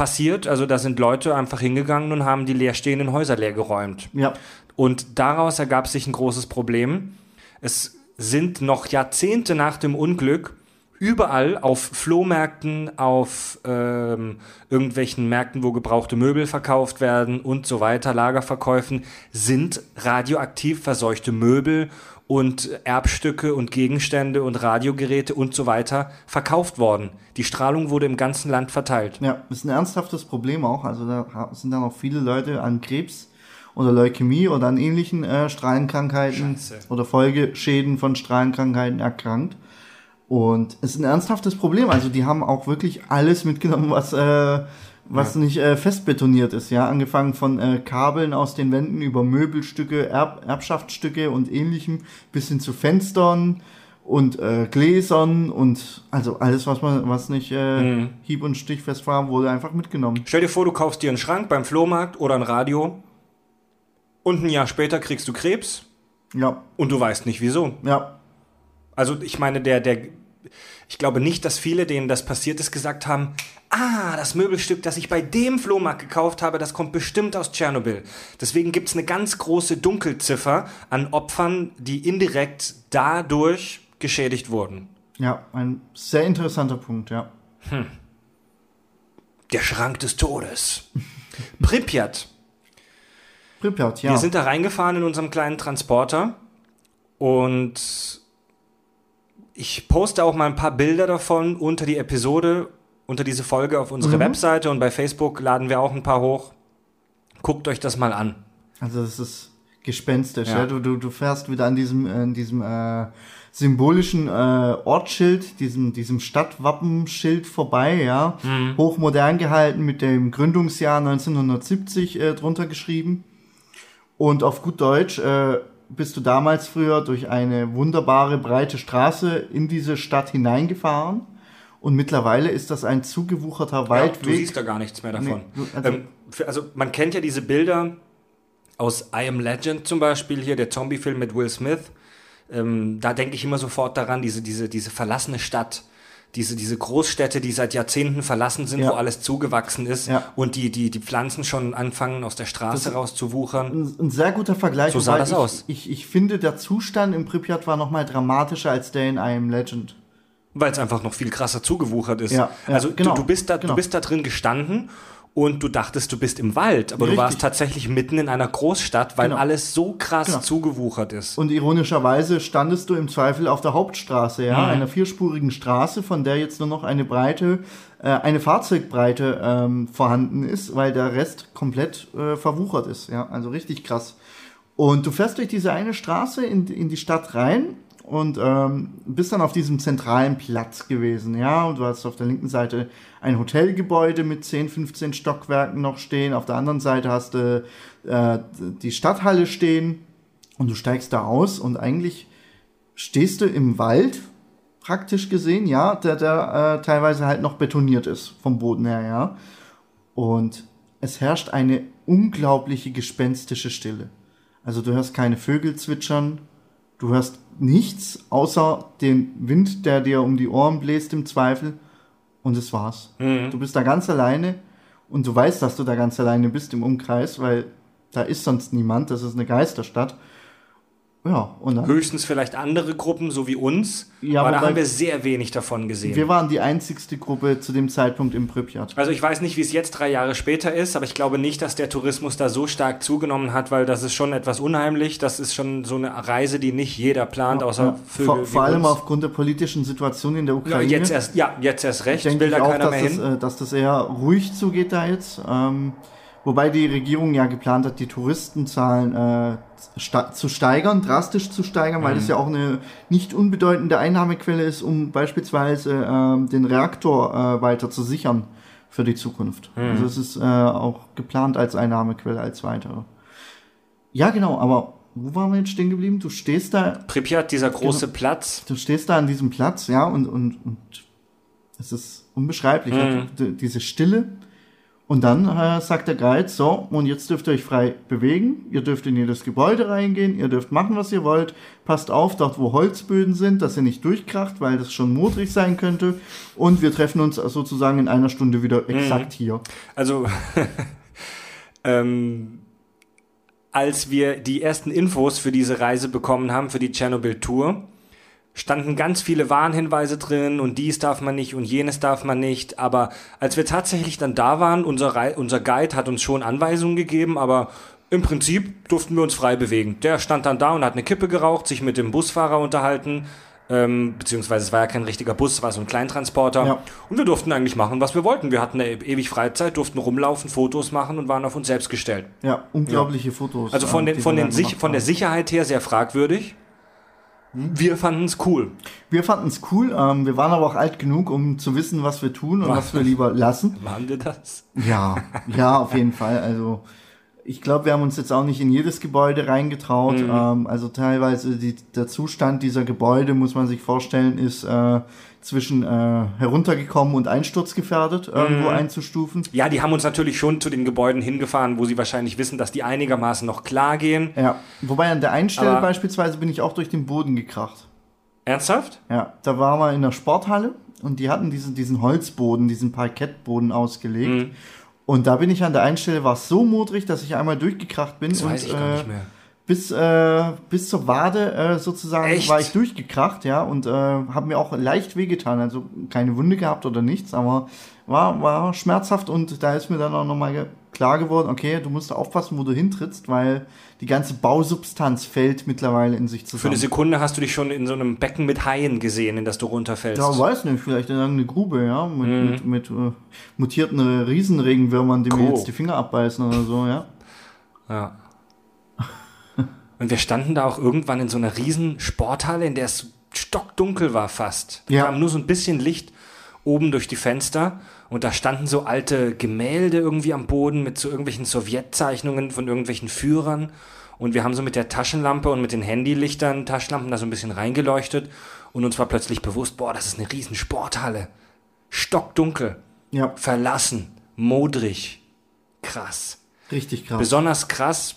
[SPEAKER 1] passiert. Also da sind Leute einfach hingegangen und haben die leerstehenden Häuser leergeräumt.
[SPEAKER 2] Ja,
[SPEAKER 1] Und daraus ergab sich ein großes Problem. Es sind noch Jahrzehnte nach dem Unglück überall auf Flohmärkten, auf ähm, irgendwelchen Märkten, wo gebrauchte Möbel verkauft werden und so weiter, Lagerverkäufen, sind radioaktiv verseuchte Möbel und Erbstücke und Gegenstände und Radiogeräte und so weiter verkauft worden. Die Strahlung wurde im ganzen Land verteilt.
[SPEAKER 2] ja, ist ein ernsthaftes Problem auch. Also da sind dann auch viele Leute an Krebs oder Leukämie oder an ähnlichen äh, Strahlenkrankheiten
[SPEAKER 1] Scheiße.
[SPEAKER 2] oder Folgeschäden von Strahlenkrankheiten erkrankt. Und es ist ein ernsthaftes Problem. Also die haben auch wirklich alles mitgenommen, was, äh, was nicht äh, festbetoniert ist. Ja, angefangen von äh, Kabeln aus den Wänden über Möbelstücke, Erb Erbschaftsstücke und ähnlichem bis hin zu Fenstern und äh, Gläsern und also alles, was man, was nicht äh, hieb- und stichfest war, wurde einfach mitgenommen.
[SPEAKER 1] Stell dir vor, du kaufst dir einen Schrank beim Flohmarkt oder ein Radio und ein Jahr später kriegst du Krebs
[SPEAKER 2] Ja,
[SPEAKER 1] und du weißt nicht wieso.
[SPEAKER 2] ja,
[SPEAKER 1] Also ich meine, der, der, ich glaube nicht, dass viele, denen das passiert ist, gesagt haben, ah, das Möbelstück, das ich bei dem Flohmarkt gekauft habe, das kommt bestimmt aus Tschernobyl. Deswegen gibt es eine ganz große Dunkelziffer an Opfern, die indirekt dadurch geschädigt wurden.
[SPEAKER 2] ja, ein sehr interessanter Punkt, ja.
[SPEAKER 1] Der Schrank des Todes. [laughs] Pripyat.
[SPEAKER 2] Pripyat, ja.
[SPEAKER 1] Wir sind da reingefahren in unserem kleinen Transporter und ich poste auch mal ein paar Bilder davon unter die Episode, unter diese Folge auf unsere Webseite und bei Facebook laden wir auch ein paar hoch. Guckt euch das mal an.
[SPEAKER 2] Also das ist gespenstisch.
[SPEAKER 1] Ja.
[SPEAKER 2] Ja. Du, du, du fährst wieder an diesem, äh, an diesem äh, symbolischen äh, Ortsschild, diesem, diesem Stadtwappenschild vorbei, ja. Hochmodern gehalten mit dem Gründungsjahr 1970 äh, drunter geschrieben. Und auf gut Deutsch äh, bist du damals früher durch eine wunderbare breite Straße in diese Stadt hineingefahren. Und mittlerweile ist das ein zugewucherter
[SPEAKER 1] Ja, du
[SPEAKER 2] Waldweg.
[SPEAKER 1] siehst da gar nichts mehr davon.
[SPEAKER 2] Nee, also-
[SPEAKER 1] ähm, für, also man kennt ja diese Bilder aus I Am Legend zum Beispiel hier, der Zombie-Film mit Will Smith. Ähm, da denke ich immer sofort daran, diese, diese, diese verlassene Stadt, diese, diese Großstädte, die seit Jahrzehnten verlassen sind,
[SPEAKER 2] Ja.
[SPEAKER 1] wo alles zugewachsen ist
[SPEAKER 2] Ja.
[SPEAKER 1] und die, die, die Pflanzen schon anfangen aus der Straße rauszuwuchern.
[SPEAKER 2] ein, ein sehr guter Vergleich.
[SPEAKER 1] So sah das
[SPEAKER 2] ich,
[SPEAKER 1] aus.
[SPEAKER 2] Ich, ich finde, der Zustand im Pripyat war noch mal dramatischer als der in Am Legend.
[SPEAKER 1] Weil es einfach noch viel krasser zugewuchert ist.
[SPEAKER 2] Ja, ja,
[SPEAKER 1] also
[SPEAKER 2] genau,
[SPEAKER 1] du, du, bist da,
[SPEAKER 2] genau.
[SPEAKER 1] du bist da drin gestanden und du dachtest, du bist im Wald, aber du
[SPEAKER 2] Richtig.
[SPEAKER 1] warst tatsächlich mitten in einer Großstadt, weil
[SPEAKER 2] Genau.
[SPEAKER 1] alles so krass
[SPEAKER 2] Genau.
[SPEAKER 1] zugewuchert ist.
[SPEAKER 2] Und ironischerweise standest du im Zweifel auf der Hauptstraße, ja,
[SPEAKER 1] Mhm.
[SPEAKER 2] einer vierspurigen Straße, von der jetzt nur noch eine Breite, äh, eine Fahrzeugbreite ähm, vorhanden ist, weil der Rest komplett äh, verwuchert ist, ja, also richtig krass. Und du fährst durch diese eine Straße in, in die Stadt rein und ähm, bist dann auf diesem zentralen Platz gewesen, ja, und du hast auf der linken Seite ein Hotelgebäude mit 10, 15 Stockwerken noch stehen, auf der anderen Seite hast du äh, die Stadthalle stehen und du steigst da aus und eigentlich stehst du im Wald, praktisch gesehen, ja, der, der äh, teilweise halt noch betoniert ist vom Boden her, ja. Und es herrscht eine unglaubliche gespenstische Stille. Also du hörst keine Vögel zwitschern, du hörst nichts außer den Wind, der dir um die Ohren bläst im Zweifel. Und das war's. Du bist da ganz alleine und du weißt, dass du da ganz alleine bist im Umkreis, weil da ist sonst niemand, das ist eine Geisterstadt. Ja, und dann,
[SPEAKER 1] Höchstens vielleicht andere Gruppen, so wie uns,
[SPEAKER 2] Ja,
[SPEAKER 1] aber da haben wir sehr wenig davon gesehen.
[SPEAKER 2] wir waren die einzigste Gruppe zu dem Zeitpunkt im Pripyat.
[SPEAKER 1] also ich weiß nicht, wie es jetzt drei Jahre später ist, aber ich glaube nicht, dass der Tourismus da so stark zugenommen hat, weil das ist schon etwas unheimlich. Das ist schon so eine Reise, die nicht jeder plant, außer
[SPEAKER 2] Ja,
[SPEAKER 1] Vögel
[SPEAKER 2] vor, vor allem
[SPEAKER 1] uns.
[SPEAKER 2] aufgrund der politischen Situation in der
[SPEAKER 1] ja,
[SPEAKER 2] Ukraine.
[SPEAKER 1] jetzt erst, ja, jetzt erst recht,
[SPEAKER 2] denke
[SPEAKER 1] will
[SPEAKER 2] ich
[SPEAKER 1] da
[SPEAKER 2] auch,
[SPEAKER 1] keiner
[SPEAKER 2] dass
[SPEAKER 1] mehr
[SPEAKER 2] das,
[SPEAKER 1] hin.
[SPEAKER 2] äh, dass das eher ruhig zugeht da jetzt. Ähm, wobei die Regierung ja geplant hat, die Touristenzahlen äh, zu steigern, drastisch zu steigern,
[SPEAKER 1] Mhm.
[SPEAKER 2] weil das ja auch eine nicht unbedeutende Einnahmequelle ist, um beispielsweise ähm, den Reaktor äh, weiter zu sichern für die Zukunft. Also es ist äh, auch geplant als Einnahmequelle als weitere. Ja, genau, aber wo waren wir jetzt stehen geblieben? Du stehst da
[SPEAKER 1] Pripyat, dieser große Platz.
[SPEAKER 2] du stehst da an diesem Platz, ja, und, und, und es ist unbeschreiblich, ja, d- diese Stille. Und dann äh, sagt der Guide, so, und jetzt dürft ihr euch frei bewegen, ihr dürft in jedes Gebäude reingehen, ihr dürft machen, was ihr wollt, passt auf, dort wo Holzböden sind, dass ihr nicht durchkracht, weil das schon modrig sein könnte. Und wir treffen uns sozusagen in einer Stunde wieder exakt hier.
[SPEAKER 1] Also, [laughs] ähm, als wir die ersten Infos für diese Reise bekommen haben, für die Tschernobyl-Tour, standen ganz viele Warnhinweise drin und dies darf man nicht und jenes darf man nicht. Aber als wir tatsächlich dann da waren, unser, Rei- unser Guide hat uns schon Anweisungen gegeben, aber im Prinzip durften wir uns frei bewegen. Der stand dann da und hat eine Kippe geraucht, sich mit dem Busfahrer unterhalten. Ähm, beziehungsweise es war ja kein richtiger Bus, es war so ein Kleintransporter.
[SPEAKER 2] Ja.
[SPEAKER 1] Und wir durften eigentlich machen, was wir wollten. Wir hatten eine ewig Freizeit, durften rumlaufen, Fotos machen und waren auf uns selbst gestellt.
[SPEAKER 2] Ja, unglaubliche Fotos.
[SPEAKER 1] Also von,
[SPEAKER 2] äh,
[SPEAKER 1] den, von, den Sich von der. Sicherheit her sehr fragwürdig. Wir fanden es cool.
[SPEAKER 2] Wir fanden es cool, ähm, wir waren aber auch alt genug, um zu wissen, was wir tun und was wir lieber lassen.
[SPEAKER 1] Waren wir das?
[SPEAKER 2] Ja, ja, auf jeden Fall. Also ich glaube, wir haben uns jetzt auch nicht in jedes Gebäude reingetraut. Ähm, also teilweise die, der Zustand dieser Gebäude, muss man sich vorstellen, ist äh, zwischen äh, heruntergekommen und einsturzgefährdet irgendwo einzustufen.
[SPEAKER 1] Ja, die haben uns natürlich schon zu den Gebäuden hingefahren, wo sie wahrscheinlich wissen, dass die einigermaßen noch klar gehen.
[SPEAKER 2] Ja, wobei an der einen Stelle
[SPEAKER 1] Aber-
[SPEAKER 2] beispielsweise bin ich auch durch den Boden gekracht.
[SPEAKER 1] Ernsthaft?
[SPEAKER 2] Ja, da waren wir in der Sporthalle und die hatten diesen, diesen Holzboden, diesen Parkettboden ausgelegt.
[SPEAKER 1] Mhm.
[SPEAKER 2] Und da bin ich an der einen Stelle, war es so modrig, dass ich einmal durchgekracht bin.
[SPEAKER 1] Das
[SPEAKER 2] und,
[SPEAKER 1] weiß ich gar
[SPEAKER 2] äh,
[SPEAKER 1] nicht mehr.
[SPEAKER 2] Bis, äh, bis zur Wade äh, sozusagen
[SPEAKER 1] Echt?
[SPEAKER 2] war ich durchgekracht, ja, und äh, habe mir auch leicht wehgetan. Also keine Wunde gehabt oder nichts, aber war, war schmerzhaft und da ist mir dann auch nochmal klar geworden, okay, du musst aufpassen, wo du hintrittst, weil die ganze Bausubstanz fällt mittlerweile in sich
[SPEAKER 1] Für
[SPEAKER 2] zusammen.
[SPEAKER 1] eine Sekunde hast du dich schon in so einem Becken mit Haien gesehen, in das du runterfällst.
[SPEAKER 2] Ja, weiß nicht, vielleicht in irgendeine Grube, ja, mit,
[SPEAKER 1] Mhm.
[SPEAKER 2] mit, mit äh, mutierten Riesenregenwürmern, die mir
[SPEAKER 1] Cool.
[SPEAKER 2] jetzt die Finger abbeißen oder so, ja.
[SPEAKER 1] Ja. Und wir standen da auch irgendwann in so einer riesen Sporthalle, in der es stockdunkel war fast. Da
[SPEAKER 2] Ja.
[SPEAKER 1] kam nur so ein bisschen Licht oben durch die Fenster und da standen so alte Gemälde irgendwie am Boden mit so irgendwelchen Sowjetzeichnungen von irgendwelchen Führern und wir haben so mit der Taschenlampe und mit den Handylichtern, Taschenlampen da so ein bisschen reingeleuchtet und uns war plötzlich bewusst, boah, das ist eine riesen Sporthalle. Stockdunkel,
[SPEAKER 2] Ja,
[SPEAKER 1] verlassen, modrig, krass.
[SPEAKER 2] richtig krass.
[SPEAKER 1] Besonders krass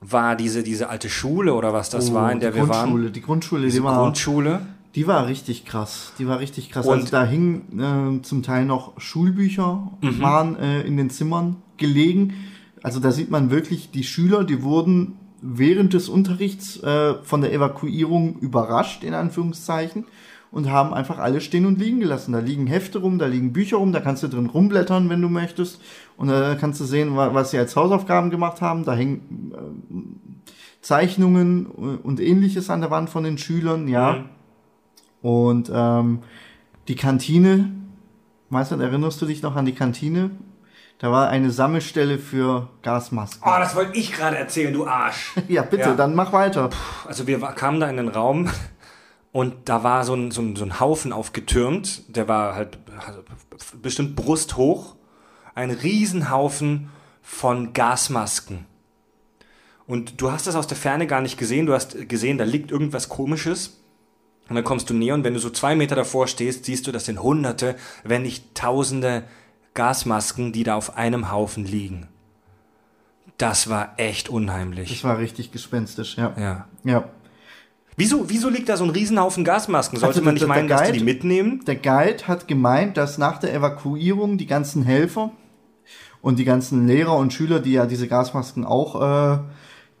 [SPEAKER 1] war diese, diese alte Schule oder was das
[SPEAKER 2] Oh,
[SPEAKER 1] war, in der
[SPEAKER 2] die
[SPEAKER 1] wir
[SPEAKER 2] Grundschule,
[SPEAKER 1] waren.
[SPEAKER 2] Die Grundschule,
[SPEAKER 1] Diese
[SPEAKER 2] die war,
[SPEAKER 1] Grundschule.
[SPEAKER 2] Die war richtig krass. Die war richtig krass.
[SPEAKER 1] Und-
[SPEAKER 2] also da hingen äh, zum Teil noch Schulbücher,
[SPEAKER 1] Mhm.
[SPEAKER 2] waren äh, in den Zimmern gelegen. Also da sieht man wirklich, die Schüler, die wurden während des Unterrichts äh, von der Evakuierung überrascht, in Anführungszeichen, und haben einfach alles stehen und liegen gelassen. Da liegen Hefte rum, da liegen Bücher rum, da kannst du drin rumblättern, wenn du möchtest. Und da kannst du sehen, wa- was sie als Hausaufgaben gemacht haben. Da hängen äh, Zeichnungen und ähnliches an der Wand von den Schülern, ja.
[SPEAKER 1] Mhm.
[SPEAKER 2] Und ähm, die Kantine, du, erinnerst du dich noch an die Kantine? Da war eine Sammelstelle für Gasmasken.
[SPEAKER 1] Oh, das wollte ich gerade erzählen, du Arsch. [laughs]
[SPEAKER 2] Ja, bitte,
[SPEAKER 1] Ja.
[SPEAKER 2] dann mach weiter.
[SPEAKER 1] Also wir kamen da in den Raum und da war so ein, so ein, so ein Haufen aufgetürmt. Der war halt also bestimmt brusthoch. Ein Riesenhaufen von Gasmasken. Und du hast das aus der Ferne gar nicht gesehen. Du hast gesehen, da liegt irgendwas Komisches. Und dann kommst du näher und wenn du so zwei Meter davor stehst, siehst du, das sind Hunderte, wenn nicht Tausende Gasmasken, die da auf einem Haufen liegen. Das war echt unheimlich.
[SPEAKER 2] Das war richtig gespenstisch, ja.
[SPEAKER 1] Ja.
[SPEAKER 2] Ja.
[SPEAKER 1] Wieso, wieso liegt da so ein Riesenhaufen Gasmasken? Sollte
[SPEAKER 2] Also
[SPEAKER 1] man nicht
[SPEAKER 2] der- der
[SPEAKER 1] meinen, dass die
[SPEAKER 2] Guide-
[SPEAKER 1] die mitnehmen?
[SPEAKER 2] Der Guide hat gemeint, dass nach der Evakuierung die ganzen Helfer und die ganzen Lehrer und Schüler, die ja diese Gasmasken auch äh,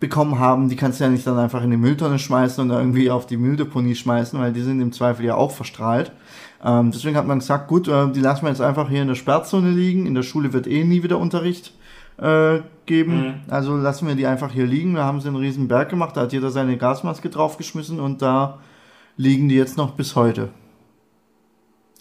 [SPEAKER 2] bekommen haben, die kannst du ja nicht dann einfach in die Mülltonne schmeißen und irgendwie auf die Mülldeponie schmeißen, weil die sind im Zweifel ja auch verstrahlt. Ähm, deswegen hat man gesagt, gut, äh, die lassen wir jetzt einfach hier in der Sperrzone liegen. In der Schule wird eh nie wieder Unterricht äh, geben. Also lassen wir die einfach hier liegen. Da haben sie einen riesen Berg gemacht, da hat jeder seine Gasmaske draufgeschmissen und da liegen die jetzt noch bis heute.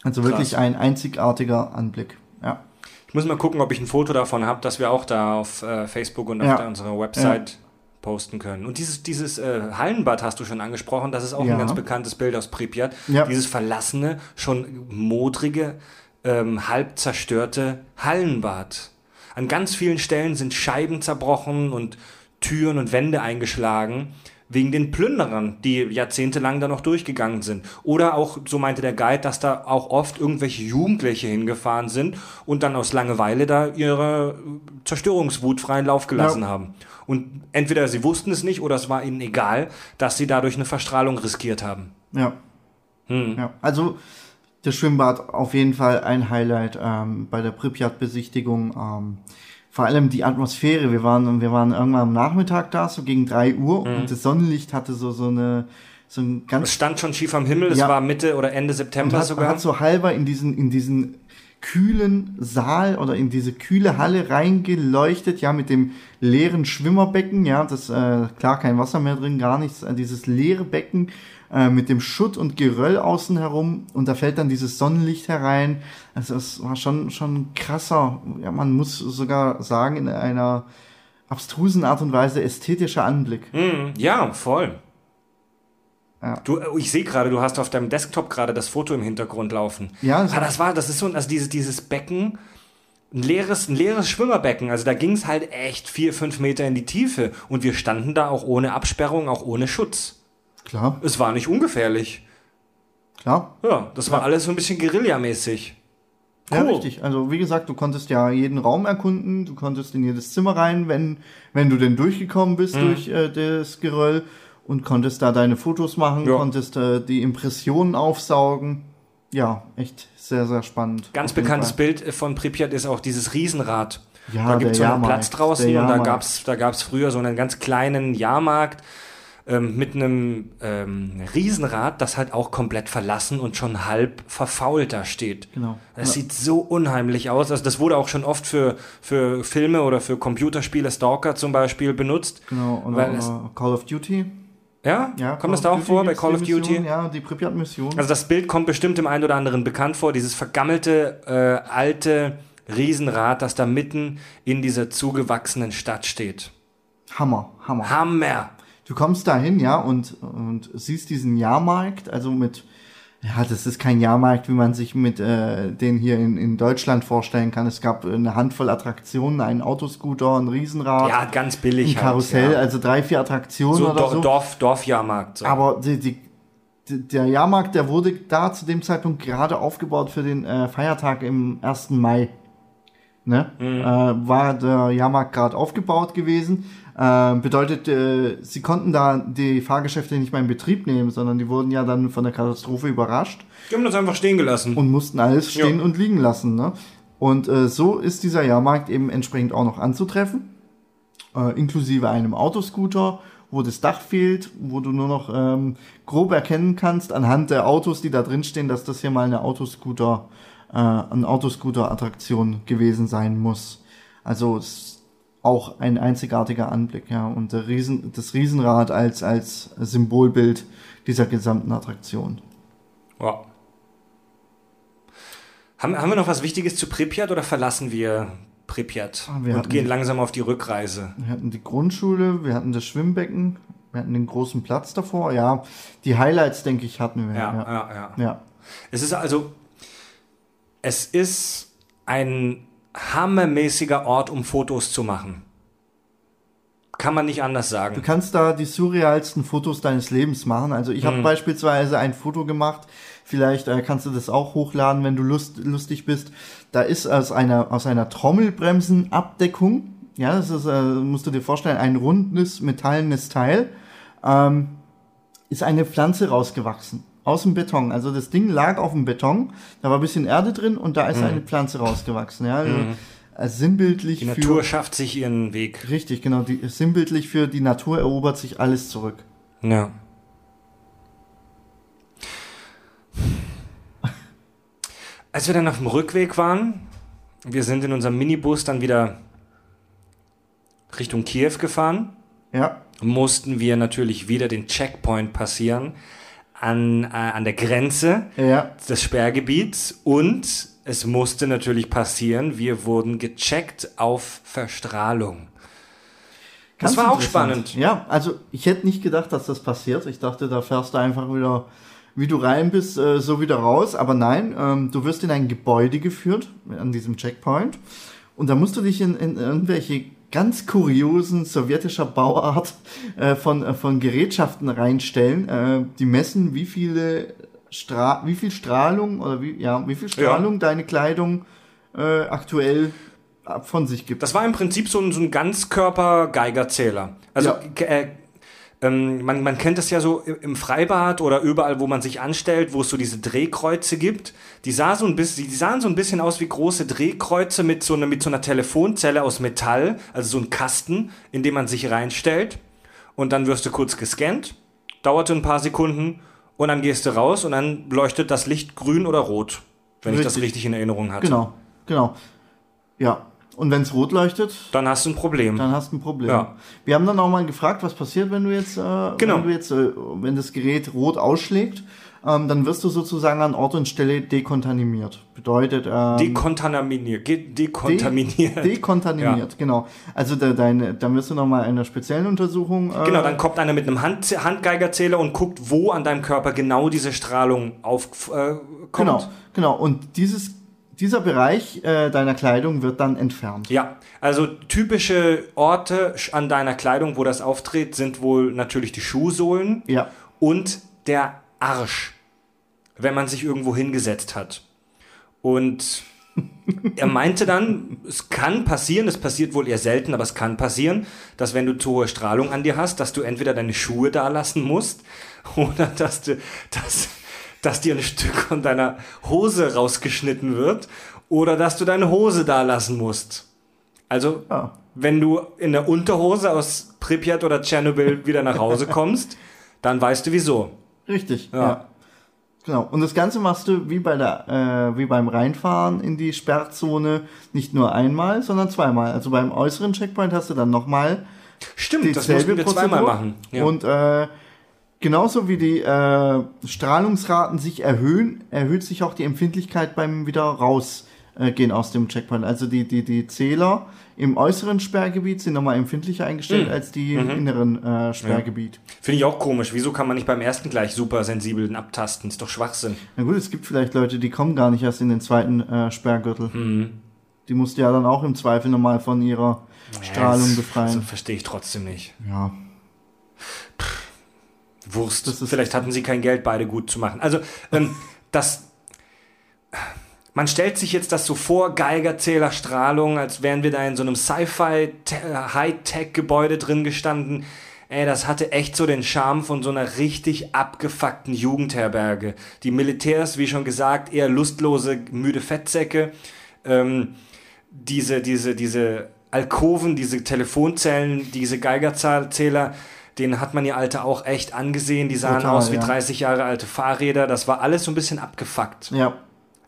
[SPEAKER 2] Also wirklich
[SPEAKER 1] Krass.
[SPEAKER 2] ein einzigartiger Anblick. Ja.
[SPEAKER 1] Ich muss mal gucken, ob ich ein Foto davon habe, dass wir auch da auf äh, Facebook und auf
[SPEAKER 2] Ja.
[SPEAKER 1] unserer Website posten können. Und dieses, dieses äh, Hallenbad hast du schon angesprochen, das ist auch
[SPEAKER 2] Ja.
[SPEAKER 1] ein ganz bekanntes Bild aus Pripyat.
[SPEAKER 2] Ja.
[SPEAKER 1] Dieses verlassene, schon modrige ähm, halb zerstörte Hallenbad. An ganz vielen Stellen sind Scheiben zerbrochen und Türen und Wände eingeschlagen wegen den Plünderern, die jahrzehntelang da noch durchgegangen sind. Oder auch, so meinte der Guide, dass da auch oft irgendwelche Jugendliche hingefahren sind und dann aus Langeweile da ihre Zerstörungswut freien Lauf gelassen ja. haben. Und entweder sie wussten es nicht oder es war ihnen egal, dass sie dadurch eine Verstrahlung riskiert haben.
[SPEAKER 2] Ja. Hm. ja. Also das Schwimmbad auf jeden Fall ein Highlight ähm, bei der Pripyat-Besichtigung. Ähm, vor allem die Atmosphäre. Wir waren, wir waren irgendwann am Nachmittag da, so gegen drei Uhr, mhm. und das Sonnenlicht hatte so, so eine, so ein ganz.
[SPEAKER 1] Es stand schon schief am Himmel, es ja. war Mitte oder Ende September
[SPEAKER 2] und hat,
[SPEAKER 1] sogar.
[SPEAKER 2] hat so halber in diesen, in diesen kühlen Saal oder in diese kühle Halle reingeleuchtet, ja, mit dem leeren Schwimmerbecken, ja, das, äh, klar, kein Wasser mehr drin, gar nichts, äh, dieses leere Becken äh, mit dem Schutt und Geröll außen herum und da fällt dann dieses Sonnenlicht herein. Also es war schon, schon krasser, ja, man muss sogar sagen, in einer abstrusen Art und Weise ästhetischer Anblick.
[SPEAKER 1] Mm, ja, voll. Ja. Du, oh, ich sehe gerade, du hast auf deinem Desktop gerade das Foto im Hintergrund laufen. Ja. Das, ah, das war, das ist so, also dieses, dieses Becken, ein leeres, ein leeres Schwimmerbecken. Also da ging es halt echt vier, fünf Meter in die Tiefe und wir standen da auch ohne Absperrung, auch ohne Schutz.
[SPEAKER 2] Klar.
[SPEAKER 1] Es war nicht ungefährlich.
[SPEAKER 2] Klar.
[SPEAKER 1] Ja, das war alles so ein bisschen Guerillamäßig.
[SPEAKER 2] Cool. Ja, richtig. Also wie gesagt, du konntest ja jeden Raum erkunden, du konntest in jedes Zimmer rein, wenn, wenn du denn durchgekommen bist mhm. durch äh, das Geröll und konntest da deine Fotos machen, ja. konntest äh, die Impressionen aufsaugen. Ja, echt sehr, sehr spannend.
[SPEAKER 1] Ganz bekanntes Bild von Pripyat ist auch dieses Riesenrad. Ja, da gibt es so einen Platz draußen und da gab es da gab's früher so einen ganz kleinen Jahrmarkt ähm, mit einem ähm, Riesenrad, das halt auch komplett verlassen und schon halb verfault da steht.
[SPEAKER 2] Genau.
[SPEAKER 1] Das ja. sieht so unheimlich aus. Also das wurde auch schon oft für, für Filme oder für Computerspiele, Stalker zum Beispiel, benutzt.
[SPEAKER 2] Genau, und weil es,
[SPEAKER 1] Call of Duty. Ja? ja kommt das da auch vor bei Call of Duty?
[SPEAKER 2] Mission, ja, die Pripyat-Mission.
[SPEAKER 1] Also das Bild kommt bestimmt dem einen oder anderen bekannt vor, dieses vergammelte, äh, alte Riesenrad, das da mitten in dieser zugewachsenen Stadt steht.
[SPEAKER 2] Hammer, Hammer.
[SPEAKER 1] Hammer.
[SPEAKER 2] Du kommst da hin, ja, und, und siehst diesen Jahrmarkt, also mit, ja, das ist kein Jahrmarkt, wie man sich mit äh, den hier in, in Deutschland vorstellen kann. Es gab eine Handvoll Attraktionen, einen Autoscooter, ein Riesenrad.
[SPEAKER 1] Ja, ganz billig.
[SPEAKER 2] Ein Karussell, halt, ja. also drei, vier Attraktionen so oder so.
[SPEAKER 1] Dorf, Dorfjahrmarkt.
[SPEAKER 2] So. Aber die, die, der Jahrmarkt, der wurde da zu dem Zeitpunkt gerade aufgebaut für den äh, Feiertag im 1. Mai. Ne? Mhm. Äh, war der Jahrmarkt gerade aufgebaut gewesen. Äh, bedeutet, äh, sie konnten da die Fahrgeschäfte nicht mehr in Betrieb nehmen, sondern die wurden ja dann von der Katastrophe überrascht.
[SPEAKER 1] Die haben das einfach stehen gelassen.
[SPEAKER 2] Und mussten alles stehen ja. und liegen lassen. Ne? Und äh, so ist dieser Jahrmarkt eben entsprechend auch noch anzutreffen, äh, inklusive einem Autoscooter, wo das Dach fehlt, wo du nur noch ähm, grob erkennen kannst anhand der Autos, die da drin stehen, dass das hier mal eine Autoscooter, äh, eine Autoscooter-Attraktion gewesen sein muss. Also es auch ein einzigartiger Anblick, ja. Und der Riesen, das Riesenrad als, als Symbolbild dieser gesamten Attraktion.
[SPEAKER 1] Wow. Haben, haben wir noch was Wichtiges zu Pripyat oder verlassen wir Pripyat ah, wir und gehen die, langsam auf die Rückreise?
[SPEAKER 2] Wir hatten die Grundschule, wir hatten das Schwimmbecken, wir hatten den großen Platz davor. Ja, die Highlights, denke ich, hatten wir.
[SPEAKER 1] Ja, ja, ja. ja. ja. Es ist also, es ist ein hammermäßiger Ort, um Fotos zu machen. Kann man nicht anders sagen.
[SPEAKER 2] Du kannst da die surrealsten Fotos deines Lebens machen. Also ich mhm. habe beispielsweise ein Foto gemacht, vielleicht äh, kannst du das auch hochladen, wenn du lust, lustig bist. Da ist aus einer, aus einer Trommelbremsenabdeckung, ja, das ist, äh, musst du dir vorstellen, ein rundes, metallenes Teil, ähm, ist eine Pflanze rausgewachsen aus dem Beton. Also das Ding lag auf dem Beton, da war ein bisschen Erde drin und da ist mhm. eine Pflanze rausgewachsen. Ja, also, mhm. also sinnbildlich.
[SPEAKER 1] Die Natur schafft sich ihren Weg.
[SPEAKER 2] Richtig, genau. Die, sinnbildlich für die Natur erobert sich alles zurück.
[SPEAKER 1] Ja. Als wir dann auf dem Rückweg waren, wir sind in unserem Minibus dann wieder Richtung Kiew gefahren.
[SPEAKER 2] Ja.
[SPEAKER 1] Mussten wir natürlich wieder den Checkpoint passieren an, äh, an der Grenze
[SPEAKER 2] ja.
[SPEAKER 1] des Sperrgebiets und es musste natürlich passieren, wir wurden gecheckt auf Verstrahlung.
[SPEAKER 2] Ganz das war auch spannend. Ja, also ich hätte nicht gedacht, dass das passiert. Ich dachte, da fährst du einfach wieder wie du rein bist, äh, so wieder raus. Aber nein, ähm, du wirst in ein Gebäude geführt, an diesem Checkpoint. Und da musst du dich in, in irgendwelche ganz kuriosen sowjetischer Bauart äh, von, äh, von Gerätschaften reinstellen. Äh, die messen, wie viele Stra wie viel Strahlung oder wie, ja, wie viel Strahlung ja. deine Kleidung äh, aktuell von sich gibt.
[SPEAKER 1] Das war im Prinzip so ein, so ein Ganzkörper-Geigerzähler. Also ja. äh, ähm, man, man kennt das ja so im Freibad oder überall, wo man sich anstellt, wo es so diese Drehkreuze gibt. Die, sah so ein bisschen, die sahen so ein bisschen aus wie große Drehkreuze mit so, einer, mit so einer Telefonzelle aus Metall, also so ein Kasten, in dem man sich reinstellt. Und dann wirst du kurz gescannt, dauerte ein paar Sekunden und dann gehst du raus und dann leuchtet das Licht grün oder rot, wenn richtig. ich das richtig in Erinnerung hatte.
[SPEAKER 2] Genau, genau. Ja, und wenn es rot leuchtet,
[SPEAKER 1] dann hast du ein Problem.
[SPEAKER 2] Dann hast du ein Problem. Ja. Wir haben dann auch mal gefragt, was passiert, wenn du jetzt, äh, genau. wenn du jetzt, äh, wenn das Gerät rot ausschlägt, ähm, dann wirst du sozusagen an Ort und Stelle dekontaminiert. Bedeutet ähm,
[SPEAKER 1] dekontaminiert, dekontaminiert,
[SPEAKER 2] de dekontaminiert, ja. genau. Also de, deine, dann wirst du noch mal einer speziellen Untersuchung.
[SPEAKER 1] Äh, genau, dann kommt einer mit einem Hand, Handgeigerzähler und guckt, wo an deinem Körper genau diese Strahlung aufkommt. Äh,
[SPEAKER 2] genau, genau. Und dieses dieser Bereich äh, deiner Kleidung wird dann entfernt.
[SPEAKER 1] Ja, also typische Orte an deiner Kleidung, wo das auftritt, sind wohl natürlich die Schuhsohlen
[SPEAKER 2] ja.
[SPEAKER 1] und der Arsch, wenn man sich irgendwo hingesetzt hat. Und er meinte dann, es kann passieren, es passiert wohl eher selten, aber es kann passieren, dass wenn du zu hohe Strahlung an dir hast, dass du entweder deine Schuhe da lassen musst [laughs] oder dass du, dass, dass dir ein Stück von deiner Hose rausgeschnitten wird oder dass du deine Hose da lassen musst. Also, ah. wenn du in der Unterhose aus Pripyat oder Tschernobyl wieder nach Hause [laughs] kommst, dann weißt du wieso.
[SPEAKER 2] Richtig, ja. ja. Genau. Und das Ganze machst du wie bei der, äh, wie beim Reinfahren in die Sperrzone nicht nur einmal, sondern zweimal. Also beim äußeren Checkpoint hast du dann nochmal.
[SPEAKER 1] Stimmt, das mussten wir zweimal machen.
[SPEAKER 2] Ja. Und äh, Genauso wie die äh, Strahlungsraten sich erhöhen, erhöht sich auch die Empfindlichkeit beim wieder rausgehen äh, aus dem Checkpoint. Also die, die, die Zähler im äußeren Sperrgebiet sind nochmal empfindlicher eingestellt mhm. als die mhm. im inneren äh, Sperrgebiet. Ja.
[SPEAKER 1] Finde ich auch komisch. Wieso kann man nicht beim ersten gleich super sensibel abtasten? Ist doch Schwachsinn.
[SPEAKER 2] Na gut, es gibt vielleicht Leute, die kommen gar nicht erst in den zweiten äh, Sperrgürtel. Mhm. Die musst du ja dann auch im Zweifel nochmal von ihrer Strahlung befreien. Also
[SPEAKER 1] verstehe ich trotzdem nicht.
[SPEAKER 2] Ja.
[SPEAKER 1] Pff. Wurst. Vielleicht hatten sie kein Geld, beide gut zu machen. Also, ähm, [laughs] das. Man stellt sich jetzt das so vor, Geigerzählerstrahlung, als wären wir da in so einem Sci-Fi High-Tech-Gebäude drin gestanden. Ey, das hatte echt so den Charme von so einer richtig abgefuckten Jugendherberge. Die Militärs, wie schon gesagt, eher lustlose, müde Fettsäcke. Ähm, diese, diese, diese Alkoven, diese Telefonzellen, diese Geigerzähler, den hat man ihr Alter auch echt angesehen. Die sahen Total, aus wie ja. 30 Jahre alte Fahrräder. Das war alles so ein bisschen abgefuckt.
[SPEAKER 2] Ja.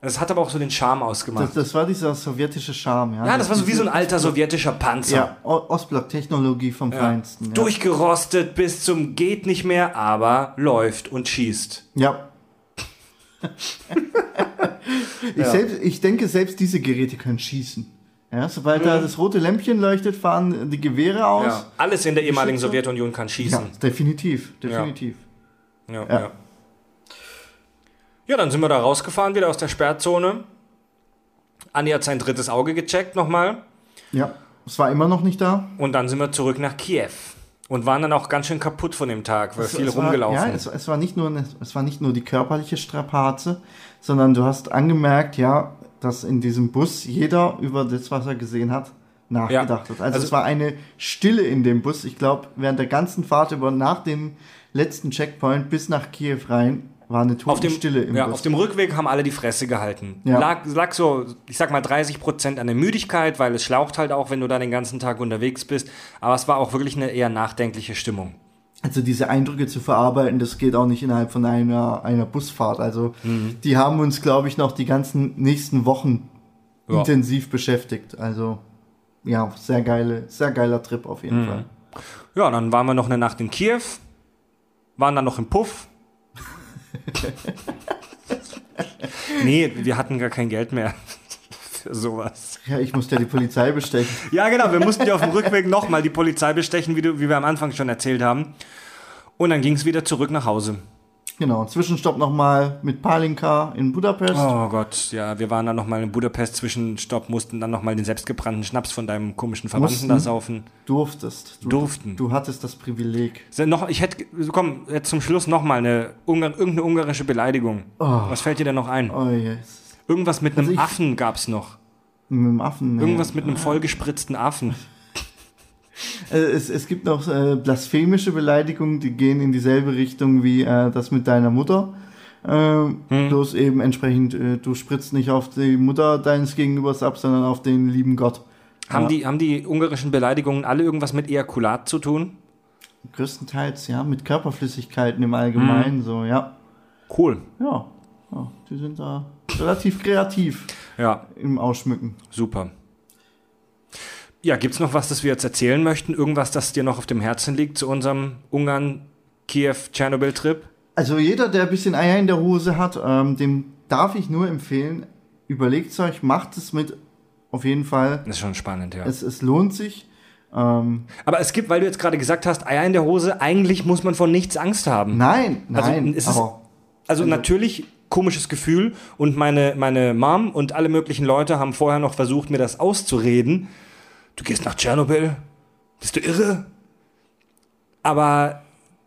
[SPEAKER 1] Das hat aber auch so den Charme ausgemacht.
[SPEAKER 2] Das, das war dieser sowjetische Charme, ja.
[SPEAKER 1] Ja, das, das war so wie so ein alter sowjetischer Panzer. Ja,
[SPEAKER 2] Ostblock-Technologie vom ja. Feinsten. Ja.
[SPEAKER 1] Durchgerostet bis zum geht nicht mehr, aber läuft und schießt.
[SPEAKER 2] Ja. [laughs] ich, ja. Selbst, ich denke, selbst diese Geräte können schießen. Ja, sobald mhm. da das rote Lämpchen leuchtet, fahren die Gewehre aus. Ja,
[SPEAKER 1] alles in der ehemaligen Sowjetunion kann schießen. Ja,
[SPEAKER 2] definitiv, definitiv.
[SPEAKER 1] Ja, ja. ja. ja dann sind wir da rausgefahren, wieder aus der Sperrzone. Andi hat sein drittes Auge gecheckt nochmal.
[SPEAKER 2] Ja, es war immer noch nicht da.
[SPEAKER 1] Und dann sind wir zurück nach Kiew. Und waren dann auch ganz schön kaputt von dem Tag, weil es, viel es rumgelaufen.
[SPEAKER 2] War, ja, es, es, war nicht nur, es war nicht nur die körperliche Strapaze, sondern du hast angemerkt, ja, dass in diesem Bus jeder über das, was er gesehen hat, nachgedacht ja. hat. Also, also, es war eine Stille in dem Bus. Ich glaube, während der ganzen Fahrt über nach dem letzten Checkpoint bis nach Kiew rein war eine Totenstille
[SPEAKER 1] im ja, Bus. Auf dem Rückweg haben alle die Fresse gehalten. Ja. Lag, lag so, ich sag mal 30 Prozent an der Müdigkeit, weil es schlaucht halt auch, wenn du da den ganzen Tag unterwegs bist. Aber es war auch wirklich eine eher nachdenkliche Stimmung
[SPEAKER 2] also diese Eindrücke zu verarbeiten, das geht auch nicht innerhalb von einer, einer Busfahrt. Also mhm. die haben uns, glaube ich, noch die ganzen nächsten Wochen ja. intensiv beschäftigt. Also ja, sehr geile, sehr geiler Trip auf jeden mhm. Fall.
[SPEAKER 1] Ja, dann waren wir noch eine Nacht in Kiew, waren dann noch im Puff. [laughs] nee, wir hatten gar kein Geld mehr sowas.
[SPEAKER 2] Ja, ich musste ja die Polizei bestechen. [laughs]
[SPEAKER 1] ja, genau, wir mussten ja auf dem Rückweg nochmal die Polizei bestechen, wie, du, wie wir am Anfang schon erzählt haben. Und dann ging es wieder zurück nach Hause.
[SPEAKER 2] Genau, Zwischenstopp nochmal mit Palinka in Budapest.
[SPEAKER 1] Oh Gott, ja, wir waren dann nochmal in Budapest, Zwischenstopp, mussten dann nochmal den selbstgebrannten Schnaps von deinem komischen Verwandten
[SPEAKER 2] Mussten?
[SPEAKER 1] da saufen.
[SPEAKER 2] Durftest. Du,
[SPEAKER 1] Durften.
[SPEAKER 2] Du hattest das Privileg.
[SPEAKER 1] So, noch, ich hätte, komm, jetzt zum Schluss nochmal eine irgendeine ungarische Beleidigung. Was fällt dir denn noch ein?
[SPEAKER 2] Oh yes.
[SPEAKER 1] Irgendwas mit einem
[SPEAKER 2] Also ich-
[SPEAKER 1] Affen gab's noch.
[SPEAKER 2] Mit dem Affen. nee.
[SPEAKER 1] Irgendwas mit einem vollgespritzten Affen. [laughs]
[SPEAKER 2] Äh, es, es gibt noch äh, blasphemische Beleidigungen, die gehen in dieselbe Richtung wie äh, das mit deiner Mutter. Ähm,
[SPEAKER 1] Hm.
[SPEAKER 2] Bloß eben entsprechend, äh, du spritzt nicht auf die Mutter deines Gegenübers ab, sondern auf den lieben Gott.
[SPEAKER 1] Haben,
[SPEAKER 2] Ja.
[SPEAKER 1] die, haben die ungarischen Beleidigungen alle irgendwas mit Ejakulat zu tun?
[SPEAKER 2] Größtenteils, ja, mit Körperflüssigkeiten im Allgemeinen,
[SPEAKER 1] Hm.
[SPEAKER 2] so, ja.
[SPEAKER 1] Cool.
[SPEAKER 2] Ja, ja, die sind da relativ kreativ
[SPEAKER 1] Ja,
[SPEAKER 2] im Ausschmücken.
[SPEAKER 1] super. Ja, gibt's noch was, das wir jetzt erzählen möchten? Irgendwas, das dir noch auf dem Herzen liegt zu unserem Ungarn-Kiew-Tschernobyl-Trip?
[SPEAKER 2] Also jeder, der ein bisschen Eier in der Hose hat, ähm, dem darf ich nur empfehlen, überlegt euch, macht es mit, auf jeden Fall.
[SPEAKER 1] Das ist schon spannend, ja.
[SPEAKER 2] Es, es lohnt sich. Ähm,
[SPEAKER 1] Aber es gibt, weil du jetzt gerade gesagt hast, Eier in der Hose, eigentlich muss man von nichts Angst haben.
[SPEAKER 2] nein,
[SPEAKER 1] Also,
[SPEAKER 2] nein,
[SPEAKER 1] es ist-
[SPEAKER 2] aber
[SPEAKER 1] Also, natürlich komisches Gefühl und meine, meine Mom und alle möglichen Leute haben vorher noch versucht, mir das auszureden. Du gehst nach Tschernobyl? Bist du irre? Aber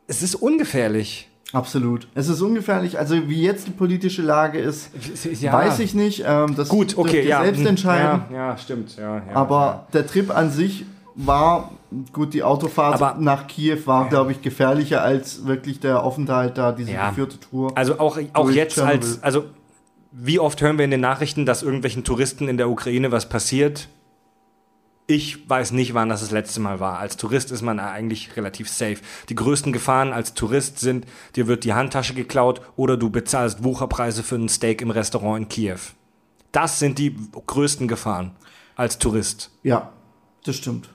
[SPEAKER 1] es ist ungefährlich.
[SPEAKER 2] absolut. Es ist ungefährlich. Also wie jetzt die politische Lage ist,
[SPEAKER 1] Ja.
[SPEAKER 2] weiß ich nicht. Ähm, das
[SPEAKER 1] Gut, okay, ja.
[SPEAKER 2] selbst
[SPEAKER 1] hm,
[SPEAKER 2] entscheiden.
[SPEAKER 1] Ja, ja stimmt. Ja, ja,
[SPEAKER 2] Aber der Trip an sich war, gut, die Autofahrt
[SPEAKER 1] Aber-
[SPEAKER 2] nach Kiew war, glaube ich, gefährlicher als wirklich der Aufenthalt da, diese
[SPEAKER 1] Ja.
[SPEAKER 2] geführte Tour.
[SPEAKER 1] Also auch, auch jetzt
[SPEAKER 2] Tschernobyl.
[SPEAKER 1] als, also wie oft hören wir in den Nachrichten, dass irgendwelchen Touristen in der Ukraine was passiert? Ich weiß nicht, wann das das letzte Mal war. Als Tourist ist man eigentlich relativ safe. Die größten Gefahren als Tourist sind, dir wird die Handtasche geklaut oder du bezahlst Wucherpreise für ein Steak im Restaurant in Kiew. Das sind die größten Gefahren als Tourist.
[SPEAKER 2] Ja, das stimmt.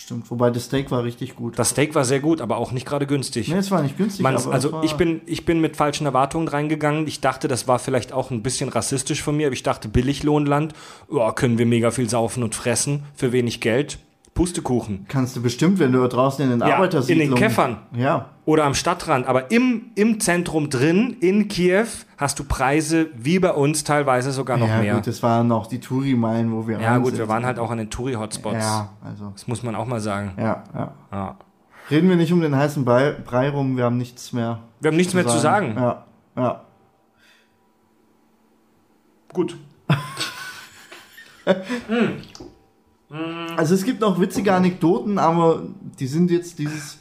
[SPEAKER 2] Stimmt. Wobei das Steak war richtig gut.
[SPEAKER 1] Das Steak war sehr gut, aber auch nicht gerade günstig.
[SPEAKER 2] nee, es war nicht günstig,
[SPEAKER 1] Man, also ich bin, ich bin mit falschen Erwartungen reingegangen. Ich dachte, das war vielleicht auch ein bisschen rassistisch von mir, aber ich dachte, Billiglohnland, oh, können wir mega viel saufen und fressen für wenig Geld. Pustekuchen.
[SPEAKER 2] Kannst du bestimmt, wenn du draußen in den
[SPEAKER 1] Ja, in
[SPEAKER 2] Arbeitersiedlungen...
[SPEAKER 1] den Käffern.
[SPEAKER 2] Ja,
[SPEAKER 1] Oder am Stadtrand. Aber im, im Zentrum drin, in Kiew, hast du Preise wie bei uns teilweise sogar noch
[SPEAKER 2] ja
[SPEAKER 1] mehr.
[SPEAKER 2] gut, das waren noch die Touri-Meilen, wo wir
[SPEAKER 1] ja gut,
[SPEAKER 2] sind.
[SPEAKER 1] wir waren halt auch an den Touri-Hotspots.
[SPEAKER 2] Ja, also,
[SPEAKER 1] Das muss man auch mal sagen.
[SPEAKER 2] ja, ja.
[SPEAKER 1] Ja.
[SPEAKER 2] Reden wir nicht um den heißen Brei, Brei rum, wir haben nichts mehr
[SPEAKER 1] Wir haben nichts mehr zu sagen.
[SPEAKER 2] Ja, ja.
[SPEAKER 1] Gut. [laughs]
[SPEAKER 2] Also es gibt noch witzige Anekdoten, aber die sind jetzt dieses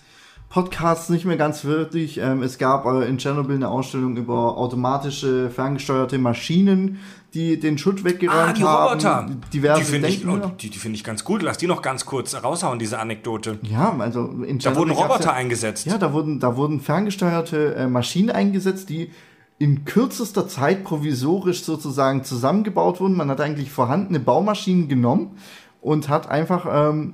[SPEAKER 2] Podcasts nicht mehr ganz würdig. Ähm, es gab äh, in Tschernobyl eine Ausstellung über automatische, ferngesteuerte Maschinen, die den Schutt weggeräumt
[SPEAKER 1] Ah, die
[SPEAKER 2] haben.
[SPEAKER 1] Roboter.
[SPEAKER 2] Diverse
[SPEAKER 1] die finde ich, oh, die, die finde ich ganz gut. Lass die noch ganz kurz raushauen, diese Anekdote.
[SPEAKER 2] Ja, also in
[SPEAKER 1] Da
[SPEAKER 2] Tschernobyl
[SPEAKER 1] wurden
[SPEAKER 2] gab's
[SPEAKER 1] Roboter
[SPEAKER 2] ja,
[SPEAKER 1] eingesetzt.
[SPEAKER 2] Ja, da wurden, da wurden ferngesteuerte äh, Maschinen eingesetzt, die in kürzester Zeit provisorisch sozusagen zusammengebaut wurden. Man hat eigentlich vorhandene Baumaschinen genommen und hat einfach ähm,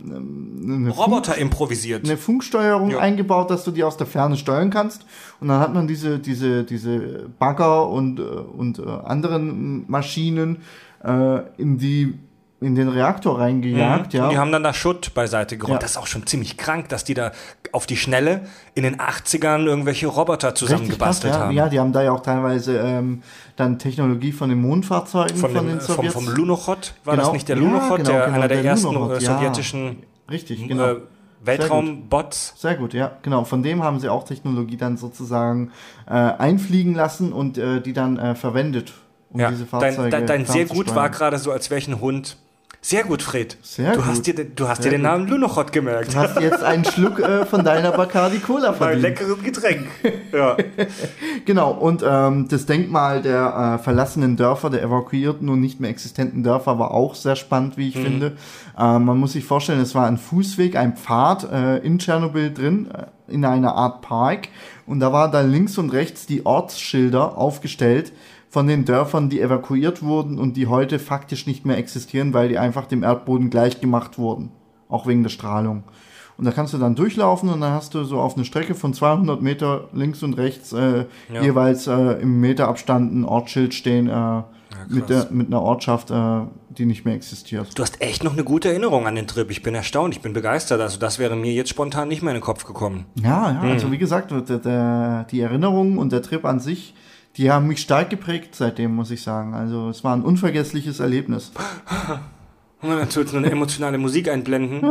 [SPEAKER 2] eine,
[SPEAKER 1] Roboter
[SPEAKER 2] Funk,
[SPEAKER 1] improvisiert.
[SPEAKER 2] eine Funksteuerung
[SPEAKER 1] Ja.
[SPEAKER 2] eingebaut, dass du die aus der Ferne steuern kannst. Und dann hat man diese, diese, diese Bagger und, äh, und äh, anderen Maschinen äh, in die in den Reaktor reingejagt, ja.
[SPEAKER 1] Und die haben dann da Schutt beiseite geräumt.
[SPEAKER 2] Ja.
[SPEAKER 1] Das ist auch schon ziemlich krank, dass die da auf die Schnelle in den 80ern irgendwelche Roboter zusammengebastelt
[SPEAKER 2] ja.
[SPEAKER 1] haben.
[SPEAKER 2] Ja, die haben da ja auch teilweise ähm, dann Technologie von den Mondfahrzeugen
[SPEAKER 1] Von,
[SPEAKER 2] von,
[SPEAKER 1] dem,
[SPEAKER 2] den
[SPEAKER 1] vom,
[SPEAKER 2] Sowjets.
[SPEAKER 1] vom Lunochod, war
[SPEAKER 2] Genau.
[SPEAKER 1] das nicht der
[SPEAKER 2] Ja,
[SPEAKER 1] Lunochod,
[SPEAKER 2] genau,
[SPEAKER 1] der,
[SPEAKER 2] genau,
[SPEAKER 1] einer der,
[SPEAKER 2] der
[SPEAKER 1] ersten
[SPEAKER 2] Lunochod,
[SPEAKER 1] äh, sowjetischen
[SPEAKER 2] Richtig, genau.
[SPEAKER 1] äh, Weltraumbots?
[SPEAKER 2] Sehr gut, ja, genau. Von dem haben sie auch Technologie dann sozusagen äh, einfliegen lassen und äh, die dann äh, verwendet, um
[SPEAKER 1] Ja,
[SPEAKER 2] diese Fahrzeuge
[SPEAKER 1] dein, dein, dein sehr gut war gerade so, als wäre ich ein Hund. Sehr gut, Fred.
[SPEAKER 2] Sehr
[SPEAKER 1] du
[SPEAKER 2] gut.
[SPEAKER 1] Hast dir, den- du hast
[SPEAKER 2] Sehr
[SPEAKER 1] dir den. Namen Lunochod gemerkt.
[SPEAKER 2] Du hast jetzt einen Schluck äh, von deiner Bacardi Cola
[SPEAKER 1] Ein
[SPEAKER 2] verdient.
[SPEAKER 1] leckeres Getränk. Ja. [laughs]
[SPEAKER 2] Genau, und ähm, das Denkmal der äh, verlassenen Dörfer, der evakuierten und nicht mehr existenten Dörfer war auch sehr spannend,
[SPEAKER 1] Mhm.
[SPEAKER 2] wie ich finde. Ähm, man muss sich vorstellen, es war ein Fußweg, ein Pfad äh, in Tschernobyl drin, äh, in einer Art Park. Und da war dann links und rechts die Ortsschilder aufgestellt von den Dörfern, die evakuiert wurden und die heute faktisch nicht mehr existieren, weil die einfach dem Erdboden gleich gemacht wurden. Auch wegen der Strahlung. Und da kannst du dann durchlaufen und dann hast du so auf eine Strecke von 200 Meter links und rechts äh,
[SPEAKER 1] Ja.
[SPEAKER 2] jeweils äh, im Meterabstand ein Ortsschild stehen. Äh, mit, der, mit einer Ortschaft, äh, die nicht mehr existiert.
[SPEAKER 1] Du hast echt noch eine gute Erinnerung an den Trip. Ich bin erstaunt, ich bin begeistert. Also das wäre mir jetzt spontan nicht mehr in den Kopf gekommen.
[SPEAKER 2] Ja, ja, also wie gesagt, der, der, die Erinnerung und der Trip an sich, die haben mich stark geprägt seitdem, muss ich sagen. Also es war ein unvergessliches Erlebnis. [laughs]
[SPEAKER 1] Und dann tut eine emotionale Musik einblenden.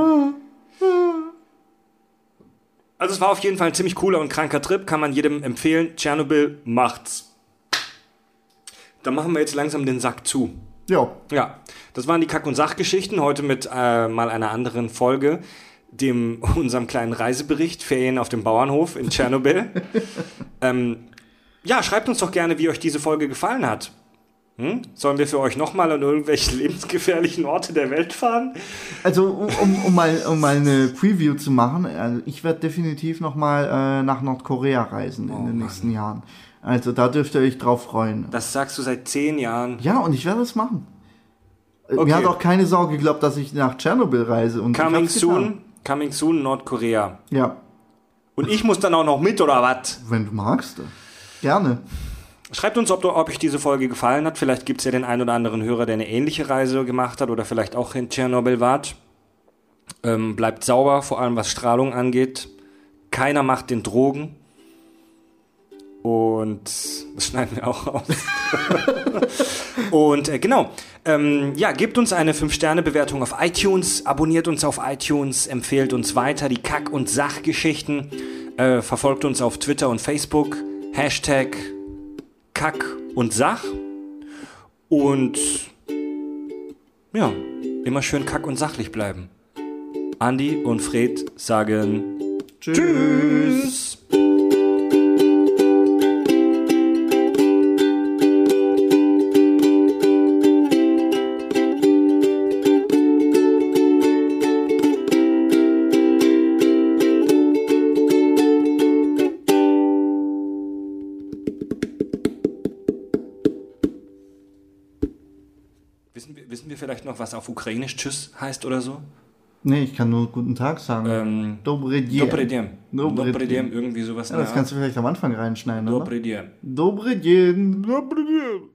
[SPEAKER 1] Also es war auf jeden Fall ein ziemlich cooler und kranker Trip, kann man jedem empfehlen. Tschernobyl macht's. Dann machen wir jetzt langsam den Sack zu.
[SPEAKER 2] Ja,
[SPEAKER 1] Ja, das waren die Kack- und Sachgeschichten. Heute mit äh, mal einer anderen Folge, dem [laughs] unserem kleinen Reisebericht Ferien auf dem Bauernhof in Tschernobyl. [laughs] ähm, ja, schreibt uns doch gerne, wie euch diese Folge gefallen hat. Hm? Sollen wir für euch nochmal an irgendwelche [laughs] lebensgefährlichen Orte der Welt fahren?
[SPEAKER 2] also um, um, mal, um mal eine Preview zu machen, also ich werde definitiv nochmal äh, nach Nordkorea reisen in den nächsten Jahren. Also da dürft ihr euch drauf freuen.
[SPEAKER 1] Das sagst du seit zehn Jahren.
[SPEAKER 2] Ja, und ich werde es machen. Äh,
[SPEAKER 1] Okay.
[SPEAKER 2] Mir hat auch keine Sorge geglaubt, dass ich nach Tschernobyl reise. Und
[SPEAKER 1] Coming soon, coming soon Nordkorea.
[SPEAKER 2] Ja,
[SPEAKER 1] Und ich muss dann auch noch mit, oder was?
[SPEAKER 2] wenn du magst. Gerne.
[SPEAKER 1] Schreibt uns, ob, du- ob euch diese Folge gefallen hat. Vielleicht gibt es ja den einen oder anderen Hörer, der eine ähnliche Reise gemacht hat oder vielleicht auch in Tschernobyl wart. Ähm, bleibt sauber, vor allem was Strahlung angeht. Keiner macht den Drogen. Und das schneiden wir auch aus. [laughs] Und äh, genau, ähm, ja, gebt uns eine 5-Sterne-Bewertung auf iTunes, abonniert uns auf iTunes, empfehlt uns weiter die Kack- und Sachgeschichten, äh, verfolgt uns auf Twitter und Facebook, Hashtag Kack und Sach. Und ja, immer schön kack und sachlich bleiben. Andi und Fred sagen Tschüss. Wissen auf Ukrainisch Tschüss heißt oder so?
[SPEAKER 2] Nee, ich kann nur guten Tag sagen.
[SPEAKER 1] Ähm,
[SPEAKER 2] Dobre dien.
[SPEAKER 1] Dobre diem.
[SPEAKER 2] Dobre
[SPEAKER 1] Dobre
[SPEAKER 2] diem.
[SPEAKER 1] diem, irgendwie sowas.
[SPEAKER 2] Ja, das kannst du vielleicht am Anfang reinschneiden, oder?
[SPEAKER 1] Dobre diem.
[SPEAKER 2] Dobre dien. Dobre dien.